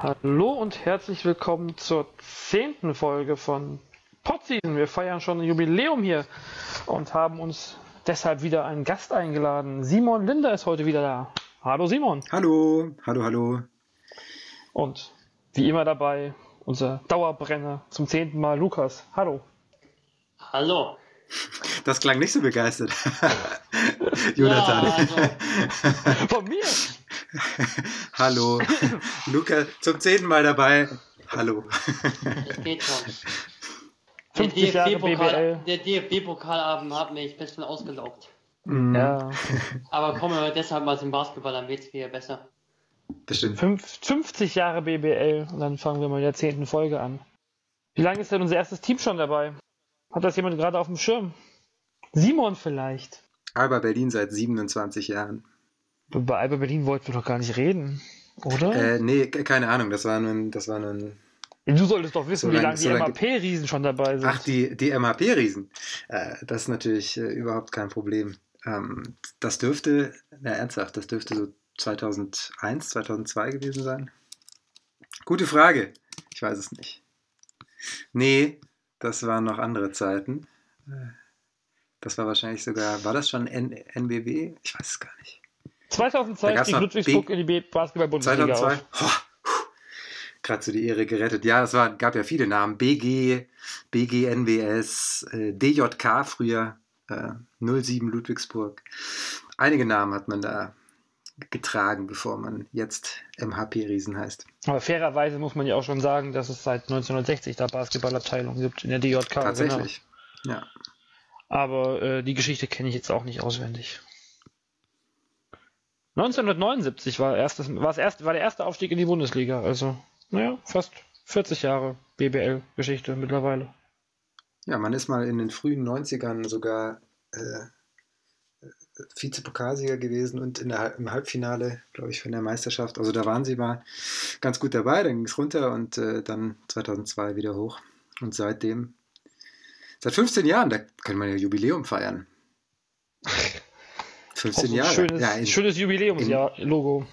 Hallo und herzlich willkommen zur zehnten Folge von Podseason. Wir feiern schon ein Jubiläum hier und haben uns deshalb wieder einen Gast eingeladen. Simon Linder ist heute wieder da. Hallo Simon. Hallo, hallo, hallo. Und wie immer dabei unser Dauerbrenner zum zehnten Mal Lukas. Hallo. Hallo. Das klang nicht so begeistert. Jonathan. Ja, also. Von mir. Hallo. Luca, zum zehnten Mal dabei. Hallo. Das geht schon. Der DFB-Pokalabend hat mich ein bisschen ausgelaugt. Mhm. Ja. Aber kommen wir deshalb mal zum Basketball, dann wird es wieder besser. Bestimmt. 50 Jahre BBL und dann fangen wir mal in der zehnten Folge an. Wie lange ist denn unser erstes Team schon dabei? Hat das jemand gerade auf dem Schirm? Simon vielleicht. Alba Berlin seit 27 Jahren. Bei Alba Berlin wollten wir doch gar nicht reden, oder? Äh, nee, keine Ahnung. Das war nun, das war nun. Du solltest doch wissen, so wie lange die so MHP-Riesen schon dabei sind. Ach, die, die MHP-Riesen. Äh, das ist natürlich äh, überhaupt kein Problem. Ähm, das dürfte, na ernsthaft, das dürfte so 2001, 2002 gewesen sein. Gute Frage. Ich weiß es nicht. Nee, das waren noch andere Zeiten. Äh, das war wahrscheinlich sogar, war das schon N NBW? Ich weiß es gar nicht. 2002 stieg Ludwigsburg in die Basketball-Bundesliga 2002? Oh, Gerade so die Ehre gerettet. Ja, es war, gab ja viele Namen. BG, BG NWS, äh, DJK früher, äh, 07 Ludwigsburg. Einige Namen hat man da getragen, bevor man jetzt MHP-Riesen heißt. Aber fairerweise muss man ja auch schon sagen, dass es seit 1960 da Basketballabteilungen gibt in der DJK. Tatsächlich, genau. ja. Aber äh, die Geschichte kenne ich jetzt auch nicht auswendig. 1979 war, erstes, war, erste, war der erste Aufstieg in die Bundesliga. Also, naja, fast 40 Jahre BBL-Geschichte mittlerweile. Ja, man ist mal in den frühen 90ern sogar äh, Vizepokalsieger gewesen und in der, im Halbfinale, glaube ich, von der Meisterschaft. Also da waren sie mal ganz gut dabei, dann ging es runter und äh, dann 2002 wieder hoch. Und seitdem Seit 15 Jahren, da kann man ja Jubiläum feiern. 15 Jahre. Schönes, ja, in, schönes Jubiläumsjahr-Logo.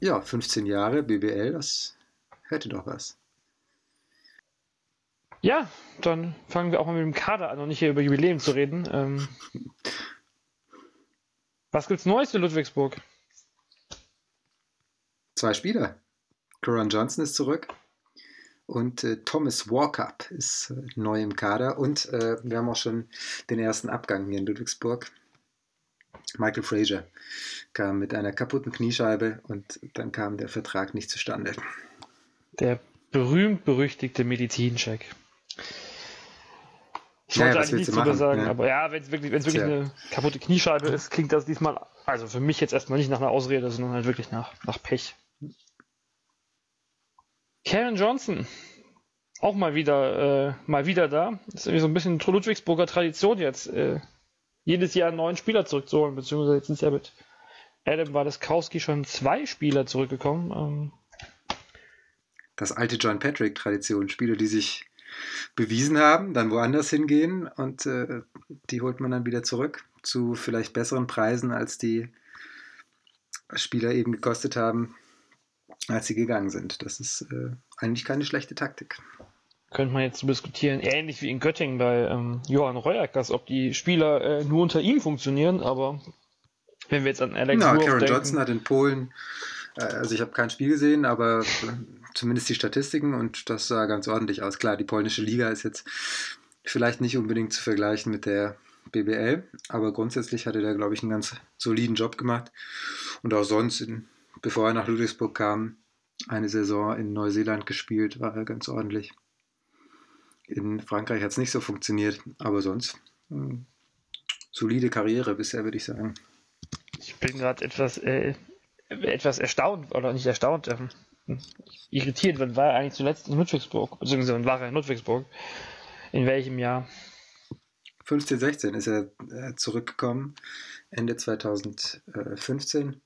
Ja, 15 Jahre BBL, das hätte doch was. Ja, dann fangen wir auch mal mit dem Kader an und nicht hier über Jubiläum zu reden. Ähm, was gibt's Neues für Ludwigsburg? Zwei Spieler. Coran Johnson ist zurück. Und äh, Thomas Walkup ist äh, neu im Kader. Und äh, wir haben auch schon den ersten Abgang hier in Ludwigsburg. Michael Fraser kam mit einer kaputten Kniescheibe und dann kam der Vertrag nicht zustande. Der berühmt-berüchtigte Medizincheck. Ich wollte ja, eigentlich nichts drüber sagen, ja. aber ja, wenn es wirklich, wenn's wirklich eine kaputte Kniescheibe ist, klingt das diesmal, also für mich jetzt erstmal nicht nach einer Ausrede, sondern halt wirklich nach, nach Pech. Karen Johnson, auch mal wieder, äh, mal wieder da. Das ist irgendwie so ein bisschen Ludwigsburger Tradition jetzt, äh, jedes Jahr einen neuen Spieler zurückzuholen, beziehungsweise jetzt sind ja mit Adam Wadaskowski schon zwei Spieler zurückgekommen. Ähm, das alte John Patrick-Tradition, Spieler, die sich bewiesen haben, dann woanders hingehen und äh, die holt man dann wieder zurück zu vielleicht besseren Preisen, als die Spieler eben gekostet haben, als sie gegangen sind. Das ist äh, eigentlich keine schlechte Taktik. Könnte man jetzt diskutieren, ähnlich wie in Göttingen bei ähm, Johann Reuerkers, ob die Spieler äh, nur unter ihm funktionieren, aber wenn wir jetzt an Alex Na, Karen denken, Johnson hat in Polen, äh, also ich habe kein Spiel gesehen, aber zumindest die Statistiken und das sah ganz ordentlich aus. Klar, die polnische Liga ist jetzt vielleicht nicht unbedingt zu vergleichen mit der BBL, aber grundsätzlich hat er da, glaube ich, einen ganz soliden Job gemacht. Und auch sonst in bevor er nach Ludwigsburg kam, eine Saison in Neuseeland gespielt, war er ganz ordentlich. In Frankreich hat es nicht so funktioniert, aber sonst mh, hm, solide Karriere bisher, würde ich sagen. Ich bin gerade etwas, äh, etwas erstaunt, oder nicht erstaunt, ähm, irritiert. Wann war er eigentlich zuletzt in Ludwigsburg? Beziehungsweise wann war er in Ludwigsburg? In welchem Jahr? 15, 16 ist er äh, zurückgekommen, Ende 2015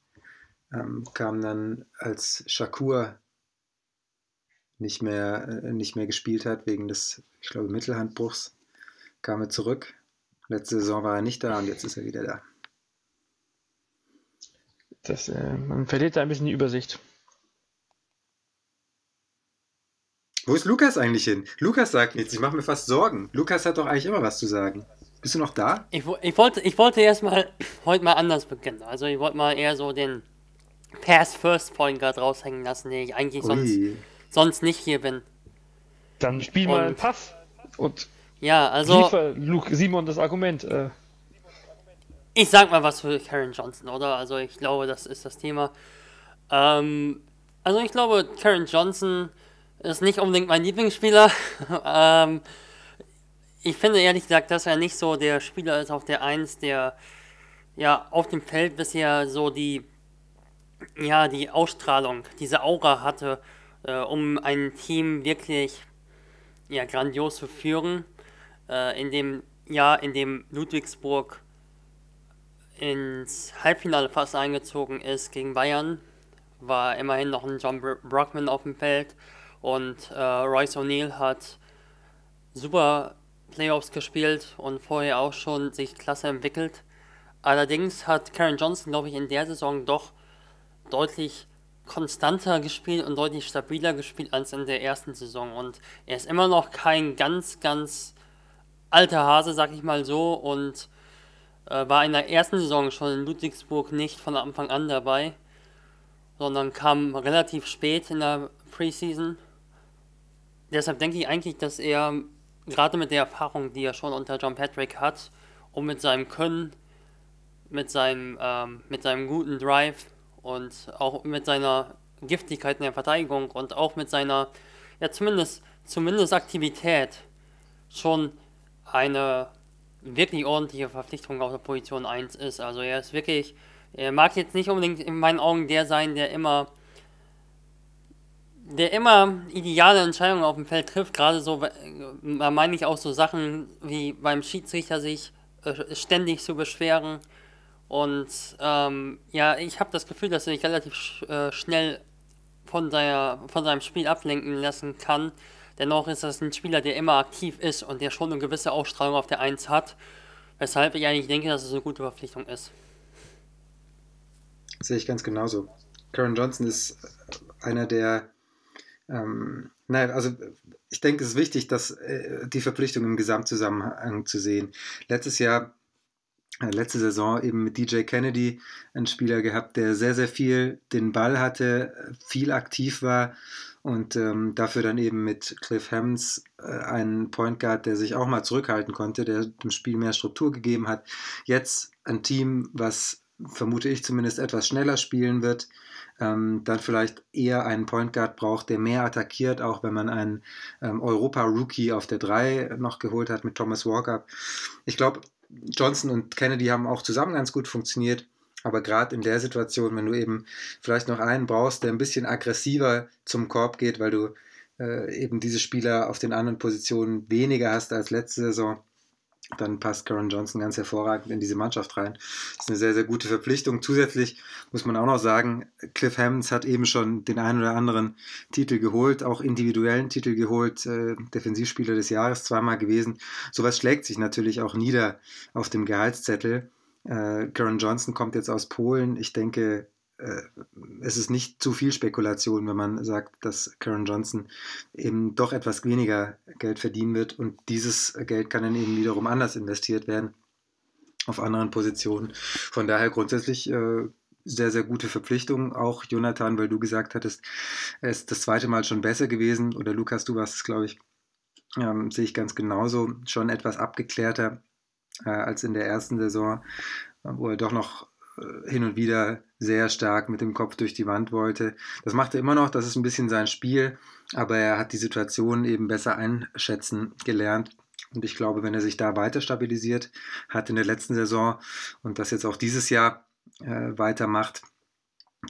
ähm, kam dann, als Shakur nicht mehr, äh, nicht mehr gespielt hat, wegen des, ich glaube, Mittelhandbruchs, kam er zurück. Letzte Saison war er nicht da und jetzt ist er wieder da. Das, äh, man verliert da ein bisschen die Übersicht. Wo ist Lukas eigentlich hin? Lukas sagt nichts, ich mache mir fast Sorgen. Lukas hat doch eigentlich immer was zu sagen. Bist du noch da? Ich, ich wollte, ich wollte erstmal heute mal anders beginnen. Also ich wollte mal eher so den Pass First Point Guard raushängen lassen, den ich eigentlich sonst, sonst nicht hier bin. Dann spiel mal einen Pass und ja, also liefer Luke Simon das Argument. Äh. Ich sag mal was für Karen Johnson, oder? Also ich glaube, das ist das Thema. Ähm, also ich glaube, Karen Johnson ist nicht unbedingt mein Lieblingsspieler. ähm, ich finde ehrlich gesagt, dass er nicht so der Spieler ist auf der 1, der ja auf dem Feld bisher so die ja die Ausstrahlung, diese Aura hatte, äh, um ein Team wirklich ja grandios zu führen. Äh, in dem Jahr, in dem Ludwigsburg ins Halbfinale fast eingezogen ist gegen Bayern, war immerhin noch ein John Brockman auf dem Feld und äh, Royce O'Neill hat super Playoffs gespielt und vorher auch schon sich klasse entwickelt. Allerdings hat Karen Johnson, glaube ich, in der Saison doch deutlich konstanter gespielt und deutlich stabiler gespielt als in der ersten Saison. Und er ist immer noch kein ganz, ganz alter Hase, sag ich mal so, und äh, war in der ersten Saison schon in Ludwigsburg nicht von Anfang an dabei, sondern kam relativ spät in der Preseason. Deshalb denke ich eigentlich, dass er gerade mit der Erfahrung, die er schon unter John Patrick hat, und mit seinem Können, mit seinem, ähm, mit seinem guten Drive und auch mit seiner Giftigkeit in der Verteidigung und auch mit seiner, ja zumindest, zumindest Aktivität schon eine wirklich ordentliche Verpflichtung auf der Position 1 ist. Also er ist wirklich, er mag jetzt nicht unbedingt in meinen Augen der sein, der immer der immer ideale Entscheidungen auf dem Feld trifft, gerade so, da meine ich auch so Sachen wie beim Schiedsrichter sich äh, ständig zu beschweren. Und ähm, ja, ich habe das Gefühl, dass er sich relativ sch äh, schnell von, der, von seinem Spiel ablenken lassen kann. Dennoch ist das ein Spieler, der immer aktiv ist und der schon eine gewisse Ausstrahlung auf der 1 hat. Weshalb ich eigentlich denke, dass es eine gute Verpflichtung ist. Sehe ich ganz genauso. Karen Johnson ist einer der ähm, nein, also ich denke, es ist wichtig, dass äh, die Verpflichtung im Gesamtzusammenhang zu sehen. Letztes Jahr, äh, letzte Saison eben mit DJ Kennedy einen Spieler gehabt, der sehr, sehr viel den Ball hatte, viel aktiv war und ähm, dafür dann eben mit Cliff Hammonds äh, einen Point Guard, der sich auch mal zurückhalten konnte, der dem Spiel mehr Struktur gegeben hat. Jetzt ein Team, was vermute ich zumindest etwas schneller spielen wird, ähm, dann vielleicht eher einen Point Guard braucht, der mehr attackiert, auch wenn man einen ähm, Europa-Rookie auf der 3 noch geholt hat mit Thomas Walker. Ich glaube, Johnson und Kennedy haben auch zusammen ganz gut funktioniert. Aber gerade in der Situation, wenn du eben vielleicht noch einen brauchst, der ein bisschen aggressiver zum Korb geht, weil du äh, eben diese Spieler auf den anderen Positionen weniger hast als letzte Saison, dann passt Karen Johnson ganz hervorragend in diese Mannschaft rein. Das ist eine sehr, sehr gute Verpflichtung. Zusätzlich muss man auch noch sagen, Cliff Hammonds hat eben schon den einen oder anderen Titel geholt, auch individuellen Titel geholt, äh, Defensivspieler des Jahres zweimal gewesen. Sowas schlägt sich natürlich auch nieder auf dem Gehaltszettel. Äh, Karen Johnson kommt jetzt aus Polen. Ich denke, es ist nicht zu viel Spekulation, wenn man sagt, dass Karen Johnson eben doch etwas weniger Geld verdienen wird und dieses Geld kann dann eben wiederum anders investiert werden auf anderen Positionen. Von daher grundsätzlich äh, sehr, sehr gute Verpflichtung. Auch Jonathan, weil du gesagt hattest, er ist das zweite Mal schon besser gewesen oder Lukas, du warst es, glaube ich, ähm, sehe ich ganz genauso, schon etwas abgeklärter äh, als in der ersten Saison, wo er doch noch äh, hin und wieder sehr stark mit dem Kopf durch die Wand wollte. Das macht er immer noch, das ist ein bisschen sein Spiel, aber er hat die Situation eben besser einschätzen gelernt. Und ich glaube, wenn er sich da weiter stabilisiert hat in der letzten Saison und das jetzt auch dieses Jahr äh, weitermacht,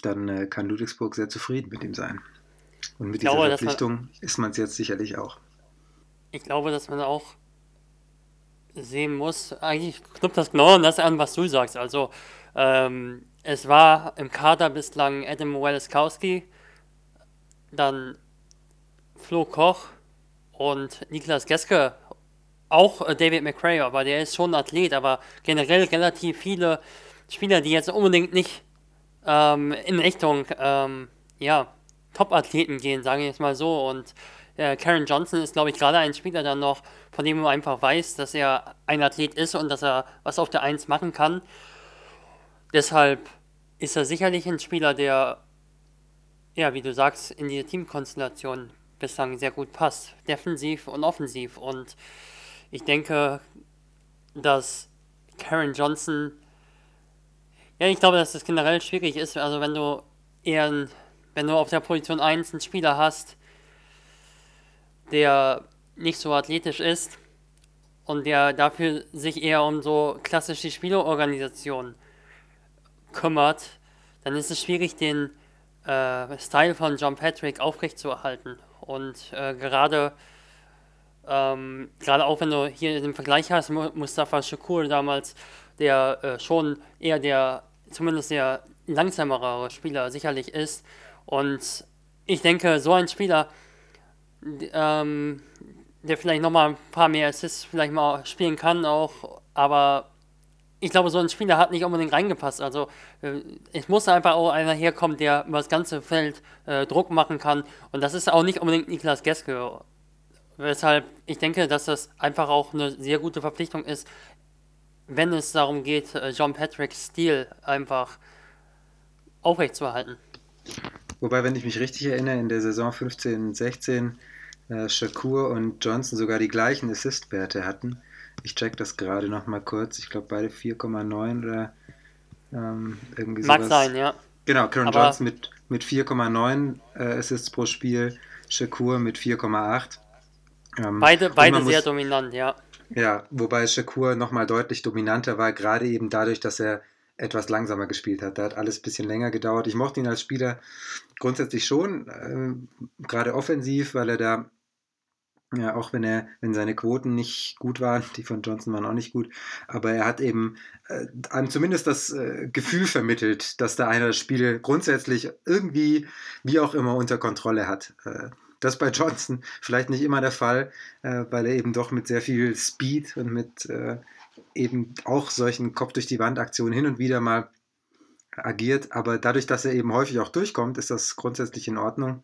dann äh, kann Ludwigsburg sehr zufrieden mit ihm sein. Und mit dieser Verpflichtung man, ist man es jetzt sicherlich auch. Ich glaube, dass man auch sehen muss, eigentlich knüpft das genau an das an, was du sagst. Also ähm, es war im Kader bislang Adam Waleskowski, dann Flo Koch und Niklas Geske, auch äh, David McRae, aber der ist schon Athlet, aber generell relativ viele Spieler, die jetzt unbedingt nicht ähm, in Richtung ähm, ja, Top-Athleten gehen, sage ich jetzt mal so. Und äh, Karen Johnson ist, glaube ich, gerade ein Spieler dann noch, von dem du einfach weißt, dass er ein Athlet ist und dass er was auf der Eins machen kann. Deshalb ist er sicherlich ein Spieler, der, ja, wie du sagst, in diese Teamkonstellation bislang sehr gut passt. Defensiv und offensiv. Und ich denke, dass Karen Johnson, ja, ich glaube, dass das generell schwierig ist. Also, wenn du eher, wenn du auf der Position 1 einen Spieler hast, der nicht so athletisch ist und der dafür sich eher um so klassische Spielorganisation kümmert, dann ist es schwierig, den äh, Style von John Patrick aufrechtzuerhalten. Und äh, gerade ähm, gerade auch wenn du hier den Vergleich hast, Mustafa Shakur damals, der äh, schon eher der, zumindest der langsamere Spieler sicherlich ist. Und ich denke, so ein Spieler, ähm, der vielleicht nochmal ein paar mehr Assists vielleicht mal spielen kann auch, aber ich glaube, so ein Spieler hat nicht unbedingt reingepasst. Also äh, es muss einfach auch einer herkommen, der über das ganze Feld äh, Druck machen kann. Und das ist auch nicht unbedingt Niklas Geske. Weshalb ich denke, dass das einfach auch eine sehr gute Verpflichtung ist, wenn es darum geht, äh, John Patricks Stil einfach aufrechtzuerhalten. Wobei, wenn ich mich richtig erinnere, in der Saison 15, 16 äh, Shakur und Johnson sogar die gleichen Assist-Werte hatten. Ich check das gerade noch mal kurz. Ich glaube beide 4,9 oder ähm, irgendwie Mag sowas. sein, ja. Genau, Karen Aber Johnson mit, mit 4,9 äh, Assists pro Spiel, Shakur mit 4,8. Ähm, beide beide sehr muss, dominant, ja. Ja, wobei Shakur nochmal deutlich dominanter war, gerade eben dadurch, dass er etwas langsamer gespielt hat. Da hat alles ein bisschen länger gedauert. Ich mochte ihn als Spieler grundsätzlich schon, äh, gerade offensiv, weil er da ja, auch wenn er, wenn seine Quoten nicht gut waren, die von Johnson waren auch nicht gut, aber er hat eben äh, einem zumindest das äh, Gefühl vermittelt, dass da einer das Spiel grundsätzlich irgendwie, wie auch immer, unter Kontrolle hat. Äh, das bei Johnson vielleicht nicht immer der Fall, äh, weil er eben doch mit sehr viel Speed und mit äh, eben auch solchen Kopf durch die Wand Aktionen hin und wieder mal agiert, aber dadurch, dass er eben häufig auch durchkommt, ist das grundsätzlich in Ordnung.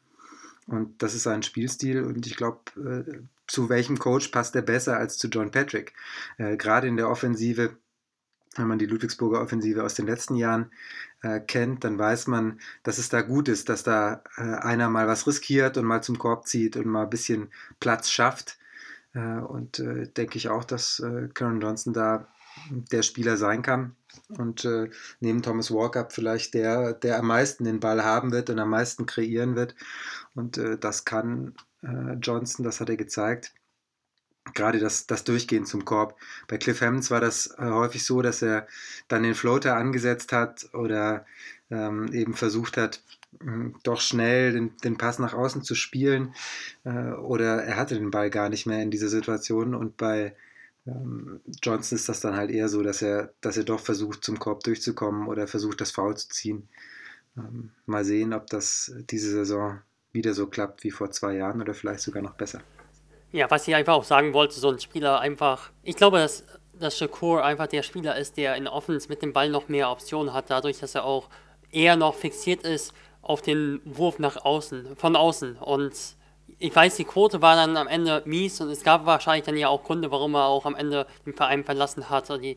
Und das ist sein Spielstil und ich glaube, äh, zu welchem Coach passt er besser als zu John Patrick? Äh, Gerade in der Offensive, wenn man die Ludwigsburger Offensive aus den letzten Jahren äh, kennt, dann weiß man, dass es da gut ist, dass da äh, einer mal was riskiert und mal zum Korb zieht und mal ein bisschen Platz schafft. Äh, und äh, denke ich auch, dass Karen Johnson da der Spieler sein kann und äh, neben Thomas Walkup vielleicht der, der am meisten den Ball haben wird und am meisten kreieren wird. Und äh, das kann äh, Johnson, das hat er gezeigt. Gerade das, das Durchgehen zum Korb. Bei Cliff Hammonds war das äh, häufig so, dass er dann den Floater angesetzt hat oder ähm, eben versucht hat, hm, doch schnell den, den, Pass nach außen zu spielen. Äh, oder er hatte den Ball gar nicht mehr in dieser Situation. Und bei ähm, Johnson ist das dann halt eher so, dass er, dass er doch versucht, zum Korb durchzukommen oder versucht, das Foul zu ziehen. Ähm, mal sehen, ob das diese Saison wieder so klappt wie vor zwei Jahren oder vielleicht sogar noch besser. Ja, was ich einfach auch sagen wollte, so ein Spieler einfach, ich glaube, dass, dass Shakur einfach der Spieler ist, der in Offense mit dem Ball noch mehr Optionen hat, dadurch, dass er auch eher noch fixiert ist auf den Wurf nach außen, von außen und ich weiß, die Quote war dann am Ende mies und es gab wahrscheinlich dann ja auch Gründe, warum er auch am Ende den Verein verlassen hat. Die,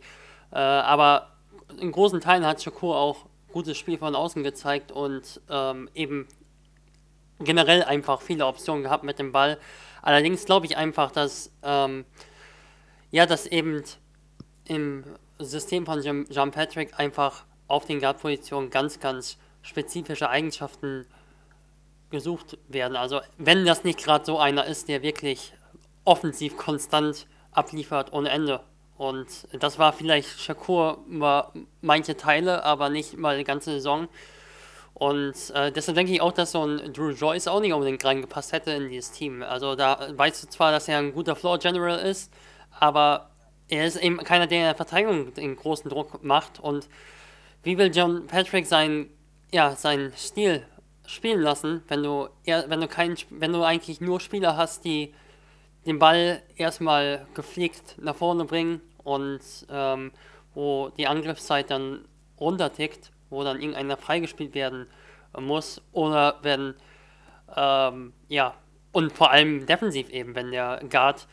äh, aber in großen Teilen hat Shakur auch gutes Spiel von außen gezeigt und ähm, eben generell einfach viele Optionen gehabt mit dem Ball. Allerdings glaube ich einfach, dass ähm, ja, dass eben im System von John Patrick einfach auf den Guard-Positionen ganz, ganz spezifische Eigenschaften gesucht werden. Also wenn das nicht gerade so einer ist, der wirklich offensiv konstant abliefert ohne Ende. Und das war vielleicht Shakur über manche Teile, aber nicht mal die ganze Saison. Und äh, deshalb denke ich auch, dass so ein Drew Joyce auch nicht unbedingt reingepasst hätte in dieses Team. Also da weißt du zwar, dass er ein guter Floor General ist, aber er ist eben keiner, der in der Verteidigung den großen Druck macht. Und wie will John Patrick sein, ja, seinen Stil spielen lassen, wenn du wenn du keinen, wenn du eigentlich nur Spieler hast, die den Ball erstmal gepflegt nach vorne bringen und ähm, wo die Angriffszeit dann runtertickt, wo dann irgendeiner freigespielt werden muss oder wenn ähm, ja und vor allem defensiv eben, wenn der Guard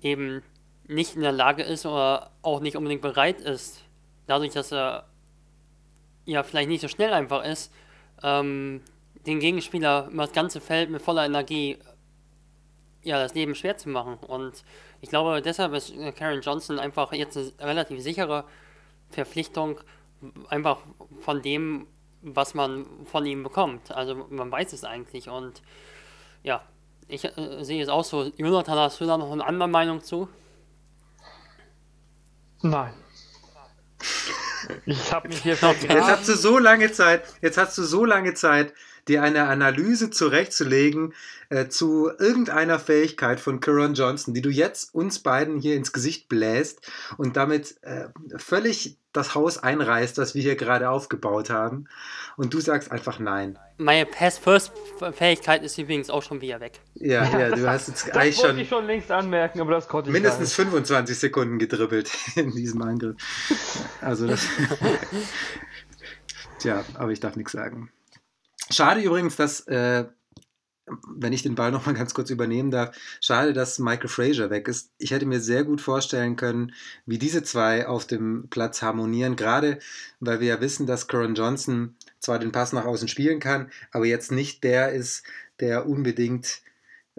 eben nicht in der Lage ist oder auch nicht unbedingt bereit ist, dadurch, dass er ja vielleicht nicht so schnell einfach ist, ähm, den Gegenspieler über das ganze Feld mit voller Energie ja, das Leben schwer zu machen. Und ich glaube, deshalb ist Karen Johnson einfach jetzt eine relativ sichere Verpflichtung, einfach von dem, was man von ihm bekommt. Also man weiß es eigentlich. Und ja, ich äh, sehe es auch so. Jonathan, hast du da noch eine andere Meinung zu? Nein. Ich habe mich hier vergraben. Jetzt hast du so lange Zeit, jetzt hast du so lange Zeit, dir eine Analyse zurechtzulegen äh, zu irgendeiner Fähigkeit von Kieran Johnson, die du jetzt uns beiden hier ins Gesicht bläst und damit äh, völlig das Haus einreißt, das wir hier gerade aufgebaut haben. Und du sagst einfach nein. Meine Pass-First-Fähigkeit ist übrigens auch schon wieder weg. Ja, ja, du hast jetzt das eigentlich wollte schon ich schon längst anmerken, aber das konnte ich mindestens gar nicht. 25 Sekunden gedribbelt in diesem Angriff. Also das. Tja, aber ich darf nichts sagen. Schade übrigens, dass, äh, wenn ich den Ball nochmal ganz kurz übernehmen darf, schade, dass Michael Frazier weg ist. Ich hätte mir sehr gut vorstellen können, wie diese zwei auf dem Platz harmonieren, gerade weil wir ja wissen, dass Coron Johnson zwar den Pass nach außen spielen kann, aber jetzt nicht der ist, der unbedingt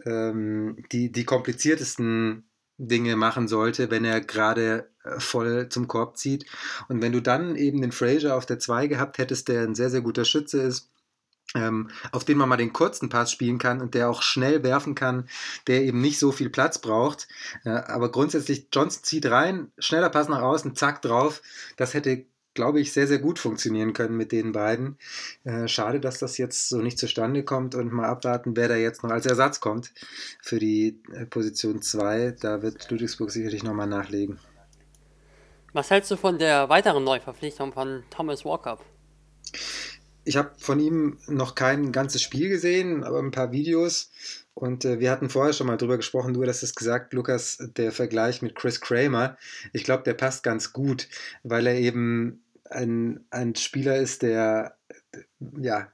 ähm, die, die kompliziertesten Dinge machen sollte, wenn er gerade äh, voll zum Korb zieht. Und wenn du dann eben den Frazier auf der 2 gehabt hättest, der ein sehr, sehr guter Schütze ist, ähm, auf den man mal den kurzen Pass spielen kann und der auch schnell werfen kann, der eben nicht so viel Platz braucht. Äh, aber grundsätzlich, Johnson zieht rein, schneller Pass nach außen, zack drauf. Das hätte, glaube ich, sehr, sehr gut funktionieren können mit den beiden. Äh, schade, dass das jetzt so nicht zustande kommt und mal abwarten, wer da jetzt noch als Ersatz kommt für die äh, Position 2. Da wird Ludwigsburg sicherlich nochmal nachlegen. Was hältst du von der weiteren Neuverpflichtung von Thomas Walker? Ich habe von ihm noch kein ganzes Spiel gesehen, aber ein paar Videos. Und äh, wir hatten vorher schon mal drüber gesprochen, du hast es gesagt, Lukas, der Vergleich mit Chris Kramer. Ich glaube, der passt ganz gut, weil er eben ein, ein Spieler ist, der ja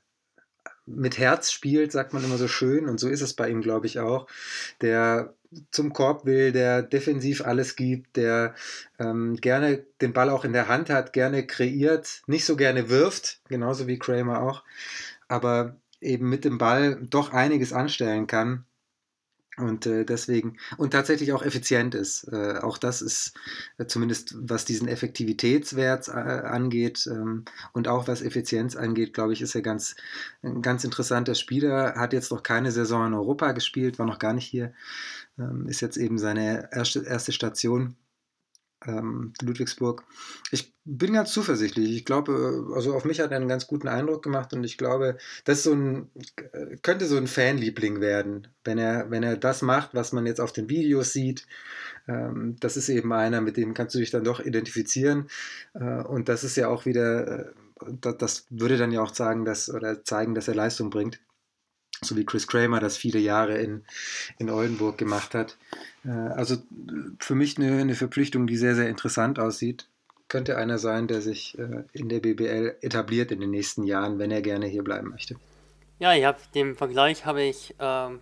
mit Herz spielt, sagt man immer so schön. Und so ist es bei ihm, glaube ich, auch. Der zum Korb will, der defensiv alles gibt, der ähm, gerne den Ball auch in der Hand hat, gerne kreiert, nicht so gerne wirft, genauso wie Kramer auch, aber eben mit dem Ball doch einiges anstellen kann. Und äh, deswegen, und tatsächlich auch effizient ist. Äh, auch das ist äh, zumindest, was diesen Effektivitätswert äh, angeht ähm, und auch was Effizienz angeht, glaube ich, ist er ganz, ein ganz interessanter Spieler. Hat jetzt noch keine Saison in Europa gespielt, war noch gar nicht hier. Ähm, ist jetzt eben seine erste, erste Station ähm, Ludwigsburg. Ich bin ganz zuversichtlich. Ich glaube, also auf mich hat er einen ganz guten Eindruck gemacht und ich glaube, das so ein, könnte so ein Fanliebling werden, wenn er, wenn er das macht, was man jetzt auf den Videos sieht. Ähm, das ist eben einer, mit dem kannst du dich dann doch identifizieren. Äh, und das ist ja auch wieder, äh, das, das würde dann ja auch sagen, dass, oder zeigen, dass er Leistung bringt so wie Chris Kramer das viele Jahre in, in Oldenburg gemacht hat. Äh, also für mich eine, eine Verpflichtung, die sehr, sehr interessant aussieht. Könnte einer sein, der sich äh, in der BBL etabliert in den nächsten Jahren, wenn er gerne hier bleiben möchte. Ja, ich habe den Vergleich habe ich ähm,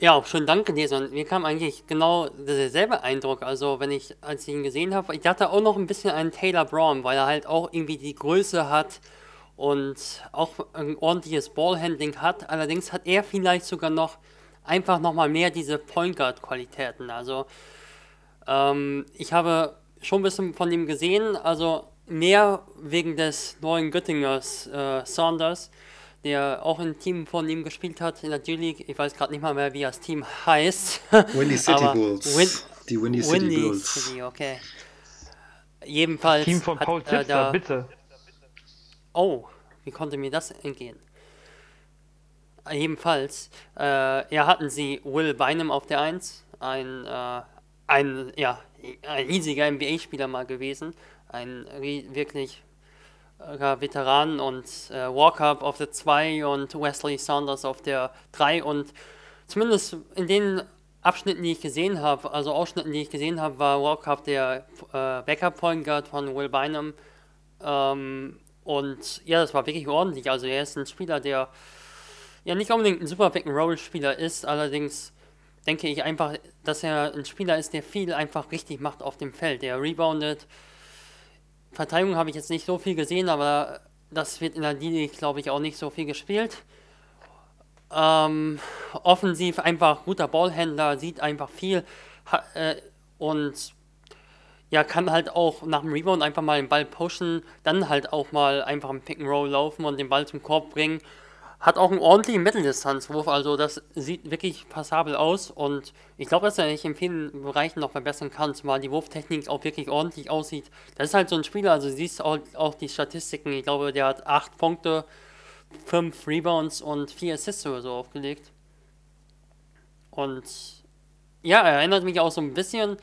ja auch schon Dank gelesen und mir kam eigentlich genau derselbe Eindruck. Also wenn ich, als ich ihn gesehen habe, ich dachte auch noch ein bisschen an Taylor Brown, weil er halt auch irgendwie die Größe hat und auch ein ordentliches Ballhandling hat. Allerdings hat er vielleicht sogar noch einfach nochmal mehr diese Point Guard Qualitäten. Also ähm, ich habe schon ein bisschen von ihm gesehen, also mehr wegen des neuen Göttingers äh, Saunders, der auch im Team von ihm gespielt hat in der G-League. Ich weiß gerade nicht mal mehr, wie das Team heißt. Windy City Aber Bulls. Win die Windy City Windy Bulls. City, okay. Jedenfalls. Team von hat, Paul äh, Tipster, da- bitte. Oh, wie konnte mir das entgehen? Jedenfalls, äh, ja, hatten sie Will Bynum auf der 1, ein, äh, ein, ja, ein riesiger NBA-Spieler mal gewesen, ein wirklich äh, Veteran und äh, Walkup auf der 2 und Wesley Saunders auf der 3 und zumindest in den Abschnitten, die ich gesehen habe, also Ausschnitten, die ich gesehen habe, war Walkup der äh, Backup-Point Guard von Will Bynum ähm, und ja, das war wirklich ordentlich. Also er ist ein Spieler, der ja nicht unbedingt ein super Pick-and-Roll-Spieler ist, allerdings denke ich einfach, dass er ein Spieler ist, der viel einfach richtig macht auf dem Feld. Der reboundet. Verteidigung habe ich jetzt nicht so viel gesehen, aber das wird in der Liga, glaube ich, auch nicht so viel gespielt. Ähm, offensiv einfach guter Ballhändler, sieht einfach viel ha, äh, und ja, kann halt auch nach dem Rebound einfach mal den Ball pushen, dann halt auch mal einfach im Pick and Roll laufen und den Ball zum Korb bringen. Hat auch einen ordentlichen Mitteldistanzwurf, also das sieht wirklich passabel aus und ich glaube, dass er sich in vielen Bereichen noch verbessern kann, zumal die Wurftechnik auch wirklich ordentlich aussieht. Das ist halt so ein Spieler, also siehst auch, auch die Statistiken, ich glaube, der hat 8 Punkte, 5 Rebounds und 4 Assists oder so aufgelegt. Und ja, er erinnert mich auch so ein bisschen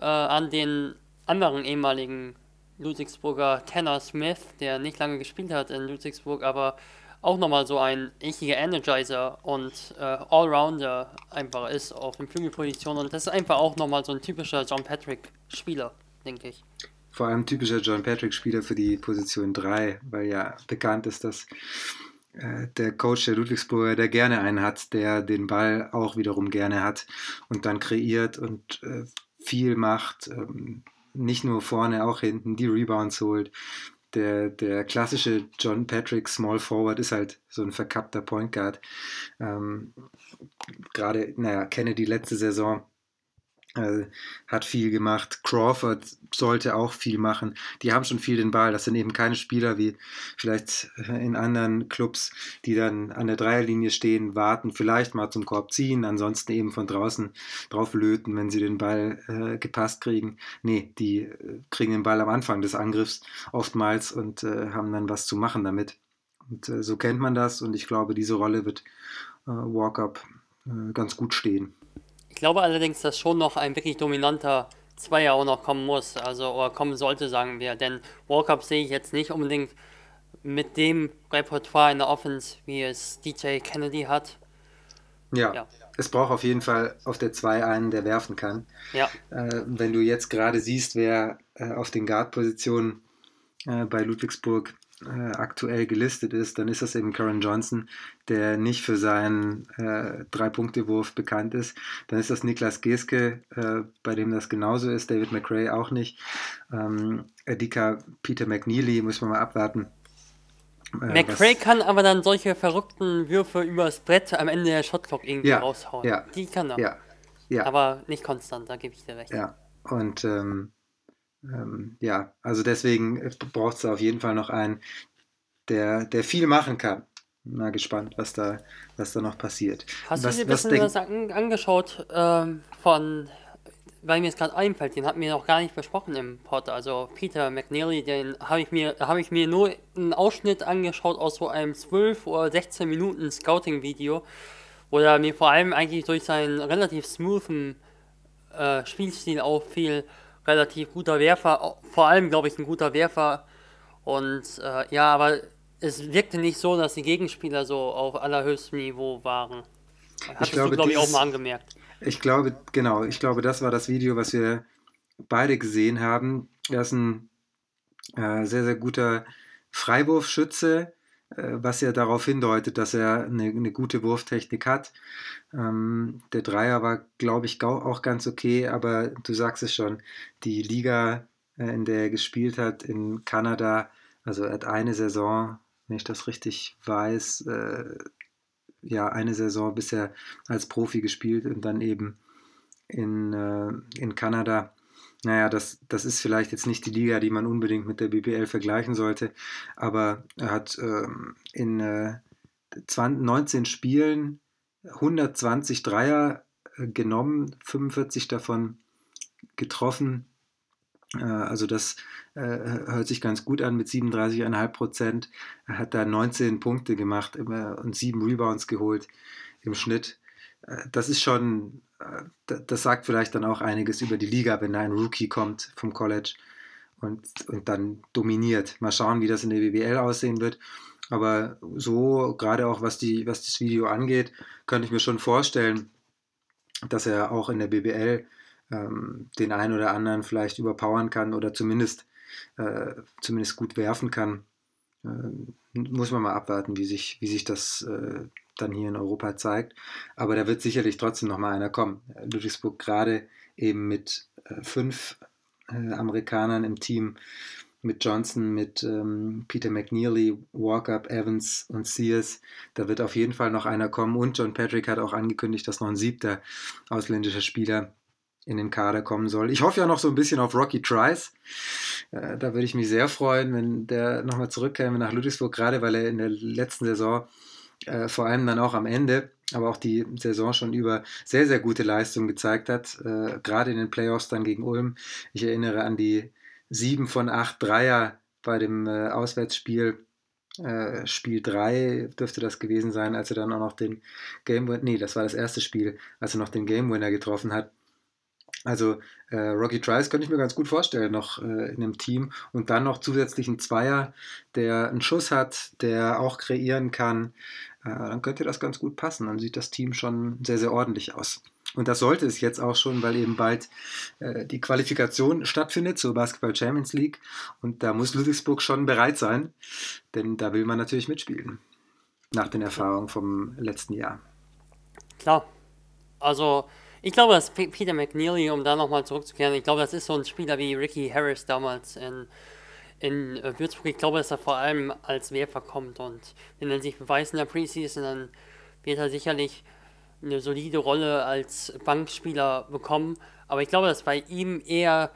äh, an den anderen ehemaligen Ludwigsburger Tanner Smith, der nicht lange gespielt hat in Ludwigsburg, aber auch nochmal so ein richtiger Energizer und äh, Allrounder einfach ist auf den Flügelposition und das ist einfach auch nochmal so ein typischer John Patrick Spieler, denke ich. Vor allem typischer John Patrick Spieler für die Position 3, weil ja bekannt ist, dass äh, der Coach der Ludwigsburger, der gerne einen hat, der den Ball auch wiederum gerne hat und dann kreiert und äh, viel macht, ähm, nicht nur vorne, auch hinten, die Rebounds holt. Der, der klassische John Patrick Small Forward ist halt so ein verkappter Point Guard. Ähm, Gerade, naja, Kennedy letzte Saison äh, hat viel gemacht. Crawford sollte auch viel machen. Die haben schon viel den Ball. Das sind eben keine Spieler wie vielleicht in anderen Clubs, die dann an der Dreierlinie stehen, warten, vielleicht mal zum Korb ziehen, ansonsten eben von draußen drauf löten, wenn sie den Ball äh, gepasst kriegen. Nee, die äh, kriegen den Ball am Anfang des Angriffs oftmals und äh, haben dann was zu machen damit. Und äh, so kennt man das und ich glaube, diese Rolle wird Walkup ganz gut stehen. Ich glaube allerdings, dass schon noch ein wirklich dominanter Zweier auch noch kommen muss, also oder kommen sollte, sagen wir. Denn Walkup sehe ich jetzt nicht unbedingt mit dem Repertoire in der Offense, wie es DJ Kennedy hat. Ja, ja. es braucht auf jeden Fall auf der 2 einen, der werfen kann. Ja. Äh, wenn du jetzt gerade siehst, wer äh, auf den Guard-Positionen äh, bei Ludwigsburg äh, aktuell gelistet ist, dann ist das eben Karen Johnson, der nicht für seinen äh, Drei-Punkte-Wurf bekannt ist. Dann ist das Niklas Geske, äh, bei dem das genauso ist, David McRae auch nicht. Ähm, Edika Peter McNeely, muss man mal abwarten. Äh, McRae kann aber dann solche verrückten Würfe übers Brett am Ende der Shotclock irgendwie ja, raushauen. Ja, Die kann er. Ja, ja. Aber nicht konstant, da gebe ich dir recht. Ja, und ähm, ähm, ja, also deswegen äh, braucht es auf jeden Fall noch einen, der, der viel machen kann. Mal gespannt, was da, was da noch passiert. Hast was, du dir ein bisschen was an, angeschaut ähm, von, weil mir jetzt gerade einfällt, den hatten wir noch gar nicht besprochen im Pod, also Peter McNeely, den habe ich mir, habe ich mir nur einen Ausschnitt angeschaut aus so einem 12 oder 16 Minuten Scouting-Video, wo er mir vor allem eigentlich durch seinen relativ smoothen äh, Spielstil auffiel, relativ guter Werfer, vor allem glaube ich ein guter Werfer. Und äh, ja, aber es wirkte nicht so, dass die Gegenspieler so auf allerhöchstem Niveau waren. Hattest ich glaube, du, glaube ich, auch mal angemerkt. Ich glaube, genau, ich glaube, das war das Video, was wir beide gesehen haben. Er ist ein äh, sehr, sehr guter Freiwurfschütze, was ja darauf hindeutet, dass er eine, eine gute Wurftechnik hat. Ähm, der Dreier war, glaube ich, auch ganz okay, aber du sagst es schon, die Liga, äh, in der er gespielt hat in Kanada, also er hat eine Saison, wenn ich das richtig weiß, äh, ja, eine Saison bisher als Profi gespielt und dann eben in, äh, in Kanada. Naja, das, das ist vielleicht jetzt nicht die Liga, die man unbedingt mit der BBL vergleichen sollte, aber er hat ähm, in äh, 20, 19 Spielen 120 Dreier äh, genommen, 45 davon getroffen. Äh, also das äh, hört sich ganz gut an mit 37,5 Prozent. Er hat da 19 Punkte gemacht und 7 Rebounds geholt im Schnitt. Das ist schon, das sagt vielleicht dann auch einiges über die Liga, wenn da ein Rookie kommt vom College und, und dann dominiert. Mal schauen, wie das in der BBL aussehen wird. Aber so, gerade auch was, die, was das Video angeht, könnte ich mir schon vorstellen, dass er auch in der BBL ähm, den einen oder anderen vielleicht überpowern kann oder zumindest, äh, zumindest gut werfen kann. Äh, muss man mal abwarten, wie sich, wie sich das äh, dann hier in Europa zeigt. Aber da wird sicherlich trotzdem noch mal einer kommen. Ludwigsburg gerade eben mit äh, fünf äh, Amerikanern im Team, mit Johnson, mit ähm, Peter McNeely, Walkup, Evans und Sears. Da wird auf jeden Fall noch einer kommen. Und John Patrick hat auch angekündigt, dass noch ein siebter ausländischer Spieler in den Kader kommen soll. Ich hoffe ja noch so ein bisschen auf Rocky Trice. Äh, da würde ich mich sehr freuen, wenn der nochmal zurückkäme nach Ludwigsburg, gerade weil er in der letzten Saison äh, vor allem dann auch am Ende, aber auch die Saison schon über sehr, sehr gute Leistungen gezeigt hat, äh, gerade in den Playoffs dann gegen Ulm. Ich erinnere an die sieben von acht Dreier bei dem äh, Auswärtsspiel. Äh, Spiel 3 dürfte das gewesen sein, als er dann auch noch den Game Winner, nee, das war das erste Spiel, als er noch den Game Winner getroffen hat. Also äh, Rocky Trice könnte ich mir ganz gut vorstellen, noch äh, in einem Team und dann noch zusätzlich ein Zweier, der einen Schuss hat, der auch kreieren kann. Äh, dann könnte das ganz gut passen. Dann sieht das Team schon sehr, sehr ordentlich aus. Und das sollte es jetzt auch schon, weil eben bald äh, die Qualifikation stattfindet zur Basketball Champions League. Und da muss Ludwigsburg schon bereit sein, denn da will man natürlich mitspielen. Nach den Erfahrungen vom letzten Jahr. Klar. Also, ich glaube, dass Peter McNeely, um da nochmal zurückzukehren, ich glaube, das ist so ein Spieler wie Ricky Harris damals in, in äh, Würzburg. Ich glaube, dass er vor allem als Werfer kommt und wenn er sich beweist in der Preseason, dann wird er sicherlich eine solide Rolle als Bankspieler bekommen. Aber ich glaube, dass bei ihm eher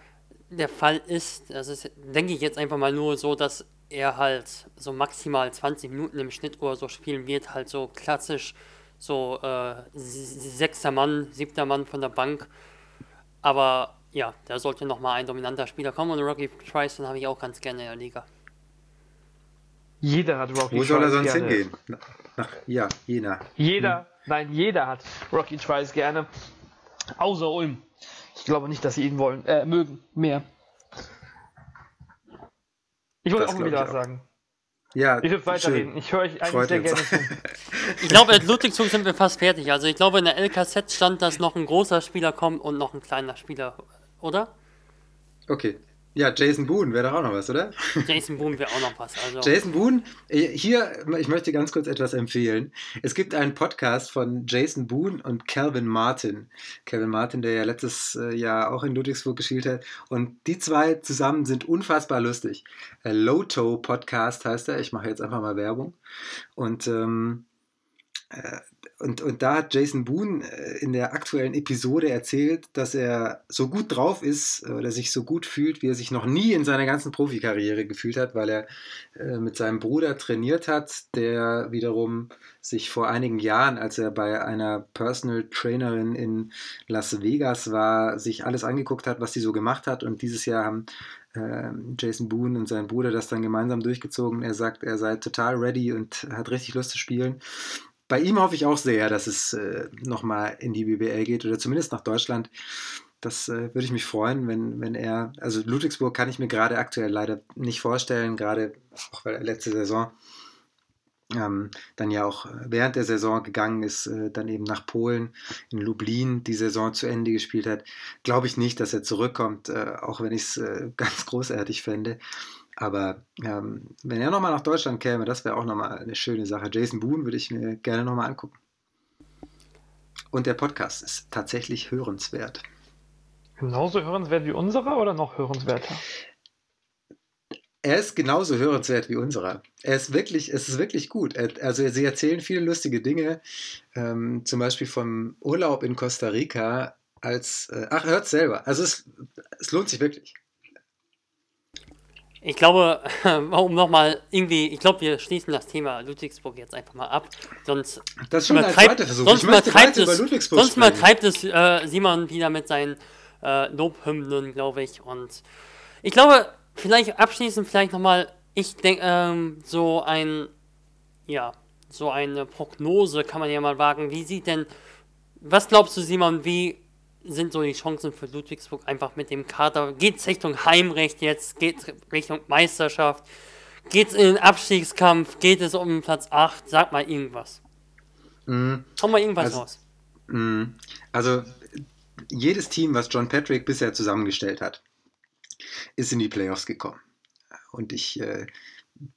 der Fall ist, das ist, denke ich jetzt einfach mal nur so, dass er halt so maximal 20 Minuten im Schnitt oder so spielen wird, halt so klassisch so äh, sechster Mann, siebter Mann von der Bank. Aber ja, da sollte nochmal ein dominanter Spieler kommen und Rocky Trice, den habe ich auch ganz gerne in der Liga. Jeder hat Rocky Wo Trice. Wo soll er sonst gerne. hingehen? Nach, ja, Jena. Jeder, hm. nein, jeder hat Rocky Trice gerne. Außer Ulm. Ich glaube nicht, dass sie ihn wollen, äh, mögen, mehr. Ich wollte auch wieder was sagen. Ja, ich will weiterreden. Ich höre euch eigentlich sehr gerne zu. ich glaube, in Ludwigsburg sind wir fast fertig. Also ich glaube, in der LKZ stand, dass noch ein großer Spieler kommt und noch ein kleiner Spieler, oder? Okay, ja, Jason Boone wäre doch auch noch was, oder? Jason Boone wäre auch noch was. Also. Jason Boone, äh, hier, ich möchte ganz kurz etwas empfehlen. Es gibt einen Podcast von Jason Boone und Calvin Martin. Calvin Martin, der ja letztes äh, Jahr auch in Ludwigsburg gespielt hat. Und die zwei zusammen sind unfassbar lustig. Äh, Loto Podcast heißt er. Ich mache jetzt einfach mal Werbung. Und ähm, und, und da hat Jason Boone äh, in der aktuellen Episode erzählt, dass er so gut drauf ist oder sich so gut fühlt, wie er sich noch nie in seiner ganzen Profikarriere gefühlt hat, weil er äh, mit seinem Bruder trainiert hat, der wiederum sich vor einigen Jahren, als er bei einer Personal Trainerin in Las Vegas war, sich alles angeguckt hat, was sie so gemacht hat. Und dieses Jahr haben äh, Jason Boone und sein Bruder das dann gemeinsam durchgezogen. Er sagt, er sei total ready und hat richtig Lust zu spielen bei ihm hoffe ich auch sehr, dass es äh, nochmal in die BBL geht oder zumindest nach Deutschland. Das äh, würde ich mich freuen, wenn, wenn er, also Ludwigsburg kann ich mir gerade aktuell leider nicht vorstellen, gerade auch weil er letzte Saison ähm, dann ja auch während der Saison gegangen ist, äh, dann eben nach Polen, in Lublin die Saison zu Ende gespielt hat, glaube ich nicht, dass er zurückkommt, äh, auch wenn ich es äh, ganz großartig fände. Aber ähm, wenn er nochmal nach Deutschland käme, das wäre auch nochmal eine schöne Sache. Jason Boone würde ich mir gerne nochmal angucken. Und der Podcast ist tatsächlich hörenswert. Genauso hörenswert wie unserer oder noch hörenswerter? Er ist genauso hörenswert wie unserer. Er ist wirklich, es ist wirklich gut. Also sie erzählen viele lustige Dinge, ähm, zum Beispiel vom Urlaub in Costa Rica als, äh, ach, hört selber. Also es, es lohnt sich wirklich. Ich glaube, um nochmal irgendwie, ich glaube, wir schließen das Thema Ludwigsburg jetzt einfach mal ab. Sonst das ist schon ein zweiter Versuch. Sonst übertreibt es, sonst übertreibt es äh, Simon wieder mit seinen äh, Lobhymnen, glaube ich. Und ich glaube, vielleicht abschließend vielleicht nochmal, ich denke, ähm, so ein, ja, so eine Prognose kann man ja mal wagen. Wie sieht denn, was glaubst du, Simon, wie sind so die Chancen für Ludwigsburg einfach mit dem Kader? Geht es Richtung Heimrecht jetzt? Geht es Richtung Meisterschaft? Geht es in den Abstiegskampf? Geht es um Platz 8? Sag mal irgendwas. Mhm. Hau mal irgendwas also, raus. Mhm. Also, jedes Team, was John Patrick bisher zusammengestellt hat, ist in die Playoffs gekommen. Und ich äh,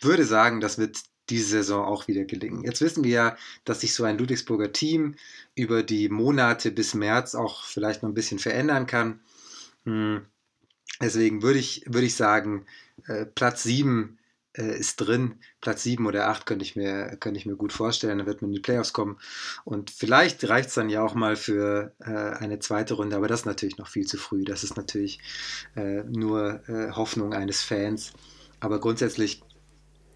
würde sagen, das wird diese Saison auch wieder gelingen. Jetzt wissen wir ja, dass sich so ein Ludwigsburger Team über die Monate bis März auch vielleicht noch ein bisschen verändern kann. Hm. Deswegen würde ich, würde ich sagen, äh, Platz 7 äh, ist drin. Platz 7 oder 8 könnte ich, mir, könnte ich mir gut vorstellen. Dann wird man in die Playoffs kommen. Und vielleicht reicht es dann ja auch mal für äh, eine zweite Runde, aber das ist natürlich noch viel zu früh. Das ist natürlich nur Hoffnung eines Fans. Aber grundsätzlich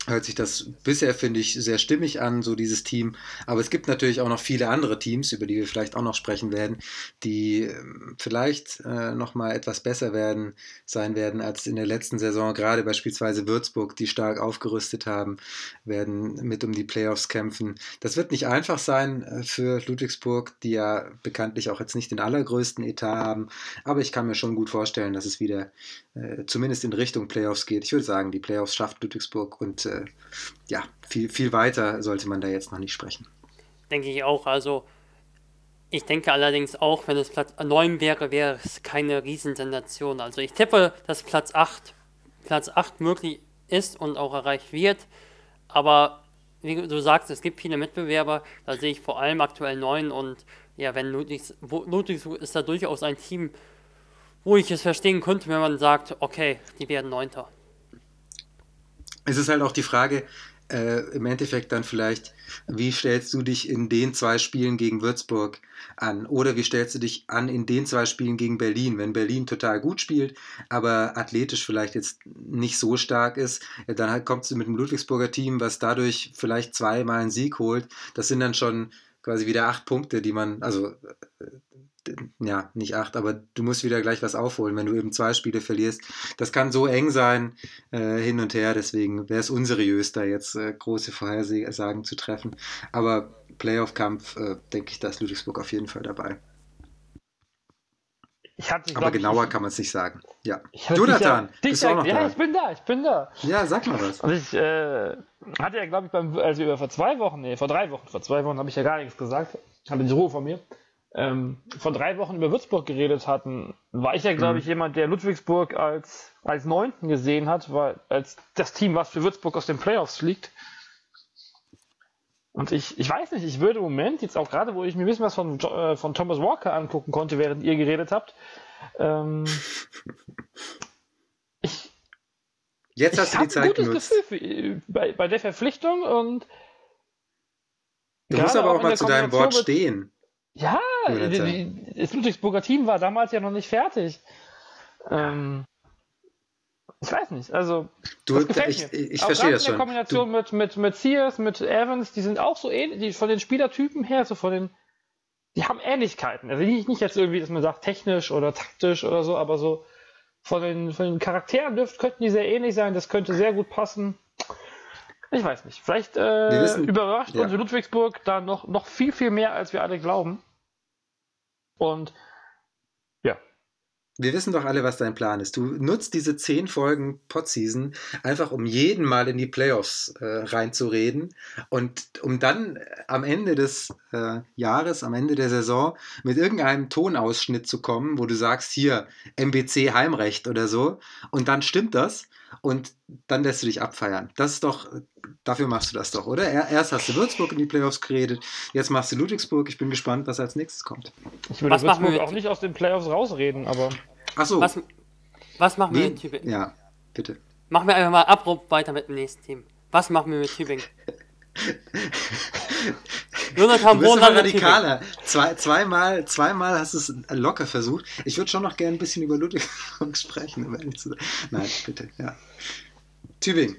hört sich das bisher, finde ich, sehr stimmig an, so dieses Team. Aber es gibt natürlich auch noch viele andere Teams, über die wir vielleicht auch noch sprechen werden, die ähm, vielleicht äh, nochmal etwas besser werden, sein werden als in der letzten Saison. Gerade beispielsweise Würzburg, die stark aufgerüstet haben, werden mit um die Playoffs kämpfen. Das wird nicht einfach sein äh, für Ludwigsburg, die ja bekanntlich auch jetzt nicht den allergrößten Etat haben. Aber ich kann mir schon gut vorstellen, dass es wieder äh, zumindest in Richtung Playoffs geht. Ich würde sagen, die Playoffs schafft Ludwigsburg und äh, ja, viel, viel weiter sollte man da jetzt noch nicht sprechen. Denke ich auch. Also, ich denke allerdings auch, wenn es Platz 9 wäre, wäre es keine Riesensensation. Also, ich tippe, dass Platz 8, Platz 8 möglich ist und auch erreicht wird. Aber wie du sagst, es gibt viele Mitbewerber. Da sehe ich vor allem aktuell 9 und ja, wenn Ludwigs, Ludwigsburg ist da durchaus ein Team, wo ich es verstehen könnte, wenn man sagt, okay, die werden Neunter es ist halt auch die Frage, äh, im Endeffekt dann vielleicht, wie stellst du dich in den zwei Spielen gegen Würzburg an? Oder wie stellst du dich an in den zwei Spielen gegen Berlin? Wenn Berlin total gut spielt, aber athletisch vielleicht jetzt nicht so stark ist, dann halt kommst du mit dem Ludwigsburger Team, was dadurch vielleicht zweimal einen Sieg holt. Das sind dann schon quasi wieder acht Punkte, die man, also ja, nicht acht, aber du musst wieder gleich was aufholen, wenn du eben zwei Spiele verlierst. Das kann so eng sein, äh, hin und her, deswegen wäre es unseriös, da jetzt äh, große Vorhersagen zu treffen. Aber Playoff-Kampf, äh, denke ich, da ist Ludwigsburg auf jeden Fall dabei. Hatte, aber genauer ich, kann man es nicht sagen. Ja. Jonathan, dich, bist du auch noch ja, da? ich bin da, ich bin da. Ja, sag mal was. Und ich äh, hatte ja, glaube ich, beim, also vor zwei Wochen, nee, vor drei Wochen, vor zwei Wochen habe ich ja gar nichts gesagt. Hatte die Ruhe von mir ähm, vor drei Wochen über Würzburg geredet hatten, war ich ja, glaube mhm. ich, jemand, der Ludwigsburg als, als Neunten gesehen hat, weil als das Team, was für Würzburg aus den Playoffs fliegt. Und ich, ich weiß nicht, ich würde im Moment, jetzt auch gerade, wo ich mir ein bisschen was von, äh, von Thomas Walker angucken konnte, während ihr geredet habt, ähm, ich, Jetzt hast du die Zeit ein gutes Gefühl für, bei, bei der Verpflichtung und Du musst aber auch mal zu deinem Wort stehen. Ja, das Ludwigsburger Team war damals ja noch nicht fertig. Ähm, ich weiß nicht, also du, ich, mir. ich, verstehe das schon. In der Kombination du, mit, mit, mit Sears, mit Evans, die sind auch so ähnlich, die, von den Spielertypen her, so von den, die haben Ähnlichkeiten. Also nicht, nicht jetzt irgendwie, dass man sagt, technisch oder taktisch oder so, aber so von den, von den Charakteren dürft, könnten die sehr ähnlich sein, das könnte sehr gut passen. Ich weiß nicht. Vielleicht äh, wissen, überrascht ja. uns Ludwigsburg da noch, noch viel, viel mehr, als wir alle glauben. Und ja. Wir wissen doch alle, was dein Plan ist. Du nutzt diese zehn Folgen Podseason einfach, um jeden Mal in die Playoffs äh, reinzureden und um dann am Ende des äh, Jahres, am Ende der Saison mit irgendeinem Tonausschnitt zu kommen, wo du sagst, hier MBC Heimrecht oder so. Und dann stimmt das und dann lässt du dich abfeiern. Das ist doch, dafür machst du das doch, oder? Erst hast du Würzburg in die Playoffs geredet, jetzt machst du Ludwigsburg. Ich bin gespannt, was als nächstes kommt. Ich würde was Würzburg auch nicht aus den Playoffs rausreden, aber. Achso. Was, was machen wir mit Tübingen? Ja, bitte. Machen wir einfach mal abrupt weiter mit dem nächsten Team. Was machen wir mit Tübingen? Jonathan du bist immer radikaler. Zwei, zweimal, zweimal hast du es locker versucht. Ich würde schon noch gerne ein bisschen über Ludwigsburg sprechen, um ehrlich zu sein. Nein, bitte, ja. Tübingen.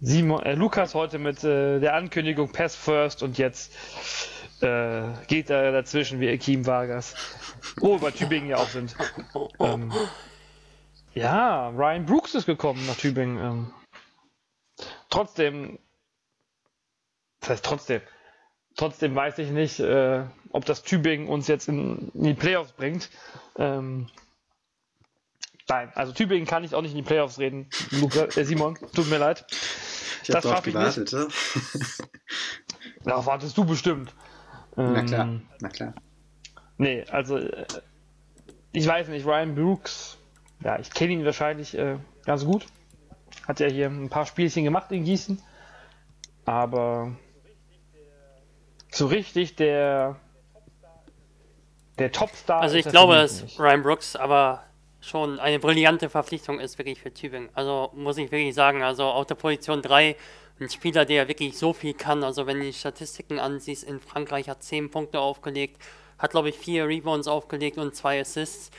Simon, äh, Lukas heute mit äh, der Ankündigung Pass First und jetzt äh, geht er dazwischen wie Akim Vargas. Wo wir Tübingen ja auch sind. Ähm, ja, Ryan Brooks ist gekommen nach Tübingen. Ähm, trotzdem, das heißt trotzdem, trotzdem weiß ich nicht, äh, ob das Tübingen uns jetzt in, in die Playoffs bringt. Ähm, nein, also Tübingen kann ich auch nicht in die Playoffs reden. Luca, äh, Simon, tut mir leid. Ich das ich gewartet, nicht. Darauf wartest du bestimmt. Na klar, ähm, na klar. Nee, also äh, ich weiß nicht, Ryan Brooks, ja, ich kenne ihn wahrscheinlich äh, ganz gut. Hat ja hier ein paar Spielchen gemacht in Gießen. Aber so richtig der der Topstar. Also ich glaube, dass nicht. Ryan Brooks aber schon eine brillante Verpflichtung ist wirklich für Tübingen. Also muss ich wirklich sagen, also auf der Position 3 ein Spieler, der wirklich so viel kann. Also wenn du die Statistiken ansiehst, in Frankreich hat 10 Punkte aufgelegt, hat glaube ich 4 Rebounds aufgelegt und 2 Assists.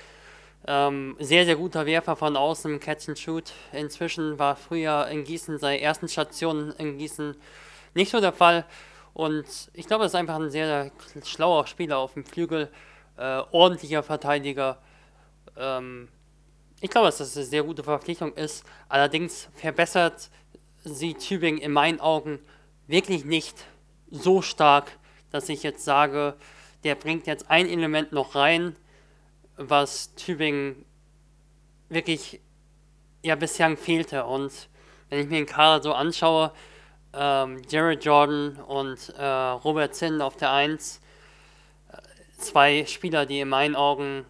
Ähm, sehr, sehr guter Werfer von außen, Catch and Shoot. Inzwischen war früher in Gießen seine ersten Stationen in Gießen nicht so der Fall. Und ich glaube, er ist einfach ein sehr schlauer Spieler auf dem Flügel, äh, ordentlicher Verteidiger. Ähm, ich glaube, dass das eine sehr gute Verpflichtung ist. Allerdings verbessert sie Tübingen in meinen Augen wirklich nicht so stark, dass ich jetzt sage, der bringt jetzt ein Element noch rein, was Tübingen wirklich ja bislang fehlte. Und wenn ich mir den Kader so anschaue, ähm, Jared Jordan und äh, Robert Zinn auf der 1, äh, zwei Spieler, die in meinen Augen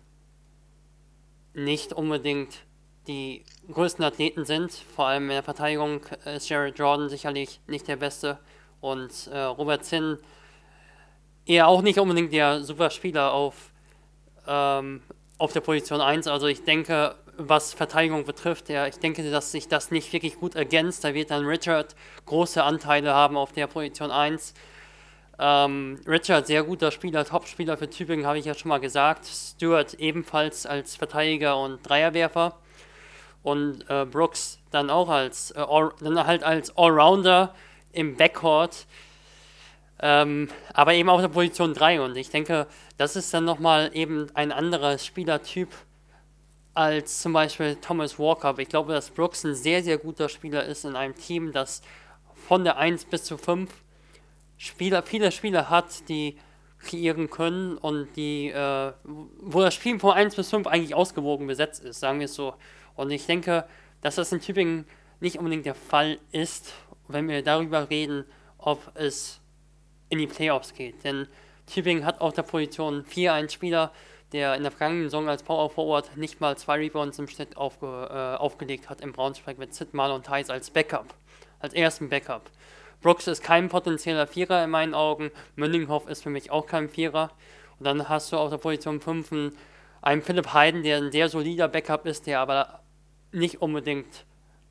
nicht unbedingt die größten Athleten sind. Vor allem in der Verteidigung ist Jared Jordan sicherlich nicht der Beste und äh, Robert Zinn eher auch nicht unbedingt der Superspieler auf, ähm, auf der Position 1. Also ich denke, was Verteidigung betrifft, ja, ich denke, dass sich das nicht wirklich gut ergänzt. Da wird dann Richard große Anteile haben auf der Position 1. Ähm, Richard, sehr guter Spieler, Top-Spieler für Tübingen, habe ich ja schon mal gesagt. Stewart ebenfalls als Verteidiger und Dreierwerfer. Und äh, Brooks dann auch als, äh, all, dann halt als Allrounder im Backcourt. Ähm, aber eben auf der Position 3. Und ich denke, das ist dann nochmal eben ein anderer Spielertyp als zum Beispiel Thomas Walker. Ich glaube, dass Brooks ein sehr, sehr guter Spieler ist in einem Team, das von der 1 bis zu 5 Spieler, viele Spieler hat, die kreieren können und die, äh, wo das Spiel von 1 bis 5 eigentlich ausgewogen besetzt ist, sagen wir es so. Und ich denke, dass das in Tübingen nicht unbedingt der Fall ist, wenn wir darüber reden, ob es in die Playoffs geht. Denn Tübingen hat auf der Position 4 einen Spieler, der in der vergangenen Saison als Power Forward nicht mal zwei Rebounds im Schnitt aufge, äh, aufgelegt hat im Braunschweig mit Sid und Thais als Backup, als ersten Backup. Brooks ist kein potenzieller Vierer in meinen Augen. Mündinghoff ist für mich auch kein Vierer. Und dann hast du auf der Position 5 einen, einen Philipp Heiden, der ein sehr solider Backup ist, der aber nicht unbedingt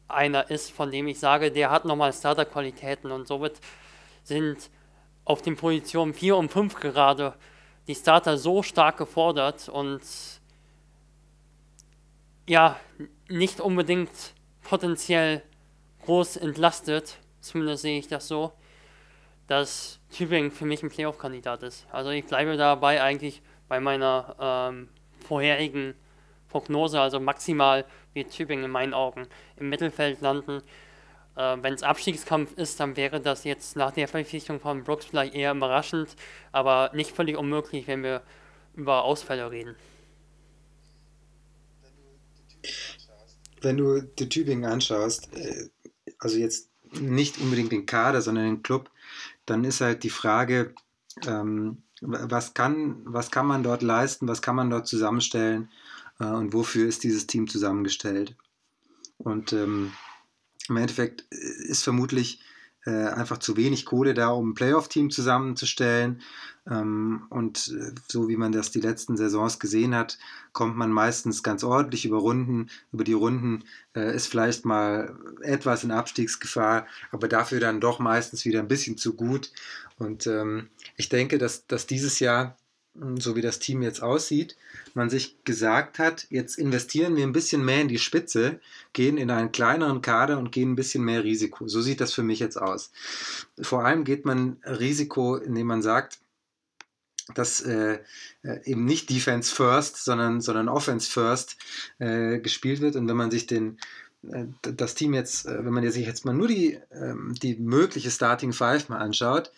einer ist, von dem ich sage, der hat nochmal Starter-Qualitäten und somit sind auf den Positionen 4 und 5 gerade die Starter so stark gefordert und ja, nicht unbedingt potenziell groß entlastet, zumindest sehe ich das so, dass Tübingen für mich ein Playoff-Kandidat ist. Also ich bleibe dabei eigentlich bei meiner ähm, vorherigen Prognose, also maximal wird Tübingen in meinen Augen im Mittelfeld landen. Äh, Wenn es Abstiegskampf ist, dann wäre das jetzt nach der Verpflichtung von Brooks vielleicht eher überraschend, aber nicht völlig unmöglich, wenn wir über Ausfälle reden. Wenn du die Tübingen anschaust, äh, also jetzt nicht unbedingt den Kader, sondern den Club, dann ist halt die Frage, ähm, was, kann, was kann man dort leisten, was kann man dort zusammenstellen äh, und wofür ist dieses Team zusammengestellt. Und ähm, im Endeffekt ist vermutlich äh, einfach zu wenig Kohle da, um ein Playoff-Team zusammenzustellen. Ähm, und äh, so wie man das die letzten Saisons gesehen hat, kommt man meistens ganz ordentlich über Runden. Über die Runden äh, ist vielleicht mal etwas in Abstiegsgefahr, aber dafür dann doch meistens wieder ein bisschen zu gut. Und ähm, ich denke, dass, dass dieses Jahr so wie das Team jetzt aussieht, man sich gesagt hat, jetzt investieren wir ein bisschen mehr in die Spitze, gehen in einen kleineren Kader und gehen ein bisschen mehr Risiko. So sieht das für mich jetzt aus. Vor allem geht man Risiko, indem man sagt, dass äh, äh eben nicht Defense First, sondern, sondern Offense First äh, gespielt wird. Und wenn man sich den, äh, das Team jetzt, äh, wenn man sich jetzt mal nur die, ähm, die mögliche Starting Five mal anschaut,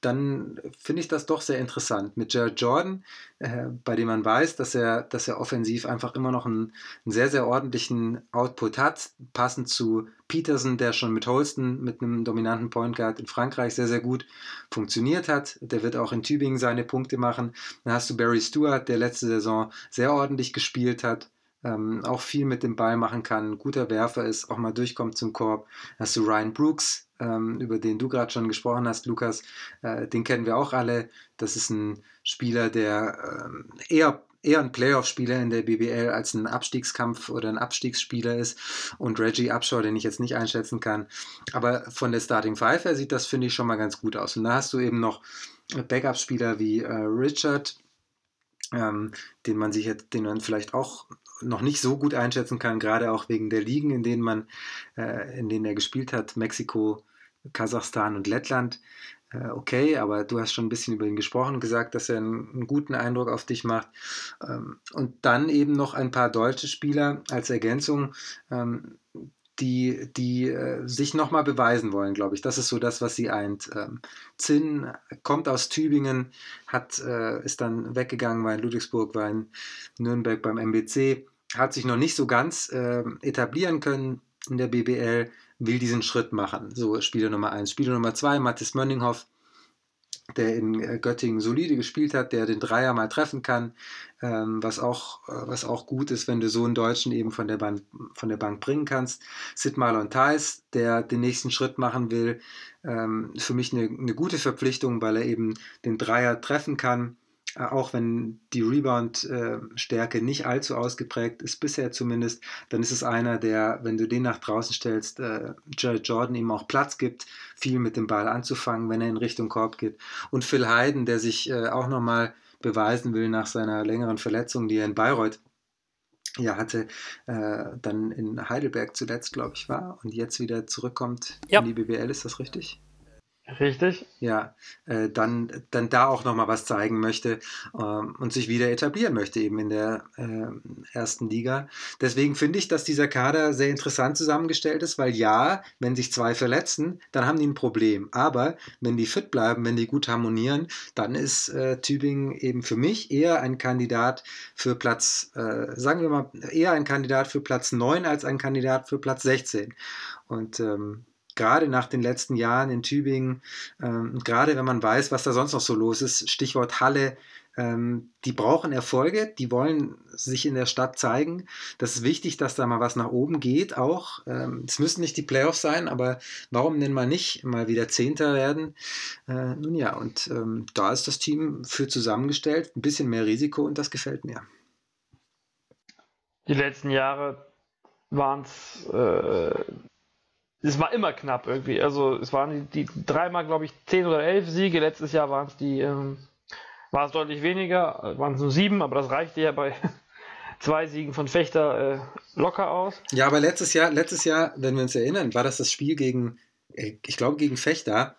dann finde ich das doch sehr interessant. Mit Jared Jordan, äh, bei dem man weiß, dass er, dass er offensiv einfach immer noch einen, einen, sehr, sehr ordentlichen Output hat, passend zu Peterson, der schon mit Holston, mit einem dominanten Point Guard in Frankreich sehr, sehr gut funktioniert hat. Der wird auch in Tübingen seine Punkte machen. Dann hast du Barry Stewart, der letzte Saison sehr ordentlich gespielt hat ähm, auch viel mit dem Ball machen kann, guter Werfer ist, auch mal durchkommt zum Korb. Hast du Ryan Brooks, ähm, über den du gerade schon gesprochen hast, Lukas, äh, den kennen wir auch alle. Das ist ein Spieler, der ähm, eher eher ein Playoff-Spieler in der BBL als ein Abstiegskampf oder ein Abstiegsspieler ist. Und Reggie Upshaw, den ich jetzt nicht einschätzen kann. Aber von der Starting Five her sieht das, finde ich, schon mal ganz gut aus. Und da hast du eben noch Backup-Spieler wie äh, Richard, ähm, den man sich jetzt, den man vielleicht auch noch nicht so gut einschätzen kann, gerade auch wegen der Ligen, in denen man, äh, in denen er gespielt hat, Mexiko, Kasachstan und Lettland. Äh, okay, aber du hast schon ein bisschen über ihn gesprochen gesagt, dass er einen, einen guten Eindruck auf dich macht. Ähm, und dann eben noch ein paar deutsche Spieler als Ergänzung, ähm, die, die äh, sich nochmal beweisen wollen, glaube ich. Das ist so das, was sie eint. Ähm, Zinn kommt aus Tübingen, hat, äh, ist dann weggegangen, war in Ludwigsburg, war in Nürnberg beim MBC, hat sich noch nicht so ganz äh, etablieren können in der BBL, will diesen Schritt machen. So Spieler Nummer 1. Spieler Nummer 2, Mathis Mönninghoff, der in äh, Göttingen solide gespielt hat, der den Dreier mal treffen kann, ähm, was, auch, äh, was auch gut ist, wenn du so einen Deutschen eben von der, Bank, von der Bank bringen kannst. Sid Marlon Theis, der den nächsten Schritt machen will, ähm, für mich eine, eine gute Verpflichtung, weil er eben den Dreier treffen kann auch wenn die Rebound-Stärke nicht allzu ausgeprägt ist, bisher zumindest, dann ist es einer, der, wenn du den nach draußen stellst, äh, Jared Jordan ihm auch Platz gibt, viel mit dem Ball anzufangen, wenn er in Richtung Korb geht. Und Phil Hayden, der sich äh, auch nochmal beweisen will nach seiner längeren Verletzung, die er in Bayreuth ja, hatte, äh, dann in Heidelberg zuletzt, glaube ich, war und jetzt wieder zurückkommt ja. in die BBL, ist das richtig? Richtig. Ja, äh, dann, dann da auch nochmal was zeigen möchte ähm, und sich wieder etablieren möchte, eben in der äh, ersten Liga. Deswegen finde ich, dass dieser Kader sehr interessant zusammengestellt ist, weil ja, wenn sich zwei verletzen, dann haben die ein Problem. Aber wenn die fit bleiben, wenn die gut harmonieren, dann ist äh, Tübingen eben für mich eher ein Kandidat für Platz, äh, sagen wir mal, eher ein Kandidat für Platz 9 als ein Kandidat für Platz 16. Und ähm, gerade nach den letzten Jahren in Tübingen, ähm, gerade wenn man weiß, was da sonst noch so los ist, Stichwort Halle, ähm, die brauchen Erfolge, die wollen sich in der Stadt zeigen. Das ist wichtig, dass da mal was nach oben geht auch. Ähm, es müssen nicht die Playoffs sein, aber warum denn mal nicht mal wieder Zehnter werden? Äh, nun ja, und ähm, da ist das Team für zusammengestellt, ein bisschen mehr Risiko und das gefällt mir. Die letzten Jahre waren es äh, es war immer knapp irgendwie. Also es waren die, die dreimal, glaube ich, zehn oder elf Siege. Letztes Jahr waren es die, ähm, war es deutlich weniger, waren es nur sieben, aber das reichte ja bei zwei Siegen von Fechter äh, locker aus. Ja, aber letztes Jahr, letztes Jahr, wenn wir uns erinnern, war das das Spiel gegen, äh, ich glaube, gegen Fechter,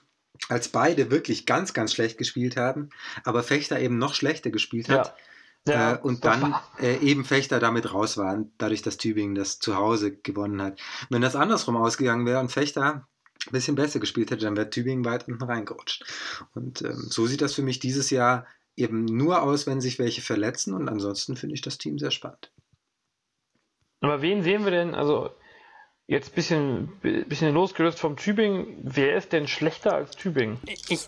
als beide wirklich ganz, ganz schlecht gespielt haben, aber Fechter eben noch schlechter gespielt hat. Ja. Ja, äh, und dann äh, eben Fechter damit raus waren, dadurch, dass Tübingen das zu Hause gewonnen hat. Wenn das andersrum ausgegangen wäre und Fechter ein bisschen besser gespielt hätte, dann wäre Tübingen weit unten reingerutscht. Und ähm, so sieht das für mich dieses Jahr eben nur aus, wenn sich welche verletzen. Und ansonsten finde ich das Team sehr spannend. Aber wen sehen wir denn? Also jetzt ein bisschen, bisschen losgelöst vom Tübingen. Wer ist denn schlechter als Tübingen? Ich,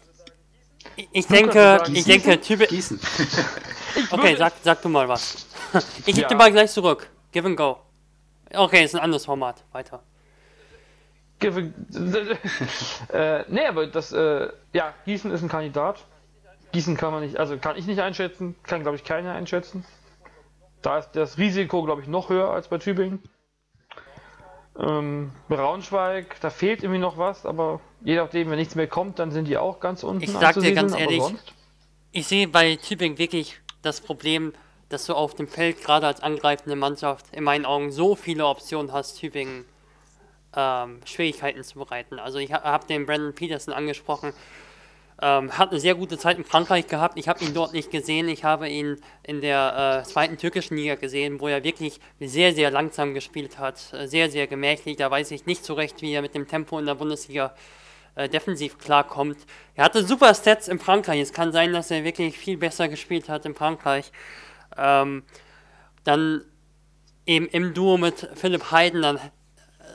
ich denke, ich denke, Typ. Gießen. okay, sag, sag du mal was. Ich gebe ja. den Ball gleich zurück. Give and go. Okay, ist ein anderes Format. Weiter. Give äh, nee, aber das, äh, ja, Gießen ist ein Kandidat. Gießen kann man nicht, also kann ich nicht einschätzen, kann glaube ich keiner einschätzen. Da ist das Risiko, glaube ich, noch höher als bei Tübingen. Ähm, Braunschweig, da fehlt irgendwie noch was, aber je nachdem, wenn nichts mehr kommt, dann sind die auch ganz unten. Ich sag dir ganz ehrlich, ich sehe bei Tübingen wirklich das Problem, dass du auf dem Feld gerade als angreifende Mannschaft in meinen Augen so viele Optionen hast, Tübingen ähm, Schwierigkeiten zu bereiten. Also ich habe den Brandon Peterson angesprochen, ähm, hat eine sehr gute Zeit in Frankreich gehabt. Ich habe ihn dort nicht gesehen. Ich habe ihn in der äh, zweiten türkischen Liga gesehen, wo er wirklich sehr, sehr langsam gespielt hat. Äh, sehr, sehr gemächlich. Da weiß ich nicht so recht, wie er mit dem Tempo in der Bundesliga äh, defensiv klarkommt. Er hatte super Stats in Frankreich. Es kann sein, dass er wirklich viel besser gespielt hat in Frankreich. Ähm, dann eben im Duo mit Philipp Heiden, dann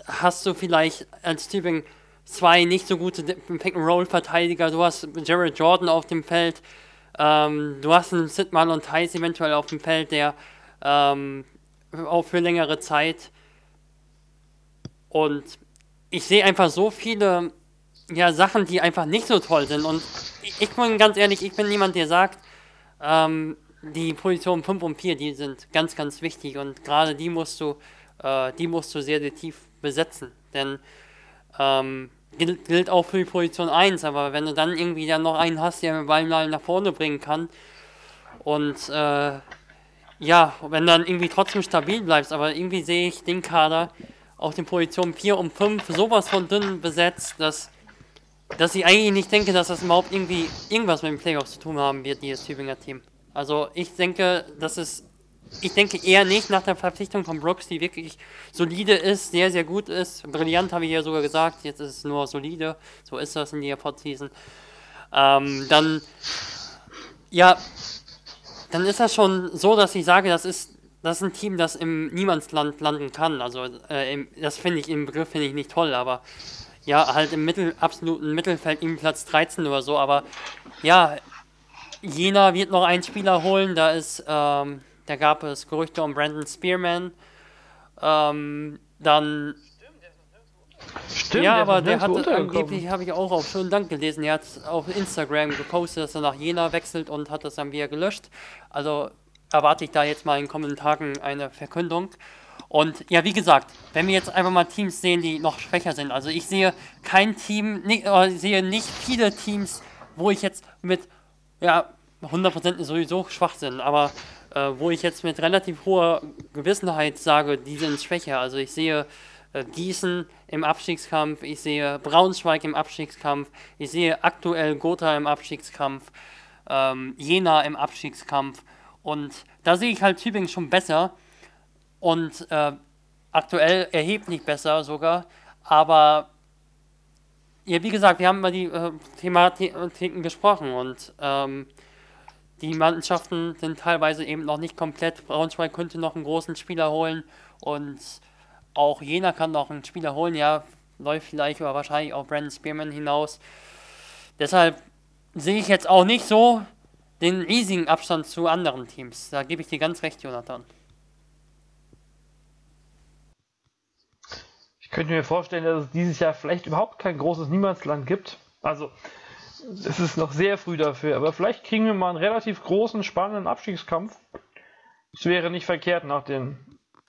hast du vielleicht als Tübingen zwei nicht so gute Pick-and-Roll-Verteidiger. Du hast Jared Jordan auf dem Feld. Ähm, du hast einen Sid Marlon Theis eventuell auf dem Feld, der ähm, auch für längere Zeit. Und ich sehe einfach so viele ja, Sachen, die einfach nicht so toll sind. Und ich, ich bin ganz ehrlich, ich bin niemand, der sagt, ähm, die Positionen 5 und 4, die sind ganz, ganz wichtig. Und gerade die musst du, äh, die musst du sehr, sehr tief besetzen. Denn ähm, gilt, gilt auch für die Position 1, aber wenn du dann irgendwie dann noch einen hast, der den Ball mal nach vorne bringen kann und äh, ja, wenn dann irgendwie trotzdem stabil bleibst, aber irgendwie sehe ich den Kader auf den Positionen 4 und 5 sowas von dünn besetzt, dass, dass ich eigentlich nicht denke, dass das überhaupt irgendwie irgendwas mit den Playoffs zu tun haben wird, dieses Tübinger Team. Also ich denke, dass es ich denke eher nicht nach der Verpflichtung von Brooks, die wirklich solide ist, sehr, sehr gut ist. Brillant habe ich ja sogar gesagt, jetzt ist es nur solide. So ist das in der Podseason. Ähm, dann, ja, dann ist das schon so, dass ich sage, das ist, das ist ein Team, das im Niemandsland landen kann. Also, äh, im, das finde ich im Begriff finde ich nicht toll, aber ja, halt im Mittel, absoluten Mittelfeld, im Platz 13 oder so. Aber ja, Jena wird noch einen Spieler holen, da ist, ähm, da gab es Gerüchte um Brandon Spearman. Ähm, dann. Stimmt, ja, aber der hat angeblich, habe ich auch auf schönen Dank gelesen, er hat auf Instagram gepostet, dass er nach Jena wechselt und hat das dann wieder gelöscht. Also erwarte ich da jetzt mal in kommenden Tagen eine Verkündung. Und ja, wie gesagt, wenn wir jetzt einfach mal Teams sehen, die noch schwächer sind. Also ich sehe kein Team, nicht, äh, sehe nicht viele Teams, wo ich jetzt mit, ja, 100% sowieso schwach sind, aber äh, wo ich jetzt mit relativ hoher Gewissenheit sage, die sind schwächer. Also ich sehe äh, Gießen im Abstiegskampf, ich sehe Braunschweig im Abstiegskampf, ich sehe aktuell Gotha im Abstiegskampf, ähm, Jena im Abstiegskampf und da sehe ich halt Tübingen schon besser und äh, aktuell erheblich besser sogar, aber ja, wie gesagt, wir haben über die äh, Thematiken gesprochen und ähm, die Mannschaften sind teilweise eben noch nicht komplett. Braunschweig könnte noch einen großen Spieler holen und auch Jena kann noch einen Spieler holen. Ja, läuft vielleicht oder wahrscheinlich auch Brandon Spearman hinaus. Deshalb sehe ich jetzt auch nicht so den riesigen Abstand zu anderen Teams. Da gebe ich dir ganz recht, Jonathan. Ich könnte mir vorstellen, dass es dieses Jahr vielleicht überhaupt kein großes Niemandsland gibt. Also es ist noch sehr früh dafür, aber vielleicht kriegen wir mal einen relativ großen, spannenden Abstiegskampf. Es wäre nicht verkehrt nach den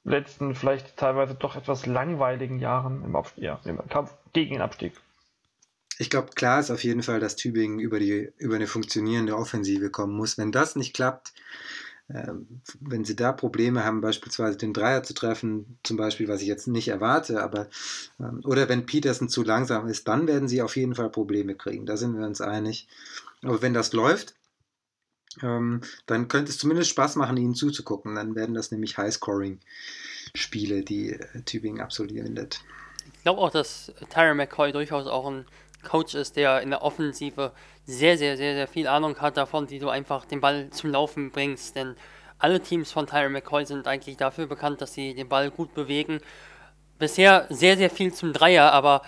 letzten, vielleicht teilweise doch etwas langweiligen Jahren im, Abstieg, ja, im Kampf gegen den Abstieg. Ich glaube, klar ist auf jeden Fall, dass Tübingen über, die, über eine funktionierende Offensive kommen muss. Wenn das nicht klappt, wenn sie da Probleme haben, beispielsweise den Dreier zu treffen, zum Beispiel, was ich jetzt nicht erwarte, aber ähm, oder wenn Peterson zu langsam ist, dann werden sie auf jeden Fall Probleme kriegen. Da sind wir uns einig. Aber wenn das läuft, ähm, dann könnte es zumindest Spaß machen, ihnen zuzugucken. Dann werden das nämlich High-Scoring-Spiele, die äh, Tübingen absolvieren wird. Ich glaube auch, dass Tyron McCoy durchaus auch ein Coach ist, der in der Offensive sehr, sehr, sehr, sehr viel Ahnung hat davon, wie du einfach den Ball zum Laufen bringst. Denn alle Teams von Tyron McCoy sind eigentlich dafür bekannt, dass sie den Ball gut bewegen. Bisher sehr, sehr viel zum Dreier, aber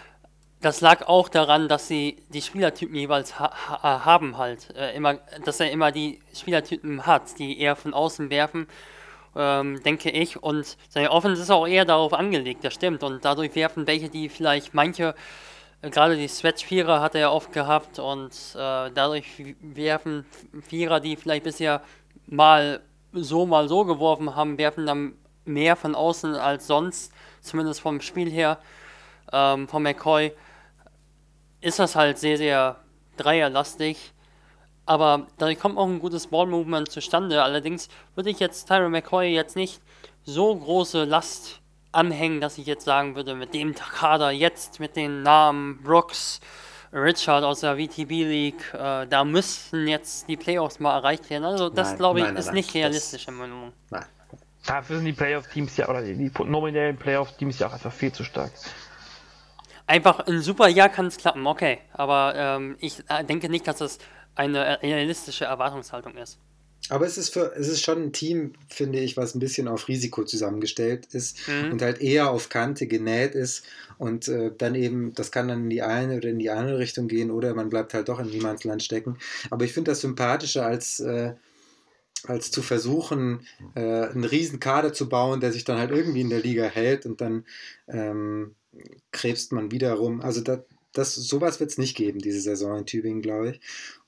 das lag auch daran, dass sie die Spielertypen jeweils ha ha haben halt. Äh, immer, dass er immer die Spielertypen hat, die eher von außen werfen, ähm, denke ich. Und seine Offense ist auch eher darauf angelegt, das stimmt. Und dadurch werfen welche, die vielleicht manche gerade die Switch-Vierer hat er ja oft gehabt und äh, dadurch werfen Vierer, die vielleicht bisher mal so, mal so geworfen haben, werfen dann mehr von außen als sonst, zumindest vom Spiel her, ähm, von McCoy, ist das halt sehr, sehr dreierlastig. Aber dadurch kommt auch ein gutes Ball-Movement zustande. Allerdings würde ich jetzt Tyron McCoy jetzt nicht so große Last anhängen, dass ich jetzt sagen würde, mit dem Kader jetzt, mit den Namen Brooks, Richard aus der VTB League, äh, da müssten jetzt die Playoffs mal erreicht werden. Also das glaube ich nein, nein, ist nicht realistisch im Moment. Nein. Dafür sind die Playoff-Teams ja, oder die, die nominellen Playoff-Teams ja auch einfach viel zu stark. Einfach ein super Jahr kann es klappen, okay. Aber ähm, ich äh, denke nicht, dass das eine realistische Erwartungshaltung ist. Aber es ist, für, es ist schon ein Team, finde ich, was ein bisschen auf Risiko zusammengestellt ist mhm. und halt eher auf Kante genäht ist und äh, dann eben, das kann dann in die eine oder in die andere Richtung gehen oder man bleibt halt doch in Niemandsland stecken. Aber ich finde das sympathischer als, äh, als zu versuchen, äh, einen riesen Kader zu bauen, der sich dann halt irgendwie in der Liga hält und dann ähm, krebst man wieder rum. Also das, das, sowas wird es nicht geben, diese Saison in Tübingen, glaube ich.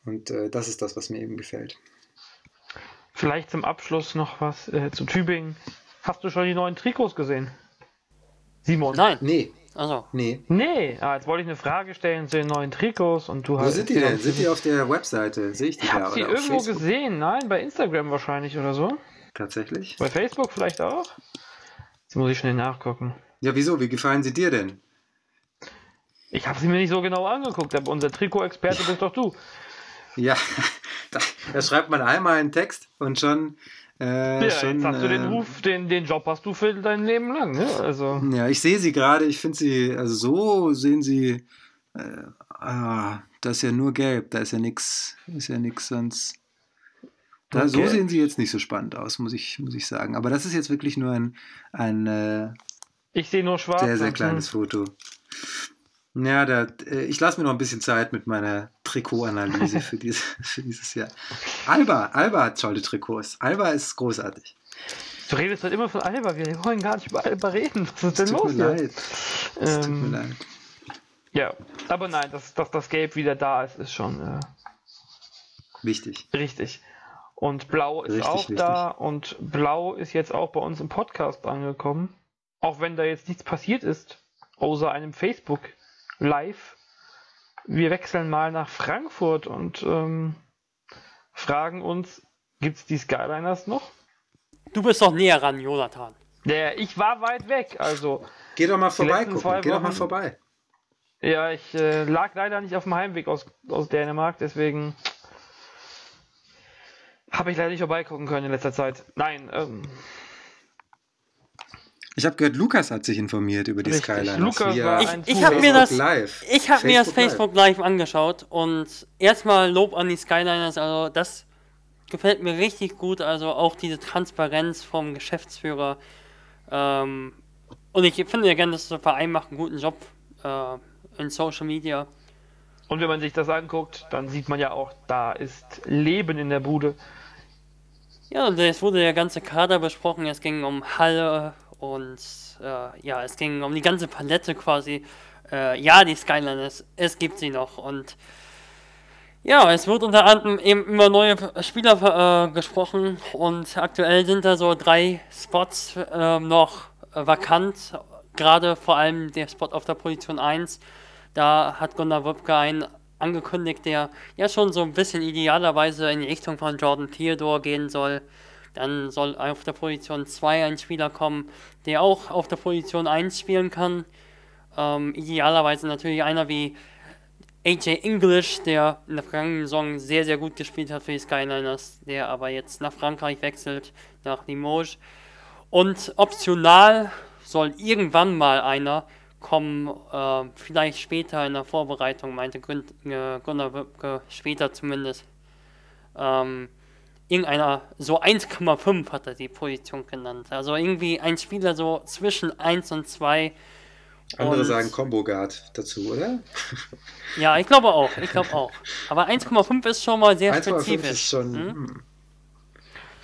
Und äh, das ist das, was mir eben gefällt. Vielleicht zum Abschluss noch was äh, zu Tübingen. Hast du schon die neuen Trikots gesehen? Simon? Nein. Nee. Also. Nee. Nee, ah, jetzt wollte ich eine Frage stellen zu den neuen Trikots und du Wo hast. sind die denn? Sind die auf der Webseite? Sehe ich die Ich da? hab sie irgendwo Facebook? gesehen. Nein, bei Instagram wahrscheinlich oder so. Tatsächlich? Bei Facebook vielleicht auch. Jetzt muss ich schnell nachgucken. Ja, wieso? Wie gefallen sie dir denn? Ich habe sie mir nicht so genau angeguckt, aber unser Trikot-Experte bist doch du. Ja, da, da schreibt man einmal einen Text und schon. Äh, Ja, schon jetzt hast du den äh, Ruf, den, den Job hast du für dein Leben lang, ne? Also. Ja, ich sehe sie gerade. Ich finde sie, also so sehen sie. Äh, ah, da ist ja nur gelb. Da ist ja nichts. Ist ja nichts sonst. Da, so Okay. sehen sie jetzt nicht so spannend aus, muss ich, muss ich sagen. Aber das ist jetzt wirklich nur ein, ein äh, Ich sehe nur schwarz. sehr, sehr und, kleines Foto. Ja, da, äh, ich lasse mir noch ein bisschen Zeit mit meiner Trikotanalyse für, diese, für dieses Jahr. Alba, Alba hat tolle Trikots. Alba ist großartig. Du redest halt immer von Alba. Wir wollen gar nicht über Alba reden. Was ist denn Es los tut mir leid. Es tut Ähm, mir leid. Ja, aber nein, dass, dass das Gelb wieder da ist, ist schon äh, Wichtig. richtig. Und Blau ist Richtig, auch richtig. da und Blau ist jetzt auch bei uns im Podcast angekommen. Auch wenn da jetzt nichts passiert ist, außer einem Facebook Live. Wir wechseln mal nach Frankfurt und ähm, fragen uns, gibt's die Skyliners noch? Du bist doch näher ran, Jonathan. Der, ich war weit weg, also Geh doch mal vorbei, gucken. Geh doch mal vorbei. Ja, ich äh, lag leider nicht auf dem Heimweg aus, aus Dänemark, deswegen habe ich leider nicht vorbeigucken können in letzter Zeit. Nein, ähm, Ich habe gehört, Lukas hat sich informiert über die Richtig, Skyliners. Lukas war Ich, ein ich habe mir Facebook das, Live. ich habe mir das Facebook Facebook Live angeschaut und erstmal Lob an die Skyliners. Also das gefällt mir richtig gut. Also auch diese Transparenz vom Geschäftsführer. Ähm, und ich finde ja gerne, dass der Verein macht einen guten Job äh, in Social Media. und wenn man sich das anguckt, dann sieht man ja auch, da ist Leben in der Bude. Ja, und es wurde der ganze Kader besprochen. Es ging um Halle und äh, ja, es ging um die ganze Palette quasi. Äh, ja, die Skyliners, es gibt sie noch. Und ja, es wird unter anderem eben über neue Spieler äh, gesprochen. Und aktuell sind da so drei Spots äh, noch vakant. Gerade vor allem der Spot auf der Position 1. Da hat Gunnar Wöpke einen angekündigt, der ja schon so ein bisschen idealerweise in die Richtung von Jordan Theodore gehen soll. Dann soll auf der Position 2 ein Spieler kommen, der auch auf der Position 1 spielen kann. Ähm, idealerweise natürlich einer wie AJ English, der in der vergangenen Saison sehr, sehr gut gespielt hat für die Skyliners, der aber jetzt nach Frankreich wechselt, nach Limoges. Und optional soll irgendwann mal einer kommen, äh, vielleicht später in der Vorbereitung, meinte Gün äh, Gunnar Wöpke, später zumindest. Ähm, irgendeiner, so 1,5 hat er die Position genannt. Also irgendwie ein Spieler so zwischen 1 und 2. Andere Und- sagen Combo Guard dazu, oder? Ja, ich glaube auch, ich glaube auch. Aber 1,5 ist schon mal sehr 1,5 spezifisch. ist schon. Hm? hm.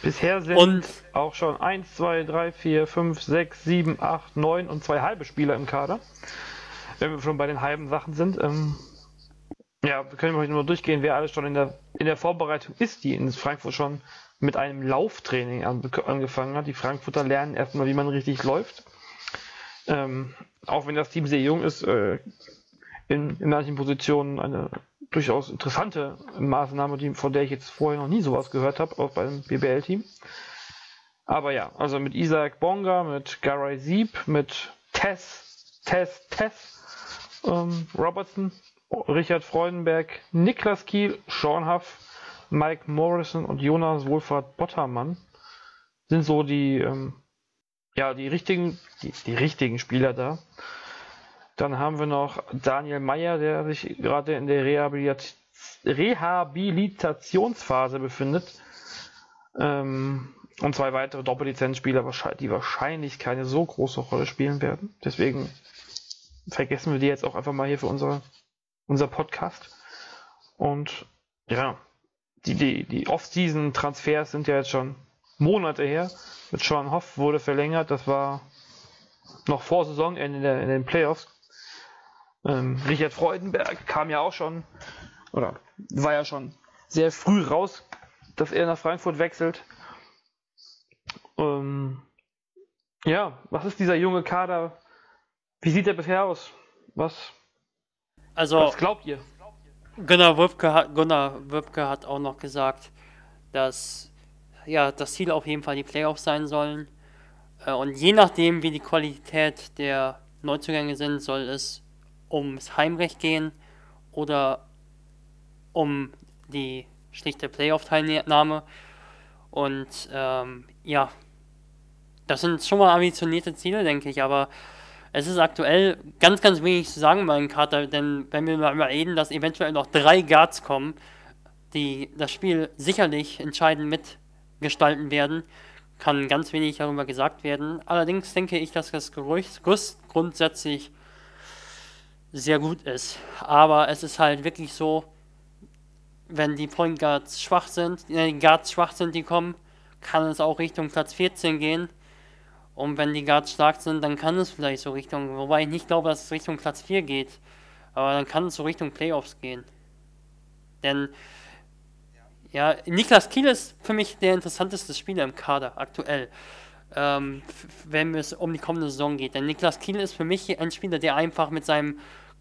Bisher sind Und auch schon 1, 2, 3, 4, 5, 6, 7, 8, 9 und zwei halbe Spieler im Kader. Wenn wir schon bei den halben Sachen sind. Ähm, ja, wir können heute nur durchgehen, wer alles schon in der, in der Vorbereitung ist, die in Frankfurt schon mit einem Lauftraining an, angefangen hat. Die Frankfurter lernen erstmal, wie man richtig läuft. Ähm, auch wenn das Team sehr jung ist, äh, in, in manchen Positionen eine durchaus interessante Maßnahme, die, von der ich jetzt vorher noch nie sowas gehört habe, auch beim BBL-Team. Aber ja, also mit Isaac Bonga, mit Garay Sieb, mit Tess, Tess, Tess, ähm, Robertson, Richard Freudenberg, Niklas Kiel, Sean Huff, Mike Morrison und Jonas Wohlfahrt Bottermann sind so die, ähm, ja, die richtigen, die, die richtigen Spieler da. Dann haben wir noch Daniel Meyer, der sich gerade in der Rehabilit Rehabilitationsphase befindet. Ähm, und zwei weitere Doppellizenzspieler, die wahrscheinlich keine so große Rolle spielen werden. Deswegen vergessen wir die jetzt auch einfach mal hier für unsere, unser Podcast. Und ja, die, die, die Off-Season-Transfers sind ja jetzt schon Monate her. Mit Sean Hoff wurde verlängert, das war noch vor Saisonende in, der, in den Playoffs. Ähm, Richard Freudenberg kam ja auch schon, oder war ja schon sehr früh raus, dass er nach Frankfurt wechselt. Ähm, ja, was ist dieser junge Kader? Wie sieht er bisher aus? Was, Also, was glaubt ihr? Gunnar Wöpke, hat, Gunnar Wöpke hat auch noch gesagt, dass ja, das Ziel auf jeden Fall die Playoffs sein sollen. Äh, Und je nachdem, wie die Qualität der Neuzugänge sind, soll es ums Heimrecht gehen oder um die schlichte Playoff-Teilnahme. Und ähm, ja, das sind schon mal ambitionierte Ziele, denke ich, aber es ist aktuell ganz, ganz wenig zu sagen bei den Kater, denn wenn wir mal reden, dass eventuell noch drei Guards kommen, die das Spiel sicherlich entscheidend mitgestalten werden, kann ganz wenig darüber gesagt werden. Allerdings denke ich, dass das Gerücht grundsätzlich sehr gut ist. Aber es ist halt wirklich so, wenn die Point Guards schwach sind, äh, die Guards schwach sind, die kommen, kann es auch Richtung Platz 14 gehen. Und wenn die Guards stark sind, dann kann es vielleicht so Richtung, wobei ich nicht glaube, dass es Richtung Platz 4 geht, aber dann kann es so Richtung Playoffs gehen. Denn, ja, Niklas Kiel ist für mich der interessanteste Spieler im Kader aktuell, ähm, wenn es um die kommende Saison geht. Denn Niklas Kiel ist für mich ein Spieler, der einfach mit seinem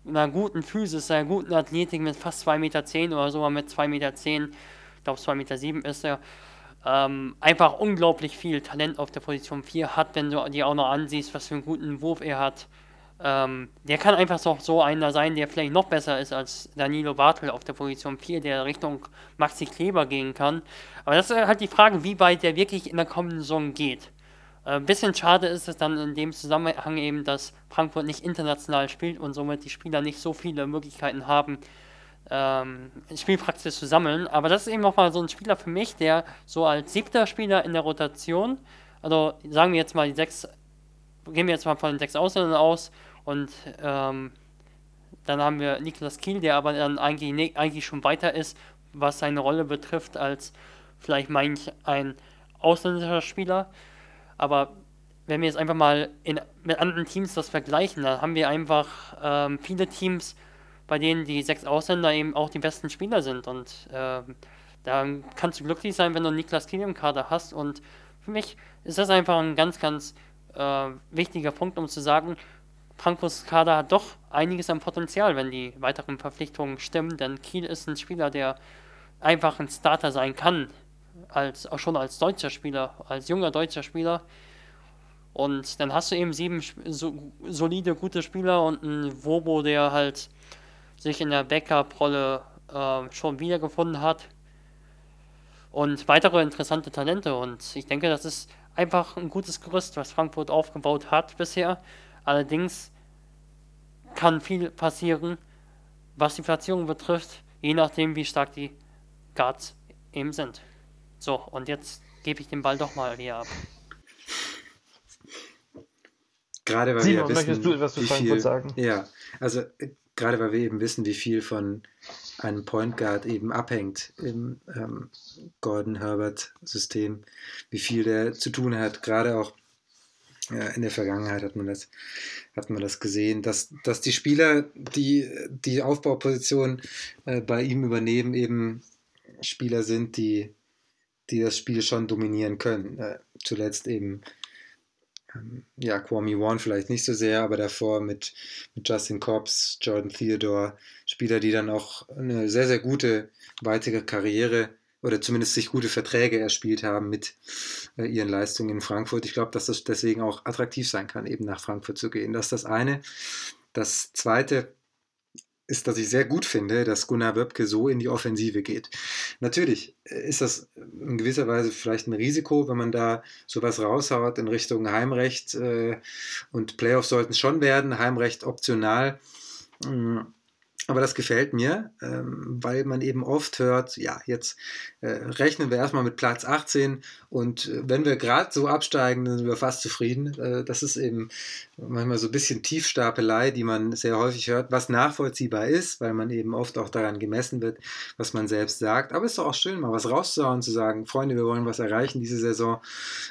einer guten Physis, seiner guten Athletik mit fast 2,10 Meter oder sogar mit 2,10 Meter, ich glaube 2,7 Meter ist er, ähm, einfach unglaublich viel Talent auf der Position 4 hat, wenn du dir auch noch ansiehst, was für einen guten Wurf er hat. Ähm, der kann einfach so, so einer sein, der vielleicht noch besser ist als Danilo Bartel auf der Position 4, der Richtung Maxi Kleber gehen kann. Aber das ist halt die Frage, wie weit der wirklich in der kommenden Saison geht. Ein Äh, bisschen schade ist es dann in dem Zusammenhang eben, dass Frankfurt nicht international spielt und somit die Spieler nicht so viele Möglichkeiten haben, ähm, Spielpraxis zu sammeln. Aber das ist eben nochmal so ein Spieler für mich, der so als siebter Spieler in der Rotation, also sagen wir jetzt mal die sechs, gehen wir jetzt mal von den sechs Ausländern aus und ähm, dann haben wir Niklas Kiel, der aber dann eigentlich, eigentlich schon weiter ist, was seine Rolle betrifft, als vielleicht manch ein ausländischer Spieler. Aber wenn wir jetzt einfach mal in, mit anderen Teams das vergleichen, dann haben wir einfach ähm, viele Teams, bei denen die sechs Ausländer eben auch die besten Spieler sind. Und ähm, da kannst du glücklich sein, wenn du Niklas Kiel im Kader hast. Und für mich ist das einfach ein ganz, ganz äh, wichtiger Punkt, um zu sagen, Frankfurts Kader hat doch einiges an Potenzial, wenn die weiteren Verpflichtungen stimmen. Denn Kiel ist ein Spieler, der einfach ein Starter sein kann. Als, auch schon als deutscher Spieler, als junger deutscher Spieler. Und dann hast du eben sieben so, solide, gute Spieler und einen Wobo, der halt sich in der Backup-Rolle äh, schon wiedergefunden hat. Und weitere interessante Talente. Und ich denke, das ist einfach ein gutes Gerüst, was Frankfurt aufgebaut hat bisher. Allerdings kann viel passieren, was die Platzierung betrifft, je nachdem, wie stark die Guards eben sind. So, und jetzt gebe ich den Ball doch mal hier ab. Gerade weil Simon, wir ja wissen, möchtest du etwas zu Frankfurt viel, sagen? Ja, also äh, gerade weil wir eben wissen, wie viel von einem Point Guard eben abhängt im ähm, Gordon Herbert System, wie viel der zu tun hat, gerade auch äh, in der Vergangenheit hat man das, hat man das gesehen, dass, dass die Spieler, die die Aufbauposition äh, bei ihm übernehmen, eben Spieler sind, die, die das Spiel schon dominieren können. Äh, zuletzt eben ja, Kwame Warren vielleicht nicht so sehr, aber davor mit, mit Justin Cobbs, Jordan Theodore, Spieler, die dann auch eine sehr, sehr gute weitere Karriere oder zumindest sich gute Verträge erspielt haben mit äh, ihren Leistungen in Frankfurt. Ich glaube, dass das deswegen auch attraktiv sein kann, eben nach Frankfurt zu gehen. Das ist das eine. Das zweite ist, dass ich sehr gut finde, dass Gunnar Wöbke so in die Offensive geht. Natürlich ist das in gewisser Weise vielleicht ein Risiko, wenn man da sowas raushaut in Richtung Heimrecht äh, und Playoffs sollten es schon werden, Heimrecht optional. Aber das gefällt mir, ähm, weil man eben oft hört, ja, jetzt äh, rechnen wir erstmal mit Platz 18 und äh, wenn wir gerade so absteigen, dann sind wir fast zufrieden. Äh, das ist eben manchmal so ein bisschen Tiefstapelei, die man sehr häufig hört, was nachvollziehbar ist, weil man eben oft auch daran gemessen wird, was man selbst sagt. Aber es ist doch auch schön, mal was rauszuhauen, zu sagen, Freunde, wir wollen was erreichen diese Saison.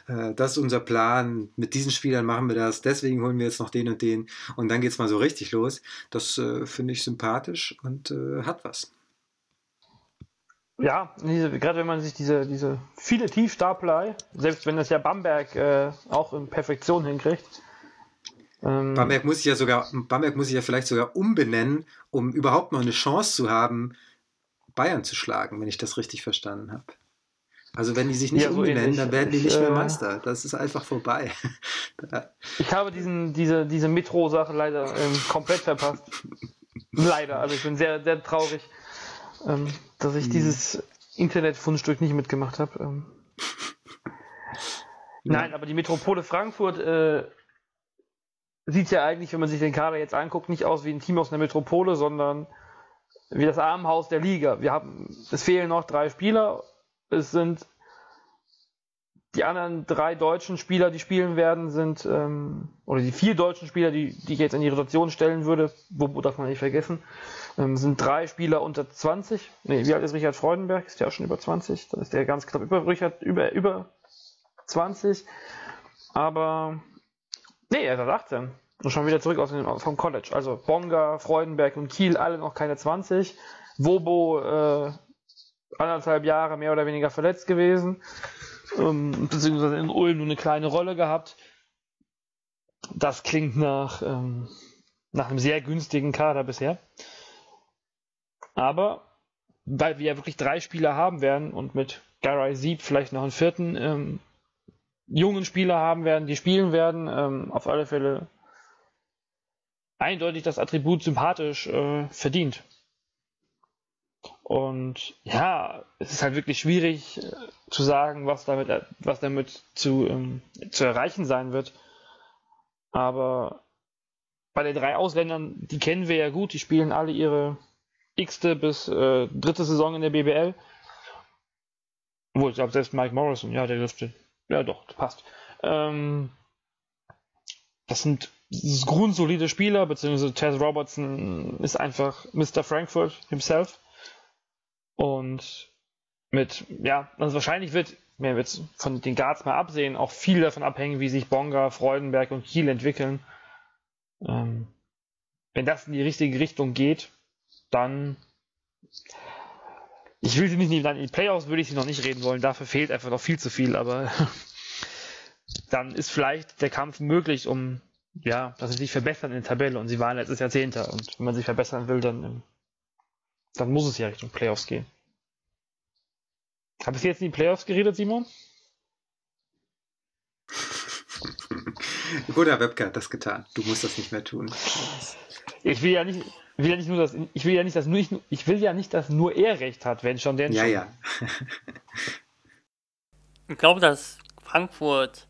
Äh, das ist unser Plan. Mit diesen Spielern machen wir das. Deswegen holen wir jetzt noch den und den. Und dann geht es mal so richtig los. Das äh, finde ich sympathisch und äh, hat was. Ja, diese, gerade wenn man sich diese, diese viele Tiefstapelei, selbst wenn das ja Bamberg äh, auch in Perfektion hinkriegt. Ähm, Bamberg muss ich ja sogar, Bamberg muss ich ja vielleicht sogar umbenennen, um überhaupt noch eine Chance zu haben, Bayern zu schlagen, wenn ich das richtig verstanden habe. Also wenn die sich nicht ja, so umbenennen, ähnlich. dann werden die nicht mehr äh, Meister. Das ist einfach vorbei. ich habe diesen, diese, diese Metro-Sache leider ähm, komplett verpasst. Leider. Also ich bin sehr, sehr traurig, ähm, dass ich mhm. dieses Internetfundstück nicht mitgemacht habe. Ähm. Nein, aber die Metropole Frankfurt äh, sieht ja eigentlich, wenn man sich den Kader jetzt anguckt, nicht aus wie ein Team aus einer Metropole, sondern wie das Armenhaus der Liga. Wir haben, es fehlen noch drei Spieler es sind die anderen drei deutschen Spieler, die spielen werden, sind, ähm, oder die vier deutschen Spieler, die, die ich jetzt in die Rotation stellen würde, wo, darf man nicht vergessen, ähm, sind drei Spieler unter 20. Nee, wie alt ist Richard Freudenberg? Ist der auch schon über 20? Dann ist der ganz knapp über Richard, über, über 20. Aber, nee, er ist 18. Und schon wieder zurück aus dem, vom College. Also Bonga, Freudenberg und Kiel, alle noch keine 20. Wobo, äh, anderthalb Jahre mehr oder weniger verletzt gewesen, ähm, beziehungsweise in Ulm nur eine kleine Rolle gehabt. Das klingt nach, ähm, nach einem sehr günstigen Kader bisher. Aber weil wir ja wirklich drei Spieler haben werden und mit Garay Sieb vielleicht noch einen vierten ähm, jungen Spieler haben werden, die spielen werden, ähm, auf alle Fälle eindeutig das Attribut sympathisch äh, verdient. Und ja, es ist halt wirklich schwierig äh, zu sagen, was damit, äh, was damit zu, ähm, zu erreichen sein wird. Aber bei den drei Ausländern, die kennen wir ja gut, die spielen alle ihre x-te bis äh, dritte Saison in der BBL. Obwohl, ich glaube, selbst Mike Morrison, ja, der dürfte. Ja, doch, passt. Ähm, das sind grundsolide Spieler, beziehungsweise Tess Robertson ist einfach Mr. Frankfurt himself. Und mit, ja, also wahrscheinlich wird, mir wird von den Guards mal absehen, auch viel davon abhängen, wie sich Bonga, Freudenberg und Kiel entwickeln. Ähm, wenn das in die richtige Richtung geht, dann ich will sie nicht in die Playoffs würde ich sie noch nicht reden wollen, dafür fehlt einfach noch viel zu viel, aber dann ist vielleicht der Kampf möglich, um ja, dass sie sich verbessern in der Tabelle. Und sie waren letztes Jahr Zehnter. Und wenn man sich verbessern will, dann dann muss es ja Richtung Playoffs gehen. Habe ich jetzt in die Playoffs geredet, Simon? Guter Webcam hat das getan. Du musst das nicht mehr tun. Ich will ja nicht, will ja nicht nur das, ich will ja nicht, dass nur ich, ich will ja nicht, dass nur er recht hat, wenn schon denn ja, schon. Ja, ich glaube, dass Frankfurt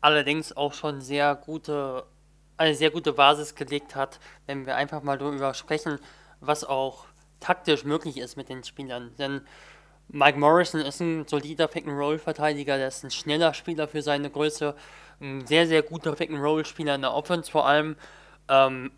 allerdings auch schon sehr gute, eine sehr gute Basis gelegt hat, wenn wir einfach mal darüber sprechen, was auch taktisch möglich ist mit den Spielern. Denn Mike Morrison ist ein solider Pick-and-Roll-Verteidiger, der ist ein schneller Spieler für seine Größe, ein sehr, sehr guter Pick-and-Roll-Spieler in der Offense vor allem. Ähm,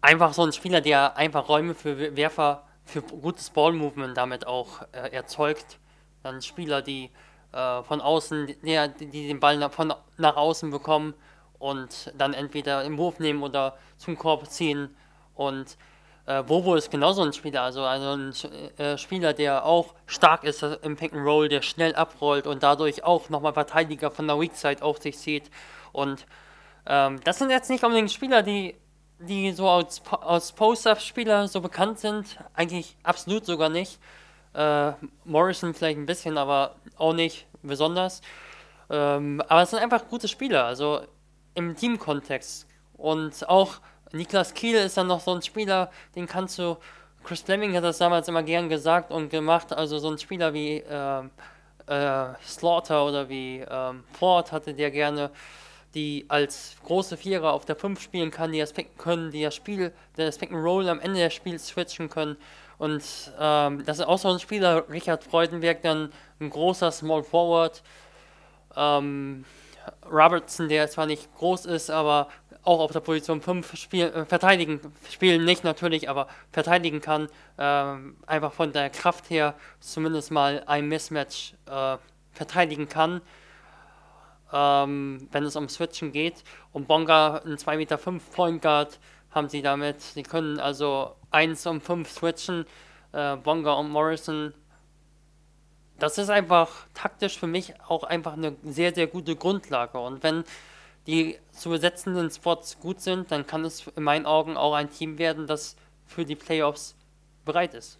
einfach so ein Spieler, der einfach Räume für Werfer, für gutes Ball-Movement damit auch äh, erzeugt. Dann Spieler, die äh, von außen, die, die den Ball nach, von, nach außen bekommen und dann entweder im Wurf nehmen oder zum Korb ziehen und äh, Bobo ist genauso ein Spieler, also, also ein äh, Spieler, der auch stark ist im Pick and Roll, der schnell abrollt und dadurch auch nochmal Verteidiger von der Weak Side auf sich zieht. Und ähm, das sind jetzt nicht unbedingt Spieler, die, die so als, als Post-Up-Spieler so bekannt sind. Eigentlich absolut sogar nicht. Äh, Morrison vielleicht ein bisschen, aber auch nicht besonders. Ähm, aber es sind einfach gute Spieler, also im Teamkontext. Und auch Niklas Kiel ist dann noch so ein Spieler, den kannst du. Chris Fleming hat das damals immer gern gesagt und gemacht. Also so ein Spieler wie äh, äh, Slaughter oder wie ähm, Ford hatte der gerne, die als große Vierer auf der 5 spielen kann, die das Pick können, die das Spiel, das Pick Roll am Ende des Spiels switchen können. Und ähm, das ist auch so ein Spieler, Richard Freudenberg, dann ein großer Small Forward. Ähm, Robertson, der zwar nicht groß ist, aber auch auf der Position 5 spiel, äh, verteidigen, spielen nicht natürlich, aber verteidigen kann, ähm, einfach von der Kraft her zumindest mal ein Mismatch äh, verteidigen kann, ähm, wenn es um Switchen geht. Und Bonga, ein 2,5 Meter Point Guard, haben sie damit. Sie können also 1 um 5 switchen. Äh, Bonga und Morrison das ist einfach taktisch für mich auch einfach eine sehr, sehr gute Grundlage. Und wenn die zu besetzenden Spots gut sind, dann kann es in meinen Augen auch ein Team werden, das für die Playoffs bereit ist.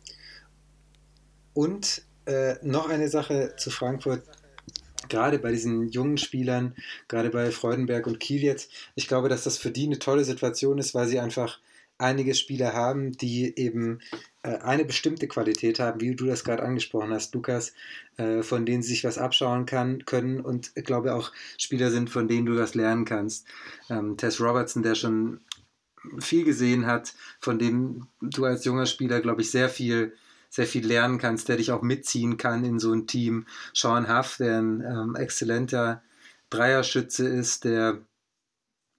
Und äh, noch eine Sache zu Frankfurt, gerade bei diesen jungen Spielern, gerade bei Freudenberg und Kiel jetzt, ich glaube, dass das für die eine tolle Situation ist, weil sie einfach einige Spieler haben, die eben äh, eine bestimmte Qualität haben, wie du das gerade angesprochen hast, Lukas, äh, von denen sie sich was abschauen kann, können und ich glaube auch Spieler sind, von denen du was lernen kannst. Ähm, Tess Robertson, der schon viel gesehen hat, von dem du als junger Spieler, glaube ich, sehr viel sehr viel lernen kannst, der dich auch mitziehen kann in so ein Team. Sean Huff, der ein ähm, exzellenter Dreierschütze ist, der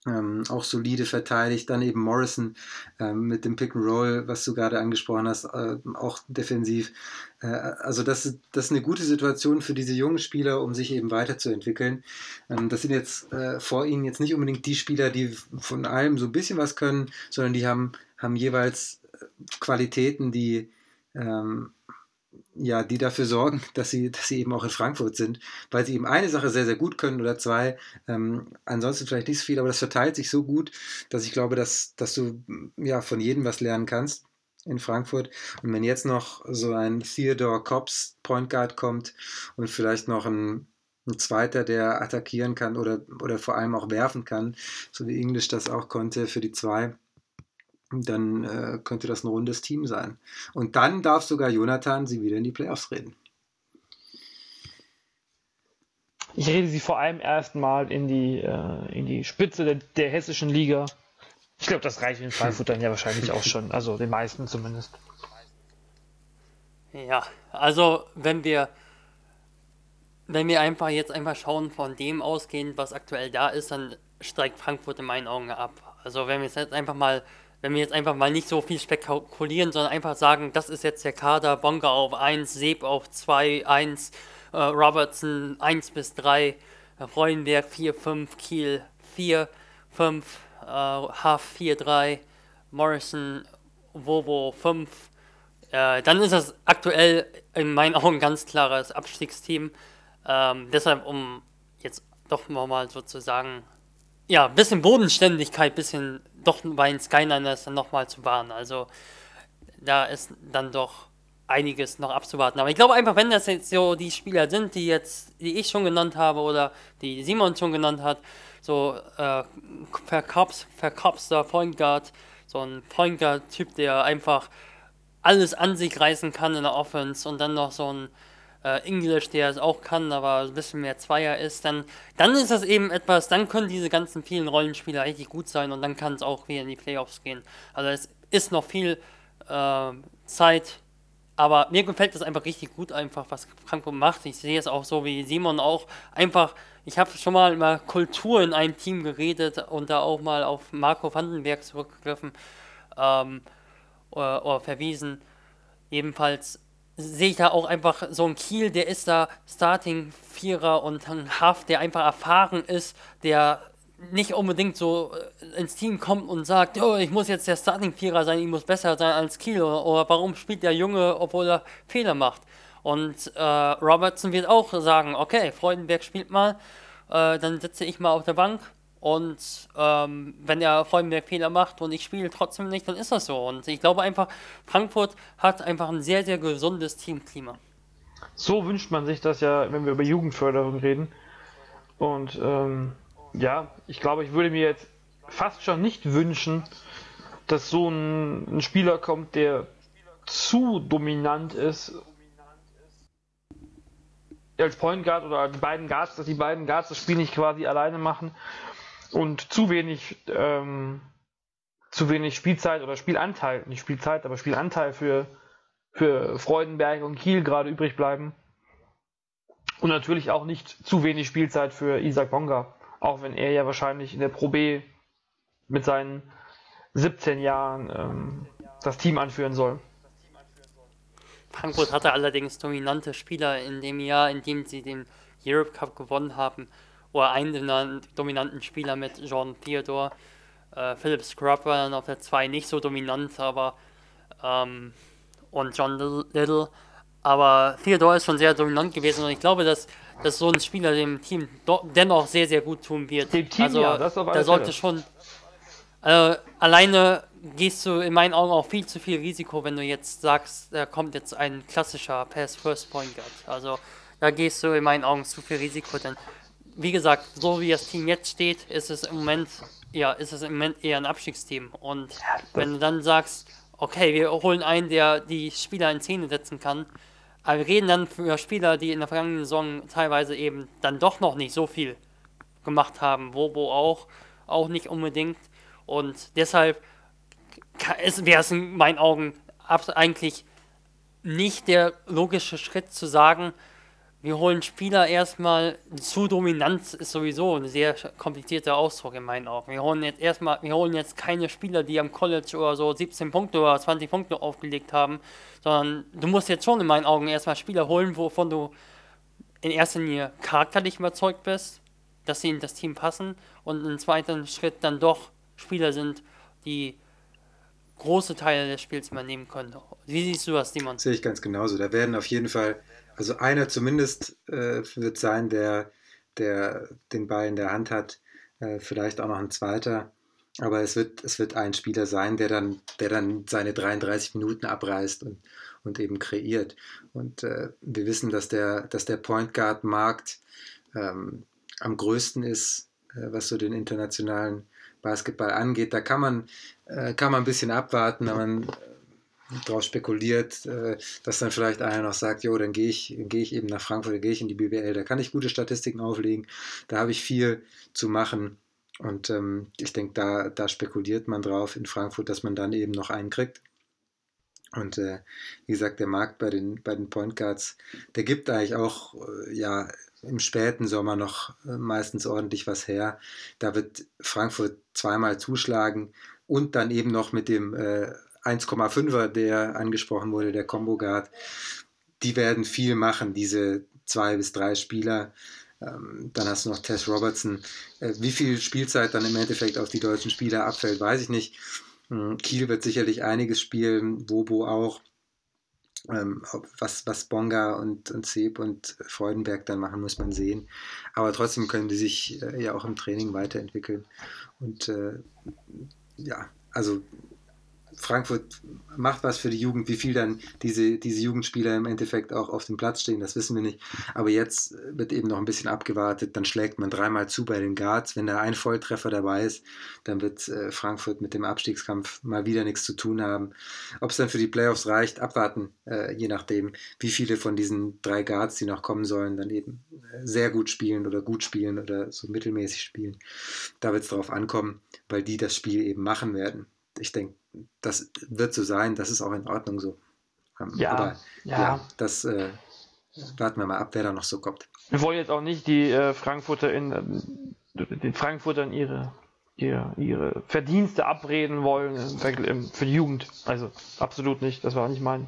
ähm, auch solide verteidigt. Dann eben Morrison ähm, mit dem Pick and Roll, was du gerade angesprochen hast, äh, auch defensiv. Äh, also das, ist, das ist eine gute Situation für diese jungen Spieler, um sich eben weiterzuentwickeln. Ähm, das sind jetzt äh, vor ihnen jetzt nicht unbedingt die Spieler, die von allem so ein bisschen was können, sondern die haben, haben jeweils äh, Qualitäten, die ähm, ja, die dafür sorgen, dass sie, dass sie eben auch in Frankfurt sind, weil sie eben eine Sache sehr, sehr gut können oder zwei, ähm, ansonsten vielleicht nicht so viel, aber das verteilt sich so gut, dass ich glaube, dass, dass du ja von jedem was lernen kannst in Frankfurt. Und wenn jetzt noch so ein Theodore Cobbs Point Guard kommt und vielleicht noch ein, ein zweiter, der attackieren kann oder, oder vor allem auch werfen kann, so wie English das auch konnte für die zwei, dann äh, könnte das ein rundes Team sein. Und dann darf sogar Jonathan sie wieder in die Playoffs reden. Ich rede sie vor allem erstmal in die, äh, in die Spitze der, der hessischen Liga. Ich glaube, das reicht in Frankfurt dann ja wahrscheinlich auch schon. Also den meisten zumindest. Ja, also wenn wir wenn wir einfach jetzt einfach schauen von dem ausgehend, was aktuell da ist, dann steigt Frankfurt in meinen Augen ab. Also wenn wir jetzt einfach mal wenn wir jetzt einfach mal nicht so viel spekulieren, sondern einfach sagen, das ist jetzt der Kader, Bonga auf 1, Seb auf 2, 1, äh, Robertson 1 bis 3, Freudenberg 4, 5, Kiel 4, 5, äh, Huff 4, 3, Morrison, Wovo 5, äh, dann ist das aktuell in meinen Augen ganz klares Abstiegsteam. Ähm, deshalb, um jetzt doch nochmal sozusagen ja, bisschen Bodenständigkeit, bisschen doch bei den Skyliners dann nochmal zu wahren. Also da ist dann doch einiges noch abzuwarten. Aber ich glaube einfach, wenn das jetzt so die Spieler sind, die jetzt, die ich schon genannt habe oder die Simon schon genannt hat, so äh, verkops, verkopster Point Guard, so ein Point Guard-Typ, der einfach alles an sich reißen kann in der Offense und dann noch so ein äh, English, der es auch kann, aber ein bisschen mehr Zweier ist, dann, dann ist das eben etwas, dann können diese ganzen vielen Rollenspieler richtig gut sein und dann kann es auch wieder in die Playoffs gehen. Also es ist noch viel äh, Zeit, aber mir gefällt das einfach richtig gut, einfach was Frankfurt macht. Ich sehe es auch so wie Simon auch einfach. Ich habe schon mal über Kultur in einem Team geredet und da auch mal auf Marco Vandenberg zurückgegriffen ähm, oder, oder verwiesen. Ebenfalls sehe ich da auch einfach so ein Kiel, der ist da Starting-Vierer und ein Haft, der einfach erfahren ist, der nicht unbedingt so äh, ins Team kommt und sagt, oh, ich muss jetzt der Starting-Vierer sein, ich muss besser sein als Kiel oder, oder, warum spielt der Junge, obwohl er Fehler macht. Und äh, Robertson wird auch sagen, okay, Freudenberg spielt mal, äh, dann sitze ich mal auf der Bank und ähm, wenn der Freudenberg Fehler macht und ich spiele trotzdem nicht, dann ist das so. Und ich glaube einfach, Frankfurt hat einfach ein sehr, sehr gesundes Teamklima. So wünscht man sich das ja, wenn wir über Jugendförderung reden. Und ähm, ja, ich glaube, ich würde mir jetzt fast schon nicht wünschen, dass so ein, ein Spieler kommt, der zu dominant ist als Point Guard oder die beiden Guards, dass die beiden Guards das Spiel nicht quasi alleine machen und zu wenig ähm, zu wenig Spielzeit oder Spielanteil, nicht Spielzeit, aber Spielanteil für, für Freudenberg und Kiel gerade übrig bleiben. Und natürlich auch nicht zu wenig Spielzeit für Isaac Bonga, auch wenn er ja wahrscheinlich in der Pro B mit seinen 17 Jahren ähm, das Team anführen soll. Frankfurt hatte allerdings dominante Spieler in dem Jahr, in dem sie den Europe Cup gewonnen haben. Oder einen dominanten Spieler mit Jordan Theodore. Äh, Philip Scrub war dann auf der 2 nicht so dominant, aber ähm, und John Little. Aber Theodore ist schon sehr dominant gewesen und ich glaube, dass, dass so ein Spieler dem Team dennoch sehr, sehr gut tun wird. Dem Team, also, ja, das auf da sollte schon. Also, alleine gehst du in meinen Augen auch viel zu viel Risiko, wenn du jetzt sagst, da kommt jetzt ein klassischer Pass-First-Point Guard. Also, da gehst du in meinen Augen zu viel Risiko, denn wie gesagt, so wie das Team jetzt steht, ist es im Moment ja, ist es im Moment eher ein Abstiegsteam. Und wenn du dann sagst, okay, wir holen einen, der die Spieler in Szene setzen kann, aber wir reden dann für Spieler, die in der vergangenen Saison teilweise eben dann doch noch nicht so viel gemacht haben, Wobo auch, auch nicht unbedingt. Und deshalb wäre es in meinen Augen eigentlich nicht der logische Schritt zu sagen, wir holen Spieler erstmal, zu dominant ist sowieso ein sehr komplizierter Ausdruck in meinen Augen. Wir holen jetzt erstmal, wir holen jetzt keine Spieler, die am College oder so 17 Punkte oder 20 Punkte aufgelegt haben, sondern du musst jetzt schon in meinen Augen erstmal Spieler holen, wovon du in erster Linie charakterlich überzeugt bist, dass sie in das Team passen und im zweiten Schritt dann doch Spieler sind, die große Teile des Spiels übernehmen können. Wie siehst du das, Simon? Sehe ich ganz genauso. Da werden auf jeden Fall also einer zumindest äh, wird sein, der, der den Ball in der Hand hat, äh, vielleicht auch noch ein zweiter. Aber es wird, es wird ein Spieler sein, der dann, der dann seine 33 Minuten abreißt und, und eben kreiert. Und äh, wir wissen, dass der, dass der Point Guard Markt ähm, am größten ist, äh, was so den internationalen Basketball angeht. Da kann man, äh, kann man ein bisschen abwarten, aber man darauf spekuliert, äh, dass dann vielleicht einer noch sagt, jo, dann gehe ich, geh ich eben nach Frankfurt, dann gehe ich in die BBL, da kann ich gute Statistiken auflegen, da habe ich viel zu machen. Und ähm, ich denke, da, da spekuliert man drauf in Frankfurt, dass man dann eben noch einen kriegt. Und äh, wie gesagt, der Markt bei den, bei den Point Guards, der gibt eigentlich auch äh, ja, im späten Sommer noch äh, meistens ordentlich was her. Da wird Frankfurt zweimal zuschlagen und dann eben noch mit dem äh, 1,5er, der angesprochen wurde, der Combo Guard, die werden viel machen, diese zwei bis drei Spieler. Ähm, dann hast du noch Tess Robertson. Äh, wie viel Spielzeit dann im Endeffekt auf die deutschen Spieler abfällt, weiß ich nicht. Hm, Kiel wird sicherlich einiges spielen, Wobo auch. Ähm, was, was Bonga und, und Seb und Freudenberg dann machen, muss man sehen. Aber trotzdem können die sich äh, ja auch im Training weiterentwickeln. Und äh, ja, also Frankfurt macht was für die Jugend, wie viel dann diese, diese Jugendspieler im Endeffekt auch auf dem Platz stehen, das wissen wir nicht. Aber jetzt wird eben noch ein bisschen abgewartet, dann schlägt man dreimal zu bei den Guards. Wenn da ein Volltreffer dabei ist, dann wird äh, Frankfurt mit dem Abstiegskampf mal wieder nichts zu tun haben. Ob es dann für die Playoffs reicht, abwarten, äh, je nachdem, wie viele von diesen drei Guards, die noch kommen sollen, dann eben äh, sehr gut spielen oder gut spielen oder so mittelmäßig spielen. Da wird es darauf ankommen, weil die das Spiel eben machen werden. Ich denke, das wird so sein, das ist auch in Ordnung so. Ähm, ja, aber ja, ja das äh, warten wir mal ab, wer da noch so kommt. Wir wollen jetzt auch nicht die äh, Frankfurter in äh, den Frankfurtern ihre, ihre, ihre Verdienste abreden wollen für die Jugend. Also absolut nicht, das war nicht mein.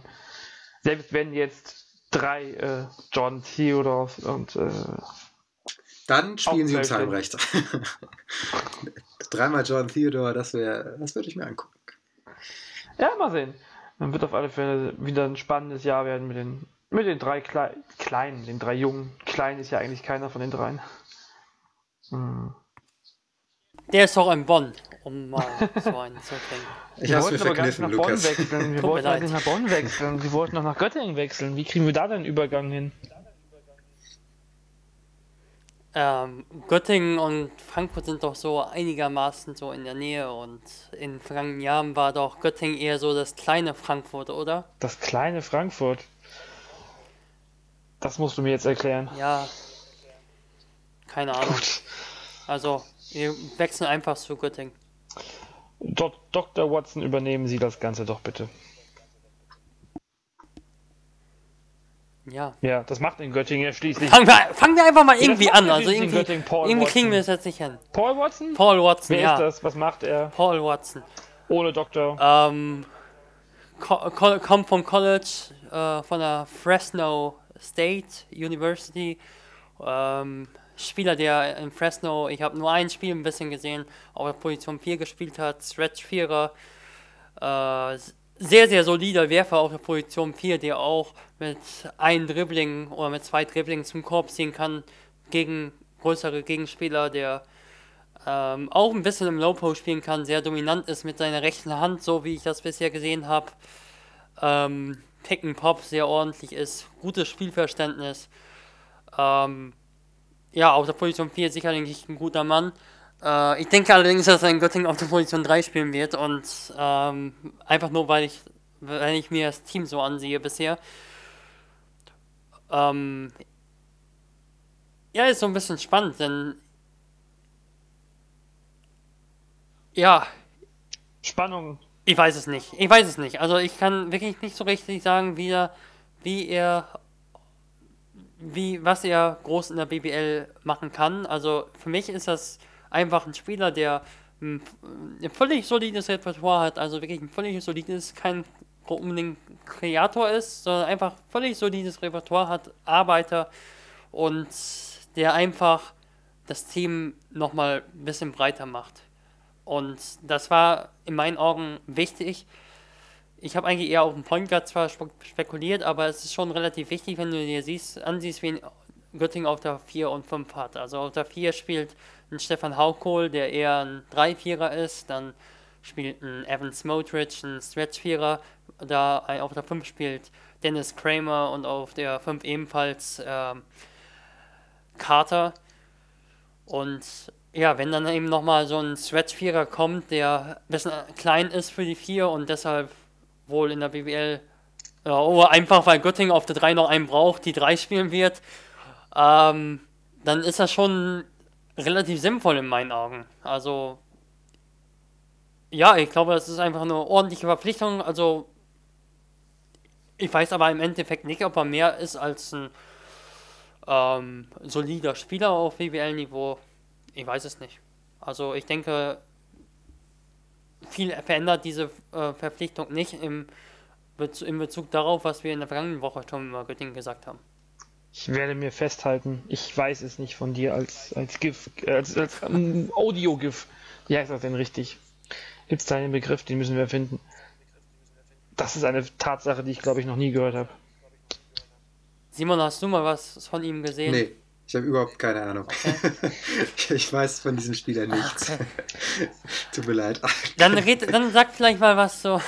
Selbst wenn jetzt drei äh, John Theodore und äh, dann spielen sie uns Heimrecht. Dreimal John Theodore, das wäre, das würde ich mir angucken. Ja, mal sehen. Dann wird auf alle Fälle wieder ein spannendes Jahr werden mit den, mit den drei Kle Kleinen, den drei Jungen. Klein ist ja eigentlich keiner von den dreien. Hm. Der ist auch in Bonn, um mal so einen zu bringen. Ich wir wollten aber gar nicht nach Lukas. Bonn wechseln. Wir wollten eigentlich nach Bonn wechseln. Sie wollten noch nach Göttingen wechseln. Wie kriegen wir da den Übergang hin? Ähm, Göttingen und Frankfurt sind doch so einigermaßen so in der Nähe und in vergangenen Jahren war doch Göttingen eher so das kleine Frankfurt, oder? Das kleine Frankfurt? Das musst du mir jetzt erklären. Ja. Keine Ahnung. Gut. Also, Wir wechseln einfach zu Göttingen. Dok Dr. Watson, übernehmen Sie das Ganze doch bitte. Ja. Ja, das macht in Göttingen ja schließlich. Fangen wir, fangen wir einfach mal irgendwie an. Also irgendwie, irgendwie Watson. kriegen wir es jetzt nicht hin. Paul Watson? Paul Watson, Wer ja. ist das? Was macht er? Paul Watson. Ohne Doktor. Ähm, ko ko kommt vom College, äh, von der Fresno State University. Ähm, Spieler, der in Fresno, ich habe nur ein Spiel ein bisschen gesehen, auf der Position 4 gespielt hat, Stretch Vierer. Äh, sehr, sehr solider Werfer auf der Position 4, der auch mit einem Dribbling oder mit zwei Dribblings zum Korb ziehen kann gegen größere Gegenspieler, der ähm, auch ein bisschen im Low Post spielen kann, sehr dominant ist mit seiner rechten Hand, so wie ich das bisher gesehen habe. Ähm, Pick and Pop sehr ordentlich ist, gutes Spielverständnis. Ähm, ja, auf der Position 4 sicherlich ein guter Mann. Äh, ich denke allerdings, dass er in Göttingen auf der Position 3 spielen wird und ähm, einfach nur, weil ich, weil ich mir das Team so ansehe bisher. Ähm, ja, ist so ein bisschen spannend, denn ja, Spannung. ich weiß es nicht. Ich weiß es nicht. Also ich kann wirklich nicht so richtig sagen, wie er, wie er, wie, was er groß in der BBL machen kann. Also für mich ist das einfach ein Spieler, der ein, ein völlig solides Repertoire hat. Also wirklich ein völlig solides, kein unbedingt Kreator ist, sondern einfach völlig solides Repertoire hat, Arbeiter und der einfach das Team nochmal ein bisschen breiter macht. Und das war in meinen Augen wichtig. Ich habe eigentlich eher auf den Point Guard zwar spe- spekuliert, aber es ist schon relativ wichtig, wenn du dir siehst, ansiehst, wen Göttingen auf der 4 und 5 hat. Also auf der 4 spielt ein Stefan Haukohl, der eher ein 3-4er ist, dann spielt ein Evan Smotrich, ein Stretch-Vierer, da auf der 5 spielt Dennis Kramer und auf der 5 ebenfalls ähm, Carter. Und ja, wenn dann eben nochmal so ein Stretch-Vierer kommt, der ein bisschen klein ist für die 4 und deshalb wohl in der BWL, ja, oder einfach weil Göttingen auf der 3 noch einen braucht, die 3 spielen wird, ähm, dann ist das schon relativ sinnvoll in meinen Augen. Also, ja, ich glaube, das ist einfach eine ordentliche Verpflichtung. Also, ich weiß aber im Endeffekt nicht, ob er mehr ist als ein ähm, solider Spieler auf BWL-Niveau. Ich weiß es nicht. Also ich denke, viel verändert diese äh, Verpflichtung nicht im Bez in Bezug darauf, was wir in der vergangenen Woche schon über Göttingen gesagt haben. Ich werde mir festhalten, ich weiß es nicht von dir als, als GIF, äh, als, als ähm, Audio-GIF. Wie heißt das denn richtig? Gibt es da einen Begriff, den müssen wir finden? Das ist eine Tatsache, die ich glaube ich noch nie gehört habe. Simon, hast du mal was von ihm gesehen? Nee, ich habe überhaupt keine Ahnung. ich weiß von diesem Spieler nichts. Tut mir leid. Dann, red, dann sag vielleicht mal was so.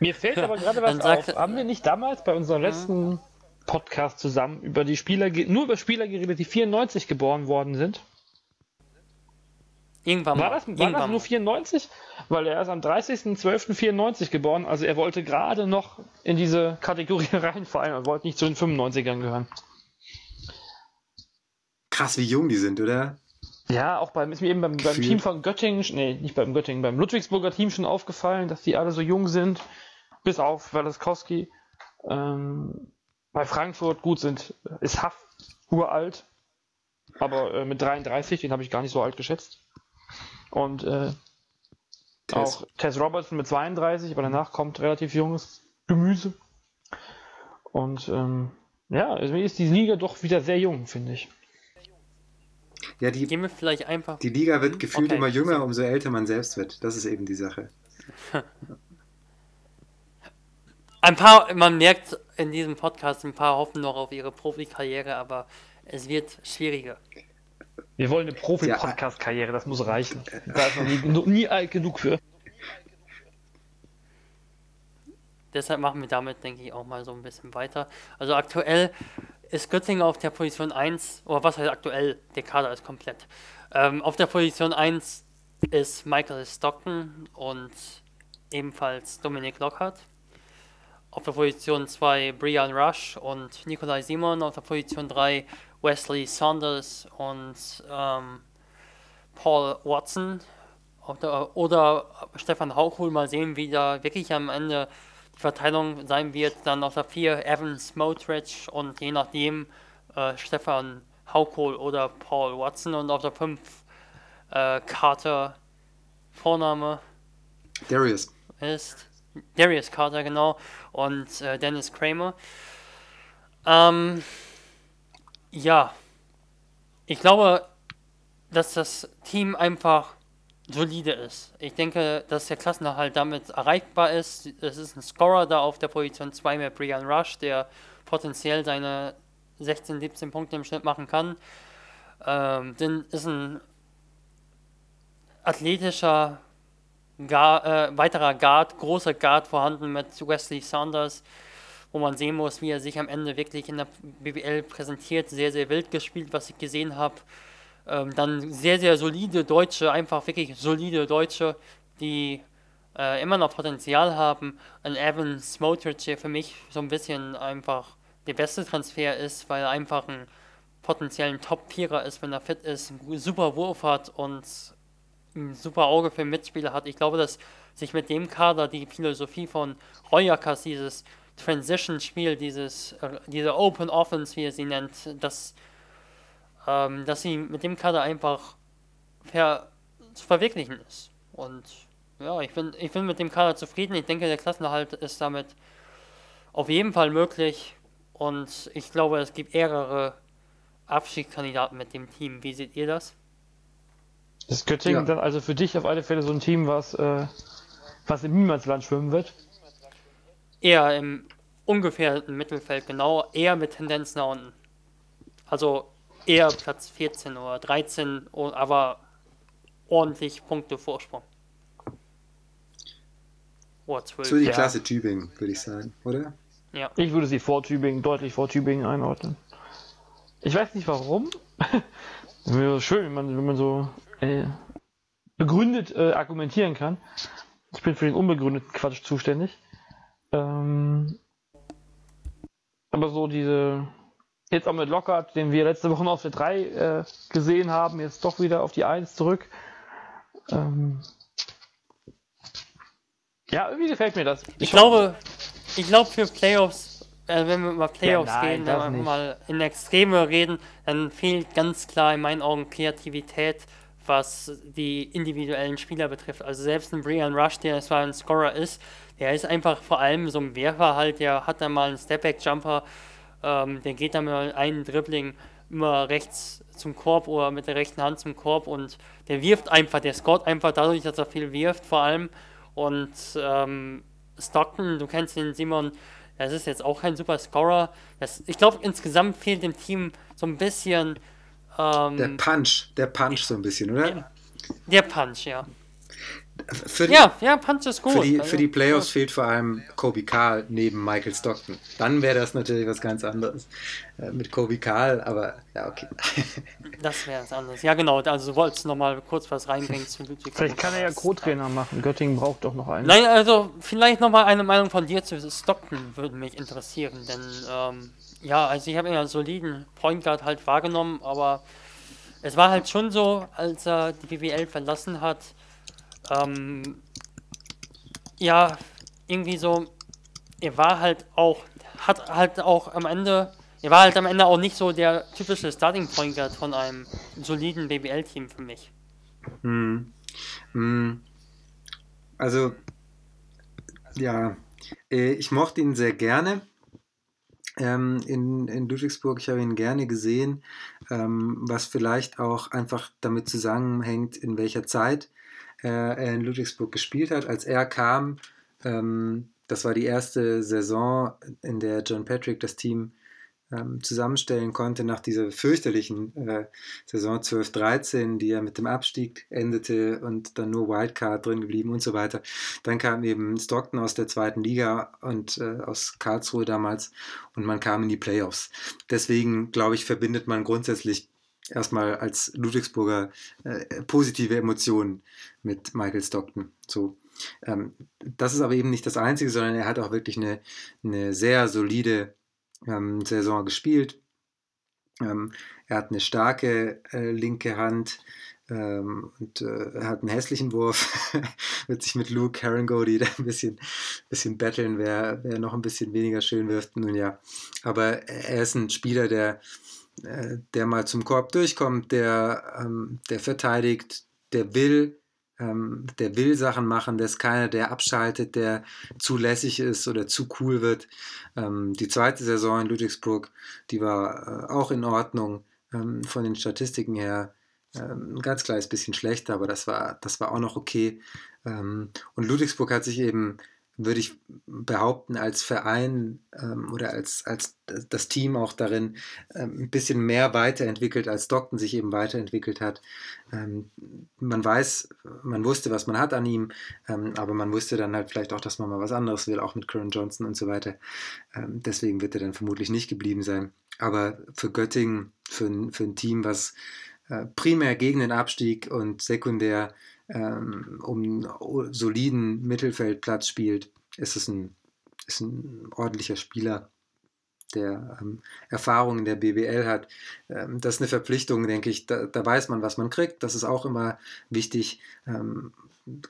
Mir fällt aber gerade was Dann sagt- auf. Haben wir nicht damals bei unserem letzten Podcast zusammen über die Spieler, nur über Spieler geredet, die 94 geboren worden sind? Irgendwann War das, war Irgendwann das nur 94? Weil er ist am 30.12.94 geboren, also er wollte gerade noch in diese Kategorie reinfallen und wollte nicht zu den 95ern gehören. Krass, wie jung die sind, oder? Ja, auch beim, ist mir eben beim, beim. Team von Göttingen, nee, nicht beim Göttingen, beim Ludwigsburger Team schon aufgefallen, dass die alle so jung sind, bis auf Walaskowski. Ähm, bei Frankfurt, gut, sind, ist Haff uralt, aber äh, mit 33, den habe ich gar nicht so alt geschätzt. Und äh, Tess. auch Tess Robertson mit 32, aber danach kommt relativ junges Gemüse. Und ähm, ja, also mir ist die Liga doch wieder sehr jung, finde ich. Ja, die, Gehen wir vielleicht einfach. die Liga wird gefühlt Okay. immer jünger, umso älter man selbst wird. Das ist eben die Sache. Ein paar, man merkt in diesem Podcast, ein paar hoffen noch auf ihre Profikarriere, aber es wird schwieriger. Wir wollen eine Profi-Podcast-Karriere, das muss reichen. Da ist noch nie, nie alt genug für. Deshalb machen wir damit, denke ich, auch mal so ein bisschen weiter. Also aktuell ist Göttingen auf der Position 1, oder was heißt aktuell? Der Kader ist komplett. Ähm, auf der Position 1 ist Michael Stockton und ebenfalls Dominik Lockhart. Auf der Position 2 Brian Rush und Nikolai Simon. Auf der Position 3 Wesley Saunders und ähm, Paul Watson oder, oder Stefan Hauchul. Mal sehen, wie da wirklich am Ende die Verteilung sein wird. Dann auf der 4 Evan Smotrich und je nachdem äh, Stefan Hauchul oder Paul Watson und auf der 5 äh, Carter Vorname Darius. ist Darius Carter, genau, und äh, Dennis Kramer. Ähm, ja, ich glaube, dass das Team einfach solide ist. Ich denke, dass der Klassenerhalt damit erreichbar ist. Es ist ein Scorer da auf der Position 2 mit Brian Rush, der potenziell seine 16, 17 Punkte im Schnitt machen kann. Ähm, dann ist ein athletischer Guard, äh, weiterer Guard, großer Guard vorhanden mit Wesley Saunders, wo man sehen muss, wie er sich am Ende wirklich in der BBL präsentiert. Sehr, sehr wild gespielt, was ich gesehen habe. Ähm, dann sehr, sehr solide Deutsche, einfach wirklich solide Deutsche, die äh, immer noch Potenzial haben. Ein Evan Smotrich, der für mich so ein bisschen einfach der beste Transfer ist, weil er einfach ein potenziellen Top-Vierer ist, wenn er fit ist, einen super Wurf hat und ein super Auge für Mitspieler hat. Ich glaube, dass sich mit dem Kader die Philosophie von Royakas, dieses Transition-Spiel, dieses, äh, diese Open Offense, wie er sie nennt, dass, ähm, dass sie mit dem Kader einfach ver zu verwirklichen ist. Und ja, ich bin, ich bin mit dem Kader zufrieden. Ich denke, der Klassenerhalt ist damit auf jeden Fall möglich. Und ich glaube, es gibt mehrere Abstiegskandidaten mit dem Team. Wie seht ihr das? Ist Göttingen ja. dann also für dich auf alle Fälle so ein Team, was, äh, was im Niemandsland schwimmen wird? Eher im ungefährten Mittelfeld, genau, eher mit Tendenz nach unten. Also eher Platz 14 oder 13, aber ordentlich Punkte Vorsprung. Oder 12. So die ja. Klasse Tübingen, würde ich sagen, oder? Ja. Ich würde sie vor Tübingen, deutlich vor Tübingen einordnen. Ich weiß nicht warum. wäre schön, wenn man, wenn man so äh, begründet äh, argumentieren kann. Ich bin für den unbegründeten Quatsch zuständig. Ähm, aber so diese, jetzt auch mit Lockhart, den wir letzte Woche noch auf der 3 äh, gesehen haben, jetzt doch wieder auf die 1 zurück. Ähm, ja, irgendwie gefällt mir das. Ich, ich glaube, ich glaube für Playoffs, äh, wenn wir über Playoffs ja, nein, reden, wenn wir mal in Extreme reden, dann fehlt ganz klar in meinen Augen Kreativität was die individuellen Spieler betrifft. Also selbst ein Brian Rush, der zwar ein Scorer ist, der ist einfach vor allem so ein Werfer halt, der hat dann mal einen Stepback-Jumper, ähm, der geht dann mal einen Dribbling immer rechts zum Korb oder mit der rechten Hand zum Korb und der wirft einfach, der scoret einfach dadurch, dass er viel wirft vor allem und ähm, Stockton, du kennst den Simon, das ist jetzt auch kein super Scorer. Das, ich glaube, insgesamt fehlt dem Team so ein bisschen ähm, der Punch, der Punch so ein bisschen, oder? Der, der Punch, ja. Die, ja, ja, Punch ist gut. Für die, also, für die Playoffs ja. fehlt vor allem Kobe Karl neben Michael Stockton. Dann wäre das natürlich was ganz anderes äh, mit Kobe Karl, aber ja, okay. Das wäre was anderes. Ja, genau. Also du wolltest nochmal kurz was reinbringen zu Ludwig. Vielleicht kann er ja Co-Trainer machen. Göttingen braucht doch noch einen. Nein, also vielleicht nochmal eine Meinung von dir zu Stockton würde mich interessieren, denn ähm, ja, also ich habe ihn als soliden Point Guard halt wahrgenommen, aber es war halt schon so, als er die BWL verlassen hat, ähm, ja, irgendwie so, er war halt auch, hat halt auch am Ende, er war halt am Ende auch nicht so der typische Starting Point Guard von einem soliden BBL-Team für mich. Hm. Hm. Also, ja, äh, ich mochte ihn sehr gerne ähm, in, in Ludwigsburg. Ich habe ihn gerne gesehen, ähm, was vielleicht auch einfach damit zusammenhängt, in welcher Zeit äh, er in Ludwigsburg gespielt hat. Als er kam, ähm, das war die erste Saison, in der John Patrick das Team ähm, zusammenstellen konnte nach dieser fürchterlichen äh, Saison 12-13, die ja mit dem Abstieg endete und dann nur Wildcard drin geblieben und so weiter. Dann kam eben Stockton aus der zweiten Liga und äh, aus Karlsruhe damals und man kam in die Playoffs. Deswegen, glaube ich, verbindet man grundsätzlich erstmal als Ludwigsburger äh, positive Emotionen mit Michael Stockton. So. Ähm, das ist aber eben nicht das Einzige, sondern er hat auch wirklich eine, eine sehr solide ähm, Saison gespielt. Ähm, er hat eine starke äh, linke Hand. ähm, und äh, hat einen hässlichen Wurf, wird sich mit Luke Herringody da ein bisschen, bisschen betteln, wer, wer noch ein bisschen weniger schön wirft. Nun ja, aber er ist ein Spieler, der, äh, der mal zum Korb durchkommt, der, ähm, der verteidigt, der will, ähm, der will Sachen machen, der ist keiner, der abschaltet, der zu lässig ist oder zu cool wird. Ähm, die zweite Saison in Ludwigsburg, die war äh, auch in Ordnung ähm, von den Statistiken her. Ähm, ein ganz kleines bisschen schlechter, aber das war, das war auch noch okay. Ähm, und Ludwigsburg hat sich eben würde ich behaupten, als Verein ähm, oder als, als das Team auch darin ähm, ein bisschen mehr weiterentwickelt, als Stockton sich eben weiterentwickelt hat. Ähm, man weiß, man wusste, was man hat an ihm, ähm, aber man wusste dann halt vielleicht auch, dass man mal was anderes will, auch mit Curran Johnson und so weiter. Ähm, deswegen wird er dann vermutlich nicht geblieben sein. Aber für Göttingen, für, für ein Team, was äh, primär gegen den Abstieg und sekundär ähm, um soliden Mittelfeldplatz spielt, ist es ein, ist ein ordentlicher Spieler, der ähm, Erfahrung in der BBL hat. Ähm, das ist eine Verpflichtung, denke ich. Da, da, weiß man, was man kriegt. Das ist auch immer wichtig. Ähm,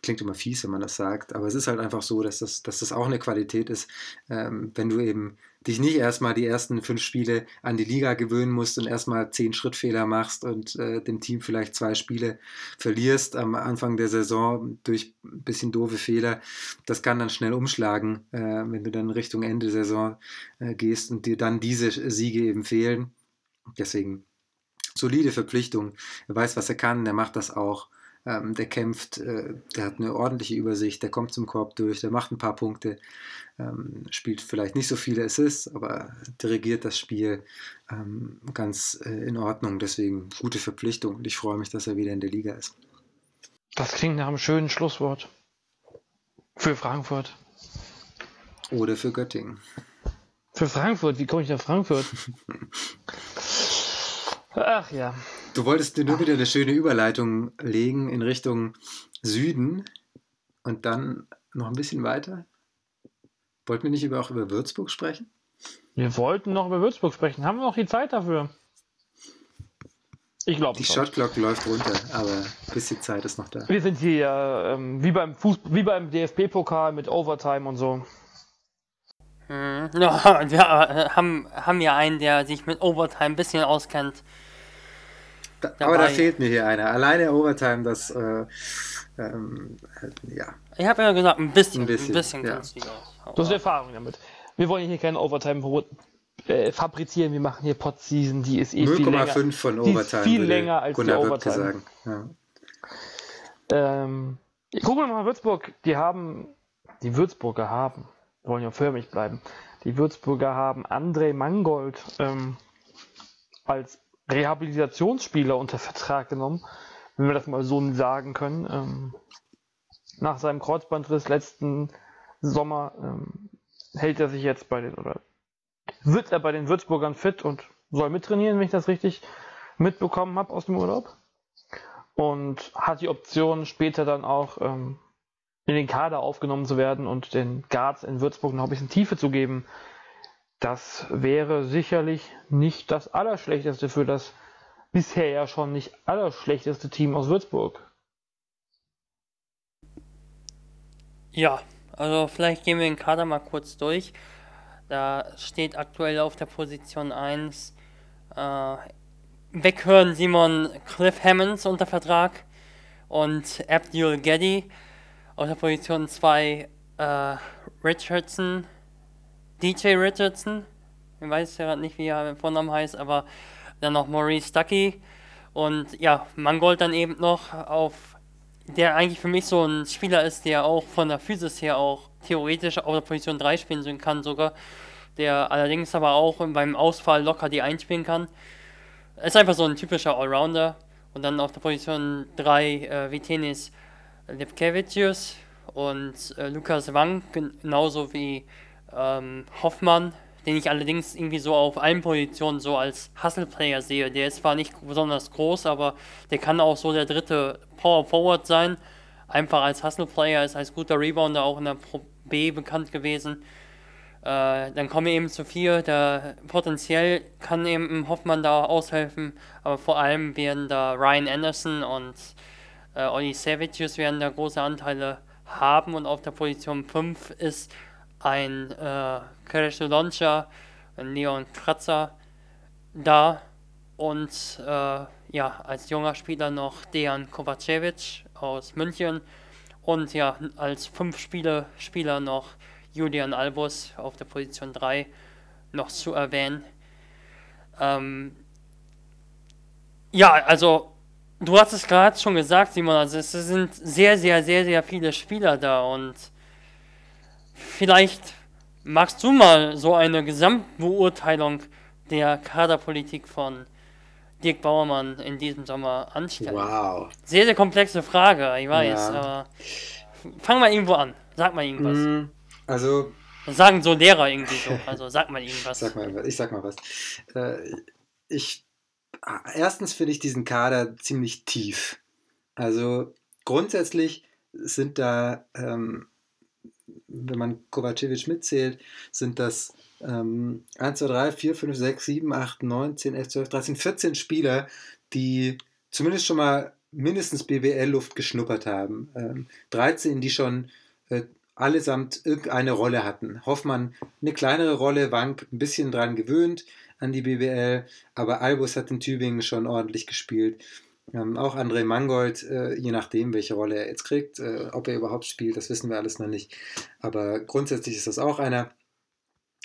klingt immer fies, wenn man das sagt, aber es ist halt einfach so, dass das, dass das auch eine Qualität ist, ähm, wenn du eben dich nicht erstmal die ersten fünf Spiele an die Liga gewöhnen musst und erstmal zehn Schrittfehler machst und äh, dem Team vielleicht zwei Spiele verlierst am Anfang der Saison durch ein bisschen doofe Fehler. Das kann dann schnell umschlagen, äh, wenn du dann Richtung Ende Saison äh, gehst und dir dann diese Siege eben fehlen. Deswegen solide Verpflichtung. Er weiß, was er kann, der macht das auch. Ähm, der kämpft, äh, der hat eine ordentliche Übersicht, der kommt zum Korb durch, der macht ein paar Punkte, ähm, spielt vielleicht nicht so viele Assists, aber dirigiert das Spiel ähm, ganz äh, in Ordnung. Deswegen gute Verpflichtung und ich freue mich, dass er wieder in der Liga ist. Das klingt nach einem schönen Schlusswort. Für Frankfurt. Oder für Göttingen. Für Frankfurt? Wie komme ich nach Frankfurt? Ach ja. Du wolltest dir nur wieder eine schöne Überleitung legen in Richtung Süden und dann noch ein bisschen weiter. Wollten wir nicht über, auch über Würzburg sprechen? Wir wollten noch über Würzburg sprechen. Haben wir noch die Zeit dafür? Ich glaube Die Shotglock läuft runter, aber ein bisschen Zeit ist noch da. Wir sind hier ähm, wie beim wie beim DFB-Pokal mit Overtime und so. Hm, ja, wir haben, haben ja einen, der sich mit Overtime ein bisschen auskennt. Da, aber da fehlt mir hier einer. Alleine Overtime, das, äh, ähm, ja. Ich habe ja gesagt, ein bisschen, ein bisschen, ein bisschen ja. kannst du Du hast Erfahrung damit. Wir wollen hier keine Overtime äh, fabrizieren, wir machen hier Pot Season, die ist eh viel länger. 0,5 von Overtime. Die ist viel länger als Gunnar die Overtime. Sagen. Ja. Ähm, gucken wir mal Würzburg. Die haben, die Würzburger haben, wollen ja förmlich bleiben. Die Würzburger haben André Mangold ähm, als Rehabilitationsspieler unter Vertrag genommen, wenn wir das mal so sagen können. Ähm, nach seinem Kreuzbandriss letzten Sommer ähm, hält er sich jetzt bei den oder wird er bei den Würzburgern fit und soll mittrainieren, wenn ich das richtig mitbekommen habe aus dem Urlaub. Und hat die Option, später dann auch ähm, in den Kader aufgenommen zu werden und den Guards in Würzburg noch ein bisschen Tiefe zu geben. Das wäre sicherlich nicht das Allerschlechteste für das bisher ja schon nicht allerschlechteste Team aus Würzburg. Ja, also vielleicht gehen wir den Kader mal kurz durch. Da steht aktuell auf der Position 1 äh, weghören Simon Cliff Hammonds unter Vertrag und Abdul Geddy. Auf der Position 2 äh, Richardson, DJ Richardson. Ich weiß ja nicht, wie er im Vornamen heißt, aber dann noch Maurice Stuckey. Und ja, Mangold dann eben noch auf der eigentlich für mich so ein Spieler ist, der auch von der Physis her auch theoretisch auf der Position 3 spielen kann sogar, der allerdings aber auch beim Ausfall locker die einspielen kann. Ist einfach so ein typischer Allrounder. Und dann auf der Position 3 äh, Vitenis Lipkevicius und äh, Lukas Wang, genauso wie ähm, Hoffmann, den ich allerdings irgendwie so auf allen Positionen so als Hustle-Player sehe. Der ist zwar nicht besonders groß, aber der kann auch so der dritte Power Forward sein. Einfach als Hustle-Player ist als guter Rebounder auch in der Pro B bekannt gewesen. Äh, dann kommen eben zu vier, da potenziell kann eben Hoffmann da aushelfen, aber vor allem werden da Ryan Anderson und äh, Olli Savicius werden da große Anteile haben und auf der Position 5 ist ein äh, Keresu Loncha, ein Leon Kratzer da und äh, ja, als junger Spieler noch Dejan Kovacevic aus München und ja, als fünf Spieler, Spieler noch Julian Albus auf der Position 3 noch zu erwähnen. Ähm, ja, also du hast es gerade schon gesagt, Simon, also es sind sehr, sehr, sehr, sehr viele Spieler da und vielleicht magst du mal so eine Gesamtbeurteilung der Kaderpolitik von Dirk Bauermann in diesem Sommer anstellen? Wow. Sehr, sehr komplexe Frage, ich weiß, ja. aber fang mal irgendwo an. Sag mal irgendwas. Mm, also. Das sagen so Lehrer irgendwie so. Also sag mal irgendwas. sag mal, ich sag mal was. Äh, ich. Erstens finde ich diesen Kader ziemlich tief. Also grundsätzlich sind da, ähm, wenn man Kovacevic mitzählt, sind das ähm, 1, 2, 3, 4, 5, 6, 7, 8, 9, 10, 11, 12, 13, 14 Spieler, die zumindest schon mal mindestens BWL-Luft geschnuppert haben. Ähm, 13, die schon äh, allesamt irgendeine Rolle hatten. Hoffmann eine kleinere Rolle, Wank ein bisschen dran gewöhnt an die BWL, aber Albus hat in Tübingen schon ordentlich gespielt. Ähm, auch André Mangold, äh, je nachdem, welche Rolle er jetzt kriegt, äh, ob er überhaupt spielt, das wissen wir alles noch nicht. Aber grundsätzlich ist das auch einer,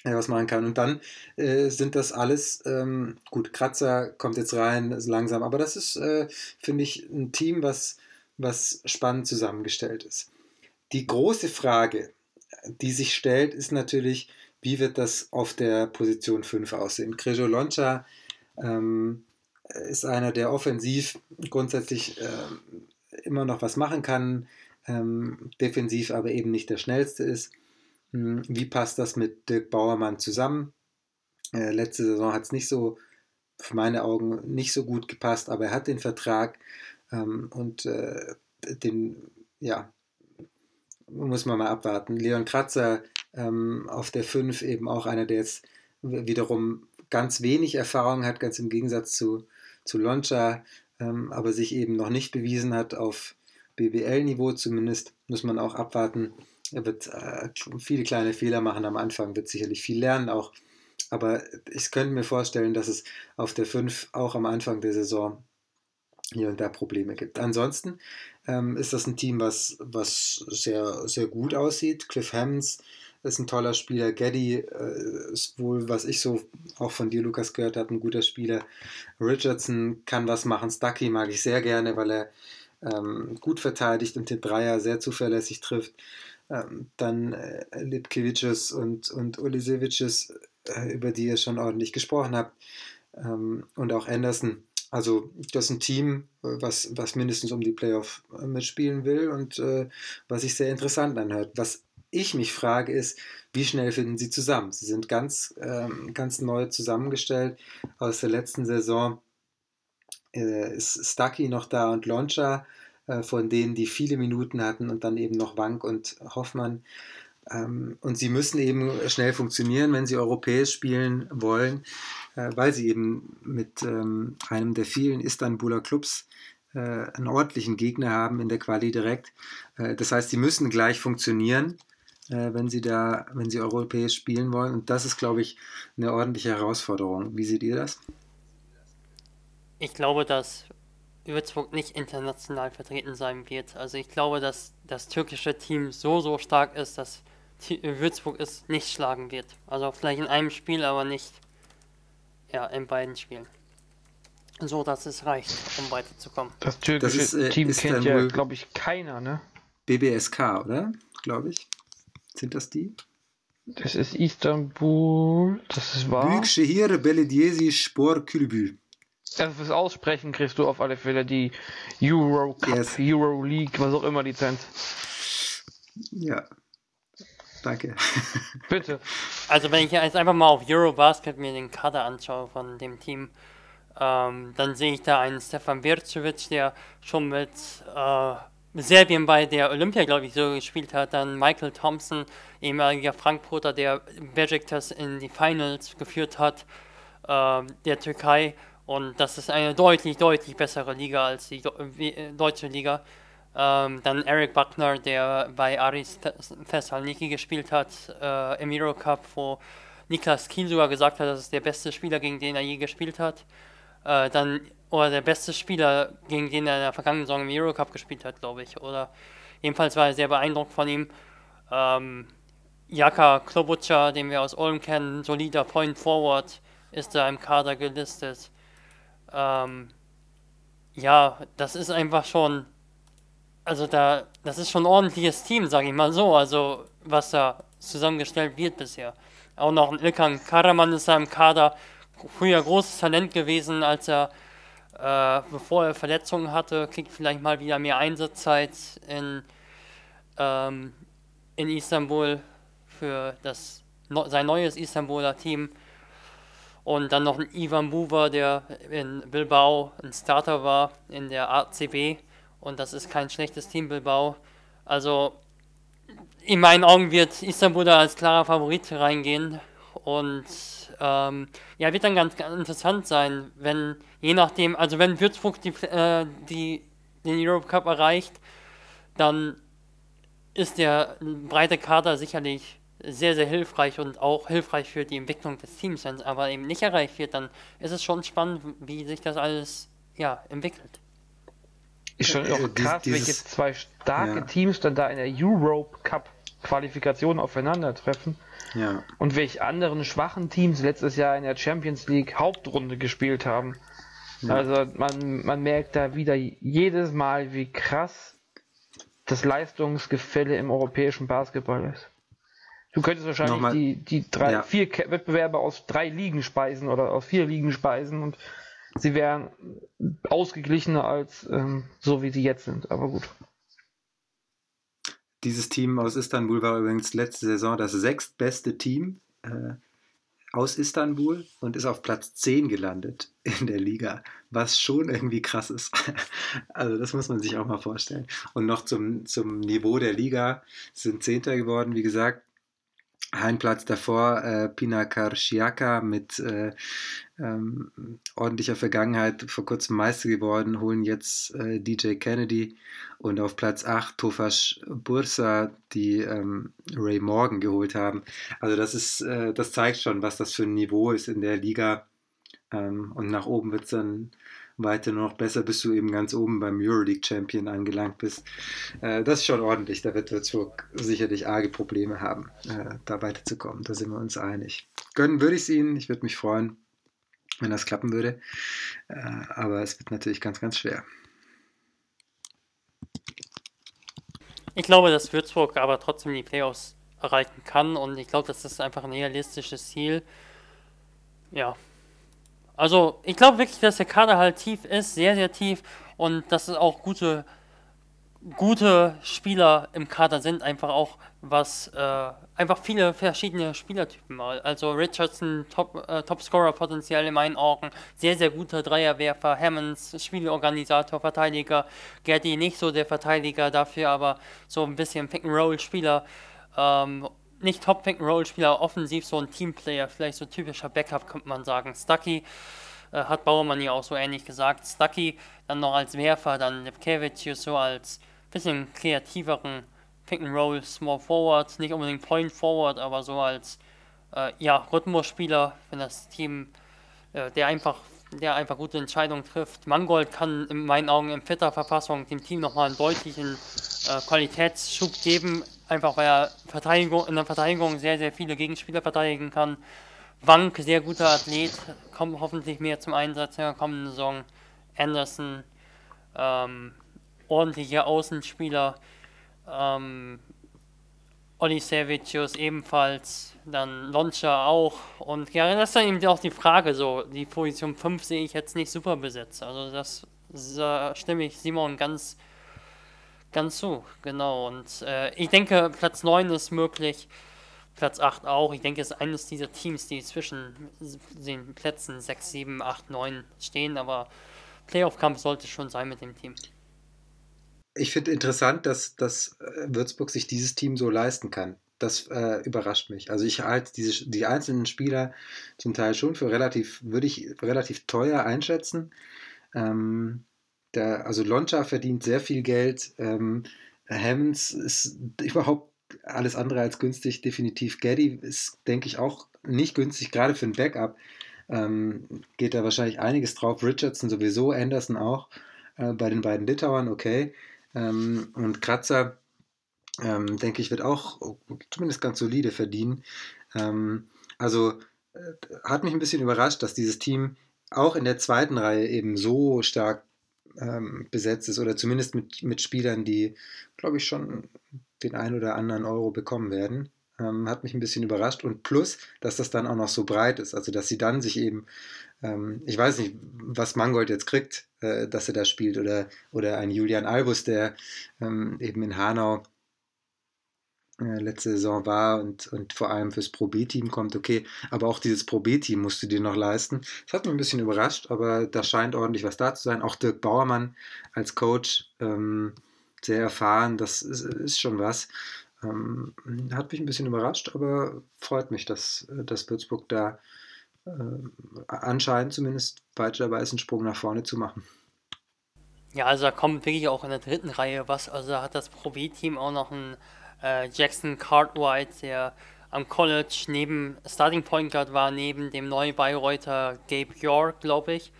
der was machen kann. Und dann äh, sind das alles, ähm, gut, Kratzer kommt jetzt rein, langsam, aber das ist, äh, finde ich, ein Team, was, was spannend zusammengestellt ist. Die große Frage, die sich stellt, ist natürlich, wie wird das auf der Position 5 aussehen? Krejo Loncha ähm, ist einer, der offensiv grundsätzlich äh, immer noch was machen kann, ähm, defensiv aber eben nicht der schnellste ist. Hm, wie passt das mit Dirk Bauermann zusammen? Äh, letzte Saison hat es nicht so, für meine Augen, nicht so gut gepasst, aber er hat den Vertrag ähm, und äh, den, ja, muss man mal abwarten. Leon Kratzer ähm, auf der 5 eben auch einer, der jetzt wiederum ganz wenig Erfahrung hat, ganz im Gegensatz zu, zu Loncha, ähm, aber sich eben noch nicht bewiesen hat auf BWL-Niveau zumindest, muss man auch abwarten. Er wird äh, viele kleine Fehler machen am Anfang, wird sicherlich viel lernen auch. Aber ich könnte mir vorstellen, dass es auf der 5 auch am Anfang der Saison hier und da Probleme gibt. Ansonsten ähm, ist das ein Team, was, was sehr, sehr gut aussieht. Cliff Hammonds ist ein toller Spieler. Geddy äh, ist wohl, was ich so auch von dir, Lukas, gehört habe, ein guter Spieler. Richardson kann was machen. Stucky mag ich sehr gerne, weil er ähm, gut verteidigt und den Dreier sehr zuverlässig trifft. Ähm, dann äh, Lipkevicius und, und Ulisevicius, äh, über die ihr schon ordentlich gesprochen habt. Ähm, und auch Anderson also das ist ein Team, was, was mindestens um die Playoff äh, mitspielen will und äh, was sich sehr interessant anhört. Was ich mich frage ist, wie schnell finden sie zusammen? Sie sind ganz, ähm, ganz neu zusammengestellt. Aus der letzten Saison äh, ist Stucky noch da und Loncha, äh, von denen die viele Minuten hatten und dann eben noch Wank und Hoffmann. Ähm, und sie müssen eben schnell funktionieren, wenn sie europäisch spielen wollen, äh, weil sie eben mit ähm, einem der vielen Istanbuler Clubs einen ordentlichen Gegner haben in der Quali direkt. Das heißt, sie müssen gleich funktionieren, wenn sie da, wenn sie europäisch spielen wollen. Und das ist, glaube ich, eine ordentliche Herausforderung. Wie seht ihr das? Ich glaube, dass Würzburg nicht international vertreten sein wird. Also ich glaube, dass das türkische Team so, so stark ist, dass Würzburg es nicht schlagen wird. Also vielleicht in einem Spiel, aber nicht ja, in beiden Spielen. So, dass es reicht, um weiterzukommen. Das türkische das ist, äh, Team kennt ja, glaube ich, keiner, ne? BBSK, oder? Glaube ich. Sind das die? Das ist Istanbul, das ist wahr. Büyükşehir Belediyesi Spor Kulübü. Also fürs Aussprechen kriegst du auf alle Fälle die Euro Cup, yes. Euro League, was auch immer Lizenz. Ja, Danke. Bitte. Also wenn ich jetzt einfach mal auf Eurobasket mir den Kader anschaue von dem Team, ähm, dann sehe ich da einen Stefan Vircevic, der schon mit äh, Serbien bei der Olympia, glaube ich, so gespielt hat. Dann Michael Thompson, ehemaliger Frankfurter, der Besiktas in die Finals geführt hat, äh, der Türkei. Und das ist eine deutlich, deutlich bessere Liga als die äh, deutsche Liga. Ähm, dann Eric Buckner, der bei Aris Thessaloniki gespielt hat äh, im Eurocup, wo Niklas Kiel sogar gesagt hat, das ist der beste Spieler, gegen den er je gespielt hat. Äh, dann, oder der beste Spieler, gegen den er in der vergangenen Saison im Eurocup gespielt hat, glaube ich. Oder jedenfalls war er sehr beeindruckt von ihm. Ähm, Jaka Klobucha, den wir aus Ulm kennen, solider Point Forward, ist da im Kader gelistet. Ähm, ja, das ist einfach schon also da, das ist schon ein ordentliches Team, sage ich mal so, also was da zusammengestellt wird bisher. Auch noch ein Ilkan Karaman ist da im Kader, früher großes Talent gewesen, als er, äh, bevor er Verletzungen hatte, kriegt vielleicht mal wieder mehr Einsatzzeit in, ähm, in Istanbul für das, sein neues Istanbuler Team. Und dann noch ein Ivan Buva, der in Bilbao ein Starter war in der ACB und das ist kein schlechtes Team Bilbao. Also in meinen Augen wird Istanbul da als klarer Favorit reingehen und ähm, ja, wird dann ganz, ganz, interessant sein, wenn je nachdem, also wenn Würzburg die, äh, die, den Europe Cup erreicht, dann ist der breite Kader sicherlich sehr, sehr hilfreich und auch hilfreich für die Entwicklung des Teams. Wenn es aber eben nicht erreicht wird, dann ist es schon spannend, wie sich das alles ja, entwickelt. Ist schon auch krass, dieses, welche zwei starke ja. Teams dann da in der Europe Cup Qualifikation aufeinandertreffen. Ja. Und welche anderen schwachen Teams letztes Jahr in der Champions League Hauptrunde gespielt haben. Ja. Also man, man merkt da wieder jedes Mal, wie krass das Leistungsgefälle im europäischen Basketball ist. Du könntest wahrscheinlich Nochmal, die, die drei, ja. vier Wettbewerbe aus drei Ligen speisen oder aus vier Ligen speisen und sie wären ausgeglichener als ähm, so, wie sie jetzt sind. Aber gut. Dieses Team aus Istanbul war übrigens letzte Saison das sechstbeste Team äh, aus Istanbul und ist auf Platz 10 gelandet in der Liga, was schon irgendwie krass ist. Also das muss man sich auch mal vorstellen. Und noch zum, zum Niveau der Liga sind Zehnter geworden, wie gesagt, ein Platz davor äh, Pina Karshiaka mit äh, ähm, ordentlicher Vergangenheit vor kurzem Meister geworden, holen jetzt äh, DJ Kennedy und auf Platz 8 Tofash Bursa, die ähm, Ray Morgan geholt haben. Also das ist, äh, das zeigt schon, was das für ein Niveau ist in der Liga. Ähm, und nach oben wird es dann weiter nur noch besser, bis du eben ganz oben beim Euroleague Champion angelangt bist. Äh, das ist schon ordentlich. Da wird Würzburg sicherlich arge Probleme haben, äh, da weiterzukommen. Da sind wir uns einig. Gönnen würde ich es ihnen. Ich würde mich freuen, wenn das klappen würde. Äh, aber es wird natürlich ganz, ganz schwer. Ich glaube, dass Würzburg aber trotzdem die Playoffs erreichen kann und ich glaube, das ist einfach ein realistisches Ziel. Ja, also ich glaube wirklich, dass der Kader halt tief ist, sehr, sehr tief und dass es auch gute, gute Spieler im Kader sind, einfach auch was, äh, einfach viele verschiedene Spielertypen. Also Richardson, Top, äh, Topscorer potenziell in meinen Augen, sehr, sehr guter Dreierwerfer, Hammonds, Spielorganisator, Verteidiger, Getty nicht so der Verteidiger, dafür aber so ein bisschen Pick-and-Roll-Spieler. Ähm, nicht Top-Pick-and-Roll-Spieler, offensiv so ein Teamplayer, vielleicht so typischer Backup, könnte man sagen. Stucky äh, hat Bauermann ja auch so ähnlich gesagt. Stucky dann noch als Werfer, dann Lepkevicius so als bisschen kreativeren Pick-and-Roll, Small Forward, nicht unbedingt Point Forward, aber so als äh, ja, Rhythmusspieler, wenn das Team, äh, der einfach der einfach gute Entscheidungen trifft. Mangold kann in meinen Augen in fitter Verfassung dem Team nochmal einen deutlichen äh, Qualitätsschub geben, einfach weil er Verteidigung, in der Verteidigung sehr, sehr viele Gegenspieler verteidigen kann. Wank, sehr guter Athlet, kommt hoffentlich mehr zum Einsatz in der kommenden Saison. Anderson, ähm, ordentlicher Außenspieler. Ähm, Olli Savicius ebenfalls, dann Loncha auch. Und ja, das ist dann eben auch die Frage so. Die Position 5 sehe ich jetzt nicht super besetzt. Also das, das stimme ich Simon ganz, ganz zu, genau. Und äh, ich denke, Platz 9 ist möglich. Platz 8 auch. Ich denke, es ist eines dieser Teams, die zwischen den Plätzen 6, 7, 8, 9 stehen, aber Playoff-Kampf sollte schon sein mit dem Team ich finde interessant, dass, dass äh, Würzburg sich dieses Team so leisten kann. Das äh, überrascht mich. Also ich halte diese, die einzelnen Spieler zum Teil schon für relativ, würde ich relativ teuer einschätzen. Ähm, der, also Loncha verdient sehr viel Geld. Ähm, Hammonds ist überhaupt alles andere als günstig, definitiv. Gaddy ist, denke ich, auch nicht günstig, gerade für ein Backup. Ähm, geht da wahrscheinlich einiges drauf. Richardson sowieso, Anderson auch. Äh, bei den beiden Litauern, okay. Ähm, und Kratzer, ähm, denke ich, wird auch zumindest ganz solide verdienen. Ähm, also äh, hat mich ein bisschen überrascht, dass dieses Team auch in der zweiten Reihe eben so stark ähm, besetzt ist oder zumindest mit, mit Spielern, die, glaube ich, schon den ein oder anderen Euro bekommen werden. Ähm, hat mich ein bisschen überrascht und plus, dass das dann auch noch so breit ist, also dass sie dann sich eben, ähm, ich weiß nicht, was Mangold jetzt kriegt, äh, dass er da spielt oder, oder ein Julian Albus, der ähm, eben in Hanau letzte Saison war und, und vor allem fürs Pro B-Team kommt, okay, aber auch dieses Pro B-Team musst du dir noch leisten. Das hat mich ein bisschen überrascht, aber da scheint ordentlich was da zu sein. Auch Dirk Bauermann als Coach, ähm, sehr erfahren, das ist, ist schon was. Ähm, hat mich ein bisschen überrascht, aber freut mich, dass, dass Würzburg da äh, anscheinend zumindest weiter dabei ist, einen Sprung nach vorne zu machen. Ja, also da kommt wirklich auch in der dritten Reihe was. Also da hat das Pro B-Team auch noch äh, Jackson Cartwright, der am College neben Starting Point Guard war, neben dem neuen Bayreuther Gabe York, glaube ich.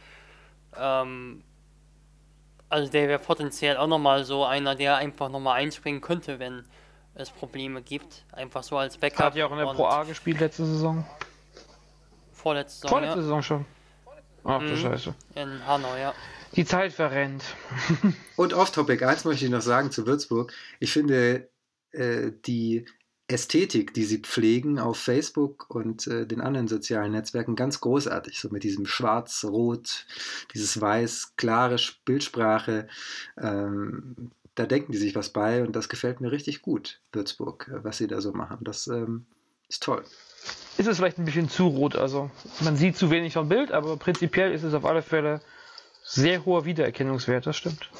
Ähm, also der wäre potenziell auch nochmal so einer, der einfach nochmal einspringen könnte, wenn es Probleme gibt. Einfach so als Backup. Hat ja auch in der Pro A gespielt letzte Saison. Vorletzte Saison. Vorletzte ja. Saison schon. Ach du mhm. Scheiße. In Hanau, ja. Die Zeit verrennt. Und off-topic, eins möchte ich noch sagen zu Würzburg. Ich finde, äh, die Ästhetik, die sie pflegen auf Facebook und äh, den anderen sozialen Netzwerken, ganz großartig. So mit diesem Schwarz-Rot, dieses Weiß, klare Bildsprache. Ähm, da denken die sich was bei und das gefällt mir richtig gut, Würzburg, äh, was sie da so machen. Das ähm, ist toll. Ist es vielleicht ein bisschen zu rot, also man sieht zu wenig vom Bild, aber prinzipiell ist es auf alle Fälle sehr hoher Wiedererkennungswert, das stimmt.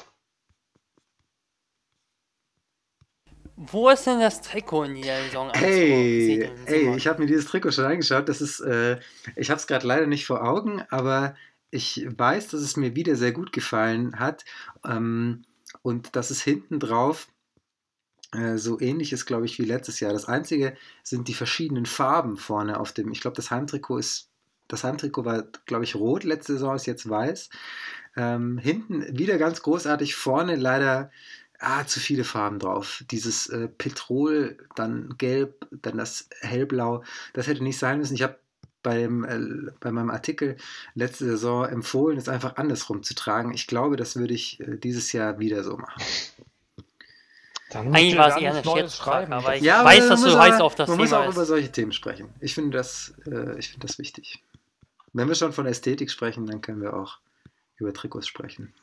Wo ist denn das Trikot in dieser Saison? Hey, ey, ich habe mir dieses Trikot schon angeschaut. Das ist, äh, ich habe es gerade leider nicht vor Augen, aber ich weiß, dass es mir wieder sehr gut gefallen hat. Ähm, und dass es hinten drauf äh, so ähnlich ist, glaube ich, wie letztes Jahr. Das Einzige sind die verschiedenen Farben vorne auf dem. Ich glaube, das Heimtrikot ist, das Heimtrikot war, glaube ich, rot. Letzte Saison ist jetzt weiß. Ähm, hinten wieder ganz großartig, vorne leider ah, zu viele Farben drauf. Dieses äh, Petrol, dann Gelb, dann das Hellblau, das hätte nicht sein müssen. Ich habe beim, äh, bei meinem Artikel letzte Saison empfohlen, es einfach andersrum zu tragen. Ich glaube, das würde ich äh, dieses Jahr wieder so machen. Eigentlich war es eher eine Scherzfrage, aber ich ja, weiß, dass du heiß auf das man Thema Man muss auch über solche Themen sprechen. Ich finde das, äh, ich find das wichtig. Wenn wir schon von Ästhetik sprechen, dann können wir auch über Trikots sprechen.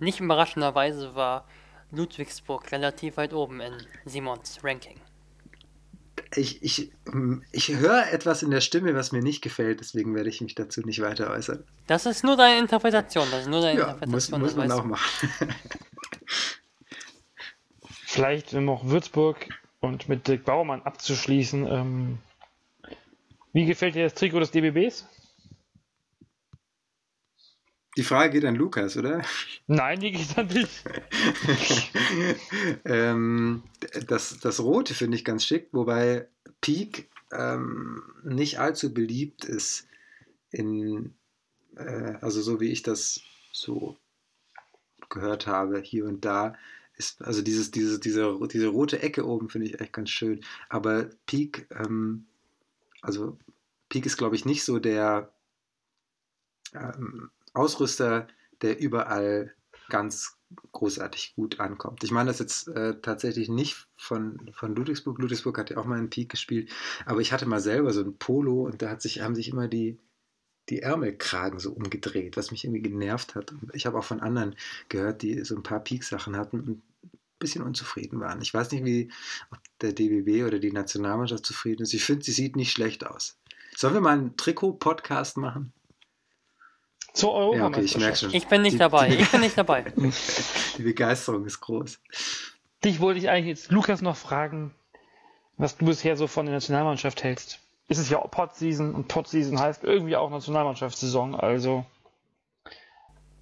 Nicht überraschenderweise war Ludwigsburg relativ weit oben in Simons Ranking. Ich, ich, ich höre etwas in der Stimme, was mir nicht gefällt, deswegen werde ich mich dazu nicht weiter äußern. Das ist nur deine Interpretation. Das ist nur deine ja, Interpretation. Muss, muss man auch machen. Vielleicht um auch Würzburg und mit Dirk Baumann abzuschließen. Ähm, wie gefällt dir das Trikot des DBBs? Die Frage geht an Lukas, oder? Nein, die geht an dich. ähm, das, das Rote finde ich ganz schick, wobei Peak ähm, nicht allzu beliebt ist in, äh, also so wie ich das so gehört habe, hier und da. Ist, also dieses, dieses, diese, diese rote Ecke oben finde ich echt ganz schön. Aber Peak, ähm, also Peak ist, glaube ich, nicht so der ähm, Ausrüster, der überall ganz großartig gut ankommt. Ich meine das jetzt äh, tatsächlich nicht von, von Ludwigsburg. Ludwigsburg hat ja auch mal einen Peak gespielt, aber ich hatte mal selber so ein Polo und da hat sich, haben sich immer die, die Ärmelkragen so umgedreht, was mich irgendwie genervt hat. Und ich habe auch von anderen gehört, die so ein paar Peak-Sachen hatten und ein bisschen unzufrieden waren. Ich weiß nicht, wie ob der DBB oder die Nationalmannschaft zufrieden ist. Ich finde, sie sieht nicht schlecht aus. Sollen wir mal einen Trikot-Podcast machen? Zur Ja, okay, ich merke schon. Ich bin nicht Die- dabei. die- Ich bin nicht dabei. Die Begeisterung ist groß. Dich wollte ich eigentlich jetzt, Lukas, noch fragen, was du bisher so von der Nationalmannschaft hältst. Es ist ja Pod-Season und Pod-Season heißt irgendwie auch Nationalmannschaftssaison, also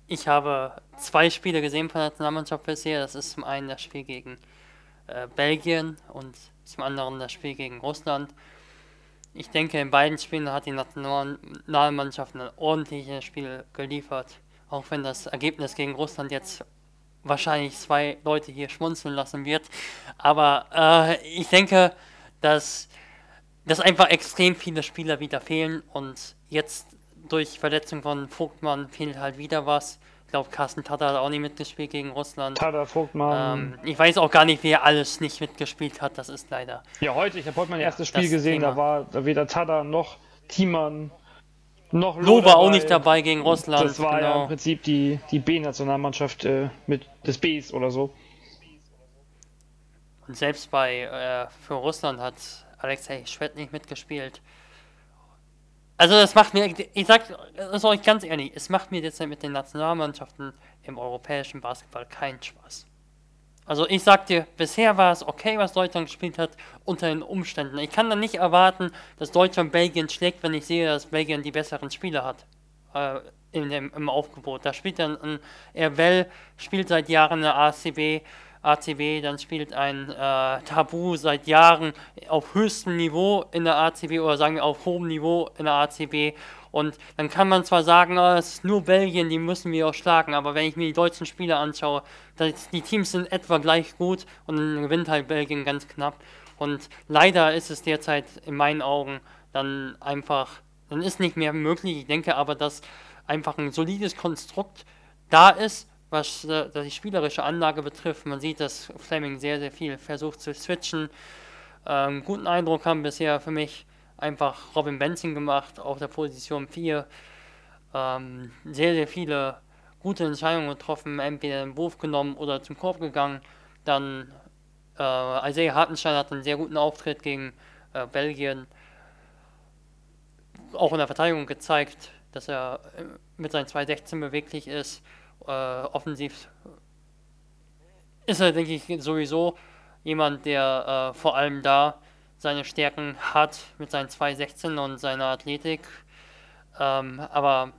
Ich habe zwei Spiele gesehen von der Nationalmannschaft bisher. Das ist zum einen das Spiel gegen äh, Belgien und zum anderen das Spiel gegen Russland. Ich denke, in beiden Spielen hat die Nationalmannschaft ein ordentliches Spiel geliefert. Auch wenn das Ergebnis gegen Russland jetzt wahrscheinlich zwei Leute hier schmunzeln lassen wird. Aber äh, ich denke, dass, dass einfach extrem viele Spieler wieder fehlen und jetzt durch Verletzung von Vogtmann fehlt halt wieder was. Ich glaube, Carsten Tatter hat auch nicht mitgespielt gegen Russland. Tada, Vogtmann. Ähm, ich weiß auch gar nicht, wer alles nicht mitgespielt hat. Das ist leider. ja, heute, ich habe heute mein erstes Spiel gesehen, Thema. da war weder Tada noch Thiemann noch Loh war auch nicht dabei gegen Russland. Das war ja im genau. Prinzip die, die B-Nationalmannschaft äh, mit des Bs oder so. Und selbst bei äh, für Russland hat Alexei Schwed nicht mitgespielt. Also das macht mir, ich sag das euch ganz ehrlich, es macht mir jetzt mit den Nationalmannschaften im europäischen Basketball keinen Spaß. Also ich sag dir, bisher war es okay, was Deutschland gespielt hat, unter den Umständen. Ich kann dann nicht erwarten, dass Deutschland Belgien schlägt, wenn ich sehe, dass Belgien die besseren Spieler hat. Äh, in dem, Im Aufgebot. Da spielt dann ein Erwell, spielt seit Jahren eine ACB, ACB, dann spielt ein äh, Tabu seit Jahren auf höchstem Niveau in der ACB oder sagen wir auf hohem Niveau in der ACB. Und dann kann man zwar sagen, ah, es ist nur Belgien, die müssen wir auch schlagen, aber wenn ich mir die deutschen Spiele anschaue, das, die Teams sind etwa gleich gut und dann gewinnt halt Belgien ganz knapp. Und leider ist es derzeit in meinen Augen dann einfach, dann ist nicht mehr möglich. Ich denke aber, dass einfach ein solides Konstrukt da ist, was äh, die spielerische Anlage betrifft. Man sieht, dass Fleming sehr, sehr viel versucht zu switchen. Ähm, guten Eindruck haben bisher für mich einfach Robin Benzing gemacht auf der Position 4. Ähm, sehr, sehr viele gute Entscheidungen getroffen, entweder den Wurf genommen oder zum Korb gegangen. Dann äh, Isaiah Hartenstein hat einen sehr guten Auftritt gegen äh, Belgien auch in der Verteidigung gezeigt, dass er äh, mit seinen 216 beweglich ist. Äh, offensiv ist er, denke ich, sowieso jemand, der äh, vor allem da seine Stärken hat mit seinen 216 und seiner Athletik. Ähm, aber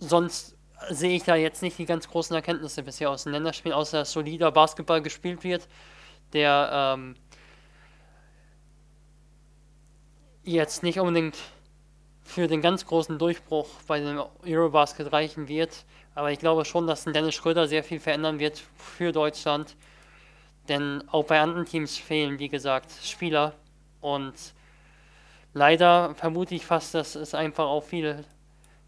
sonst sehe ich da jetzt nicht die ganz großen Erkenntnisse bisher aus den Länderspielen, außer dass solider Basketball gespielt wird, der ähm, jetzt nicht unbedingt für den ganz großen Durchbruch bei dem Eurobasket reichen wird. Aber ich glaube schon, dass Dennis Schröder sehr viel verändern wird für Deutschland. Denn auch bei anderen Teams fehlen, wie gesagt, Spieler. Und leider vermute ich fast, dass es einfach auch viel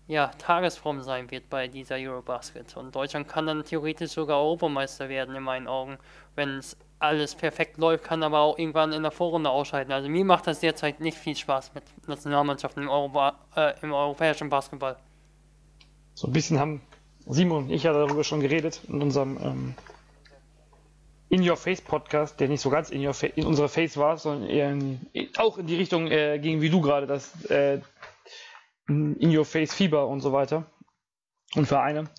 ja, Tagesform sein wird bei dieser Eurobasket. Und Deutschland kann dann theoretisch sogar Europameister werden, in meinen Augen, wenn es alles perfekt läuft, kann aber auch irgendwann in der Vorrunde ausscheiden. Also mir macht das derzeit nicht viel Spaß mit Nationalmannschaften im, Europa, äh, im europäischen Basketball. So ein bisschen haben Simon und ich ja darüber schon geredet in unserem ähm, In Your Face Podcast, der nicht so ganz in, your in unserer Face war, sondern eher in, auch in die Richtung äh, ging wie du gerade, das äh, In Your Face Fieber und so weiter und Vereine.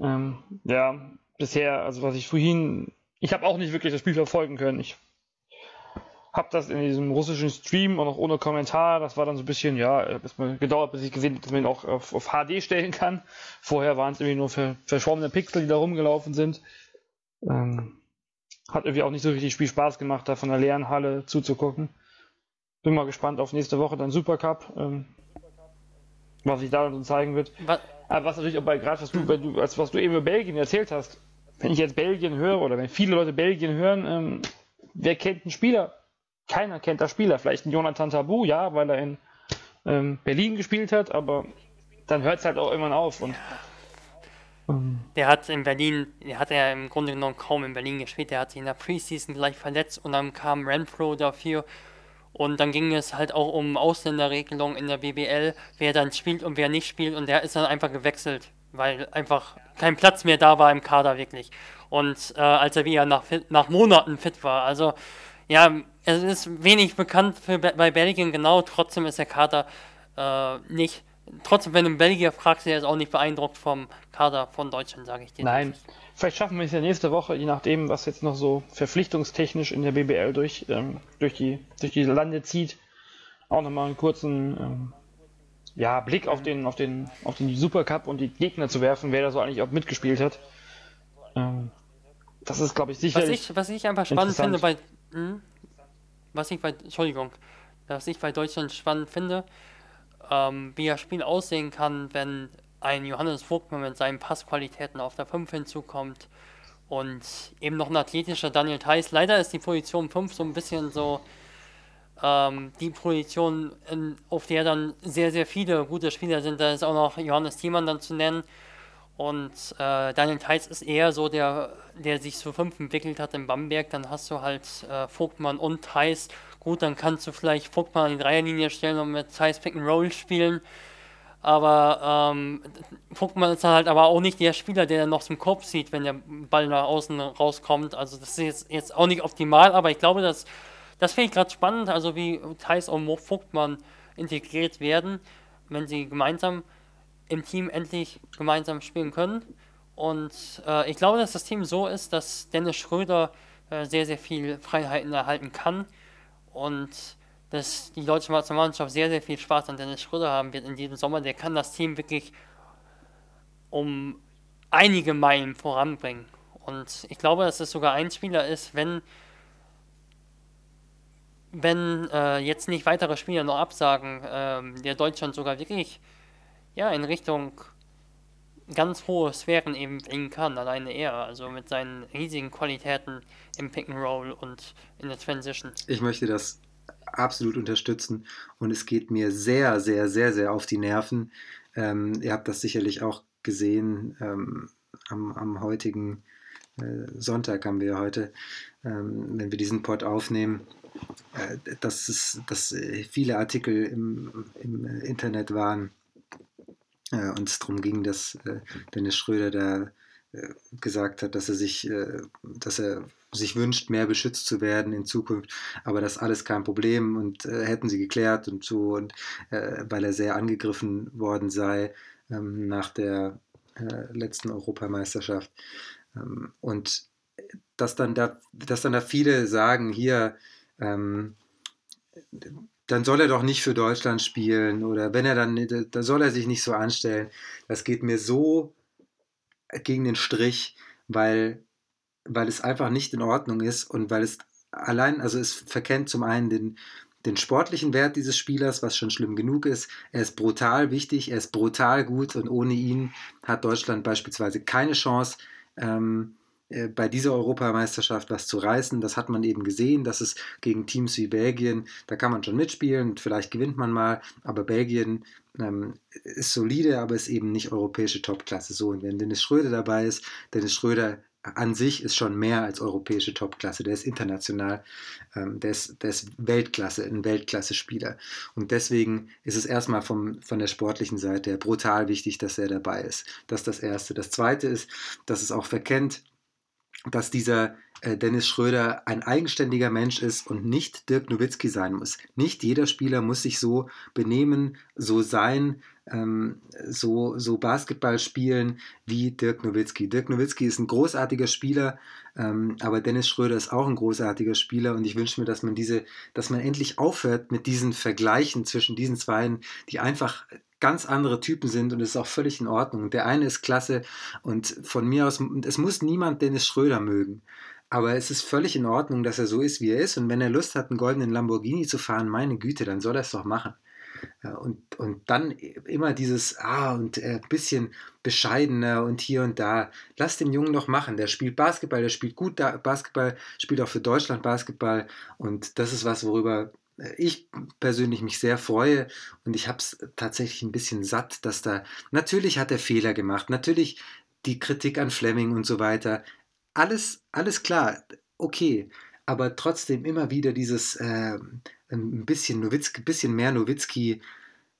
Ähm, ja, bisher, also was ich vorhin, ich habe auch nicht wirklich das Spiel verfolgen können. Ich habe das in diesem russischen Stream und auch ohne Kommentar. Das war dann so ein bisschen, ja, es hat gedauert, bis ich gesehen habe, dass man ihn auch auf, auf HD stellen kann. Vorher waren es irgendwie nur ver verschwommene Pixel, die da rumgelaufen sind. Ähm, hat irgendwie auch nicht so richtig viel Spaß gemacht, da von der leeren Halle zuzugucken. Bin mal gespannt auf nächste Woche dann Supercup, ähm, was sich da dann so zeigen wird. Was, Aber was natürlich auch bei gerade was du, wenn du, als was du eben über Belgien erzählt hast, wenn ich jetzt Belgien höre oder wenn viele Leute Belgien hören, ähm, wer kennt einen Spieler? Keiner kennt da Spieler. Vielleicht ein Jonathan Tabu, ja, weil er in ähm, Berlin gespielt hat, aber dann hört es halt auch irgendwann auf. Und, ähm, der hat in Berlin, der hat ja im Grunde genommen kaum in Berlin gespielt. Der hat sich in der Preseason gleich verletzt und dann kam Renfro dafür. Und dann ging es halt auch um Ausländerregelung in der BBL, wer dann spielt und wer nicht spielt. Und der ist dann einfach gewechselt, weil einfach kein Platz mehr da war im Kader wirklich. Und äh, als er wieder nach, nach Monaten fit war. Also ja, es ist wenig bekannt für, bei Belgien genau. Trotzdem ist der Kader äh, nicht trotzdem, wenn du einen Belgier fragst, der ist auch nicht beeindruckt vom Kader von Deutschland, sage ich dir. Nein, vielleicht schaffen wir es ja nächste Woche, je nachdem, was jetzt noch so verpflichtungstechnisch in der BBL durch, ähm, durch, die, durch die Lande zieht, auch nochmal einen kurzen ähm, ja, Blick auf den, auf, den, auf den Supercup und die Gegner zu werfen, wer da so eigentlich auch mitgespielt hat. Ähm, das ist, glaube ich, sicher. Was ich, was ich einfach spannend finde bei. Hm, was ich bei. Entschuldigung. Was ich bei Deutschland spannend finde, ähm, wie das Spiel aussehen kann, wenn ein Johannes Vogtmann mit seinen Passqualitäten auf der 5 hinzukommt und eben noch ein athletischer Daniel Theiss. Leider ist die Position 5 so ein bisschen so ähm, die Position, in, auf der dann sehr, sehr viele gute Spieler sind. Da ist auch noch Johannes Thiemann dann zu nennen. Und äh, Daniel Theiss ist eher so der, der sich zu 5 entwickelt hat in Bamberg. Dann hast du halt äh, Vogtmann und Theiss Gut, dann kannst du vielleicht Vogtmann an die Dreierlinie stellen und mit Size Pick and Roll spielen. Aber ähm, Vogtmann ist halt aber auch nicht der Spieler, der noch zum Korb zieht, wenn der Ball nach außen rauskommt. Also das ist jetzt, jetzt auch nicht optimal, aber ich glaube, dass, das finde ich gerade spannend, also wie Thais und Vogtmann integriert werden, wenn sie gemeinsam im Team endlich gemeinsam spielen können. Und äh, ich glaube, dass das Team so ist, dass Dennis Schröder äh, sehr, sehr viel Freiheiten erhalten kann und dass die deutsche Nationalmannschaft sehr, sehr viel Spaß an Dennis Schröder haben wird in diesem Sommer. Der kann das Team wirklich um einige Meilen voranbringen. Und ich glaube, dass es sogar ein Spieler ist, wenn, wenn äh, jetzt nicht weitere Spieler noch absagen, äh, der Deutschland sogar wirklich ja, in Richtung ganz hohe Sphären eben bringen kann, alleine er, also mit seinen riesigen Qualitäten im Pick and Roll und in der Transition. Ich möchte das absolut unterstützen und es geht mir sehr, sehr, sehr, sehr auf die Nerven. Ähm, ihr habt das sicherlich auch gesehen ähm, am, am, heutigen äh, Sonntag haben wir heute, wenn wir diesen Pod aufnehmen, äh, dass, es, dass viele Artikel im, im Internet waren, äh, und es darum ging, dass äh, Dennis Schröder da äh, gesagt hat, dass er sich, äh, dass er sich wünscht, mehr beschützt zu werden in Zukunft, aber das alles kein Problem und äh, hätten sie geklärt und so und äh, weil er sehr angegriffen worden sei ähm, nach der letzten Europameisterschaft. Ähm, und dass dann da, dass dann da viele sagen, hier ähm, dann soll er doch nicht für Deutschland spielen oder wenn er dann, da soll er sich nicht so anstellen. Das geht mir so gegen den Strich, weil, weil es einfach nicht in Ordnung ist und weil es allein, also es verkennt zum einen den, den sportlichen Wert dieses Spielers, was schon schlimm genug ist. Er ist brutal wichtig, er ist brutal gut und ohne ihn hat Deutschland beispielsweise keine Chance. Ähm, äh, bei dieser Europameisterschaft was zu reißen. Das hat man eben gesehen, dass es gegen Teams wie Belgien, da kann man schon mitspielen, vielleicht gewinnt man mal, aber Belgien ähm, ist solide, aber ist eben nicht europäische Topklasse. So, und wenn Dennis Schröder dabei ist, Dennis Schröder an sich ist schon mehr als europäische Topklasse. Der ist international, ähm, der, ist, der ist Weltklasse, ein Weltklasse-Spieler. Und deswegen ist es erstmal vom, von der sportlichen Seite brutal wichtig, dass er dabei ist. Das ist das Erste. Das Zweite ist, dass es auch verkennt, dass dieser äh, Dennis Schröder ein eigenständiger Mensch ist und nicht Dirk Nowitzki sein muss. Nicht jeder Spieler muss sich so benehmen, so sein, ähm, so, so Basketball spielen wie Dirk Nowitzki. Dirk Nowitzki ist ein großartiger Spieler, ähm, aber Dennis Schröder ist auch ein großartiger Spieler und ich wünsche mir, dass man diese, dass man endlich aufhört mit diesen Vergleichen zwischen diesen zwei, die einfach ganz andere Typen sind und es ist auch völlig in Ordnung. Der eine ist klasse und von mir aus, es muss niemand Dennis Schröder mögen. Aber es ist völlig in Ordnung, dass er so ist, wie er ist. Und wenn er Lust hat, einen goldenen Lamborghini zu fahren, meine Güte, dann soll er es doch machen. Und, und dann immer dieses, ah, und ein äh, bisschen bescheidener und hier und da. Lass den Jungen doch machen. Der spielt Basketball, der spielt gut Basketball, spielt auch für Deutschland Basketball. Und das ist was, worüber ich persönlich mich sehr freue und ich habe es tatsächlich ein bisschen satt, dass da natürlich hat er Fehler gemacht, natürlich die Kritik an Fleming und so weiter, alles alles klar, okay, aber trotzdem immer wieder dieses äh, ein bisschen Nowitzki, bisschen mehr Nowitzki,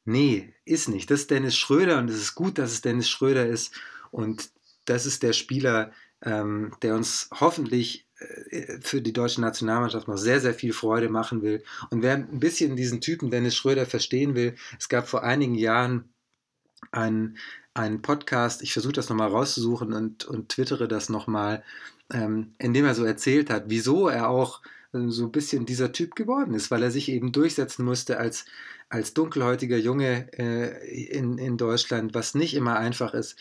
nee, ist nicht. Das ist Dennis Schröder und es ist gut, dass es Dennis Schröder ist und das ist der Spieler, ähm, der uns hoffentlich äh, für die deutsche Nationalmannschaft noch sehr, sehr viel Freude machen will. Und wer ein bisschen diesen Typen Dennis Schröder verstehen will, es gab vor einigen Jahren einen, einen Podcast, ich versuche das nochmal rauszusuchen und, und twittere das nochmal, ähm, in dem er so erzählt hat, wieso er auch äh, so ein bisschen dieser Typ geworden ist, weil er sich eben durchsetzen musste als, als dunkelhäutiger Junge äh, in, in Deutschland, was nicht immer einfach ist,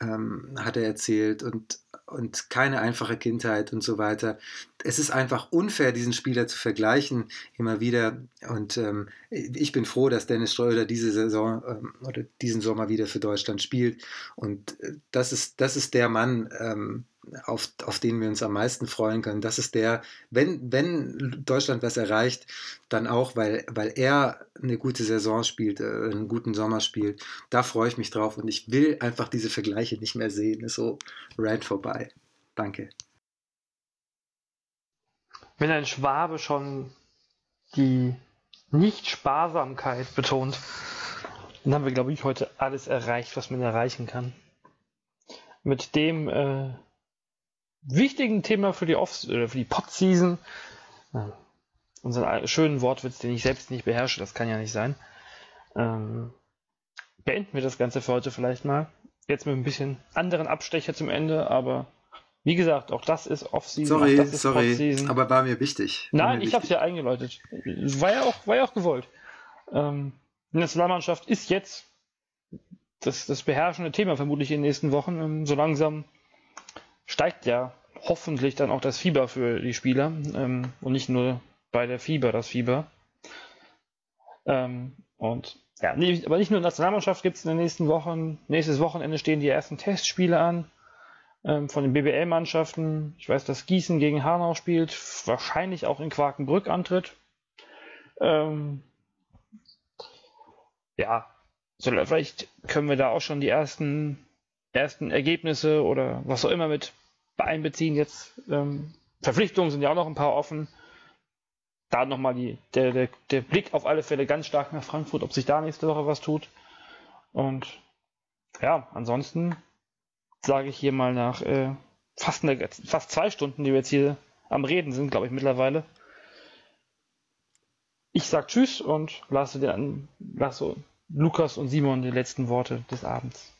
ähm, hat er erzählt. Und und keine einfache Kindheit und so weiter. Es ist einfach unfair, diesen Spieler zu vergleichen, immer wieder. Und ähm, ich bin froh, dass Dennis Schröder diese Saison ähm, oder diesen Sommer wieder für Deutschland spielt. Und äh, das ist, das ist der Mann, ähm, auf, auf den wir uns am meisten freuen können. Das ist der, wenn, wenn Deutschland was erreicht, dann auch, weil, weil er eine gute Saison spielt, äh, einen guten Sommer spielt. Da freue ich mich drauf und ich will einfach diese Vergleiche nicht mehr sehen. Ist so rant vorbei. Danke. Wenn ein Schwabe schon die Nicht-Sparsamkeit betont, dann haben wir, glaube ich, heute alles erreicht, was man erreichen kann. Mit dem äh, wichtigen Thema für die Off oder für die Pod-Season. Ja, unseren schönen Wortwitz, den ich selbst nicht beherrsche, das kann ja nicht sein. Ähm, beenden wir das Ganze für heute vielleicht mal. Jetzt mit ein bisschen anderen Abstecher zum Ende, aber wie gesagt, auch das ist Off-Season. Sorry, das ist sorry, aber war mir wichtig. War Nein, mir ich habe es ja eingeläutet. War ja auch, war ja auch gewollt. Ähm, die Nationalmannschaft ist jetzt das, das beherrschende Thema vermutlich in den nächsten Wochen. Ähm, so langsam steigt ja hoffentlich dann auch das Fieber für die Spieler ähm, und nicht nur bei der Fieber das Fieber. Ähm, und ja, nee, aber nicht nur Nationalmannschaft gibt es in den nächsten Wochen. Nächstes Wochenende stehen die ersten Testspiele an ähm, von den BBL-Mannschaften. Ich weiß, dass Gießen gegen Hanau spielt, wahrscheinlich auch in Quakenbrück antritt. Ähm, ja, so, vielleicht können wir da auch schon die ersten, ersten Ergebnisse oder was auch immer mit einbeziehen. Jetzt ähm, Verpflichtungen sind ja auch noch ein paar offen. Da nochmal die, der, der, der Blick auf alle Fälle ganz stark nach Frankfurt, ob sich da nächste Woche was tut. Und ja, ansonsten sage ich hier mal nach äh, fast, eine, fast zwei Stunden, die wir jetzt hier am Reden sind, glaube ich mittlerweile. Ich sag Tschüss und lasse, den, lasse Lukas und Simon die letzten Worte des Abends.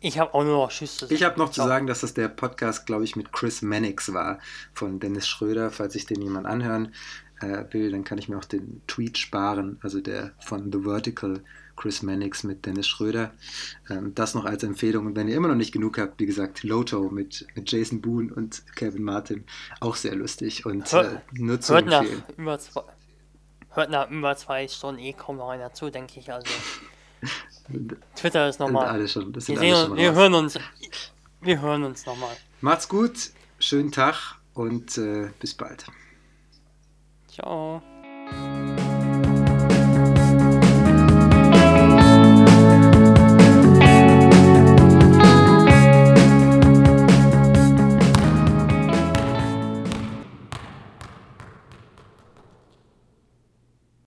Ich habe auch nur noch Tschüss zu sagen. Ich habe noch zu sagen, dass das der Podcast, glaube ich, mit Chris Mannix war von Dennis Schröder. Falls sich den jemand anhören äh, will, dann kann ich mir auch den Tweet sparen. Also der von The Vertical, Chris Mannix mit Dennis Schröder. Ähm, das noch als Empfehlung. Und wenn ihr immer noch nicht genug habt, wie gesagt, Loto mit, mit Jason Boone und Kevin Martin. Auch sehr lustig und hört, äh, nur zu hört empfehlen. Nach über zwei, hört nach über zwei Stunden eh kaum noch einer zu, denke ich. Also. Twitter ist nochmal. Wir, wir, wir hören uns. Wir hören uns nochmal. Macht's gut, schönen Tag und äh, bis bald. Ciao.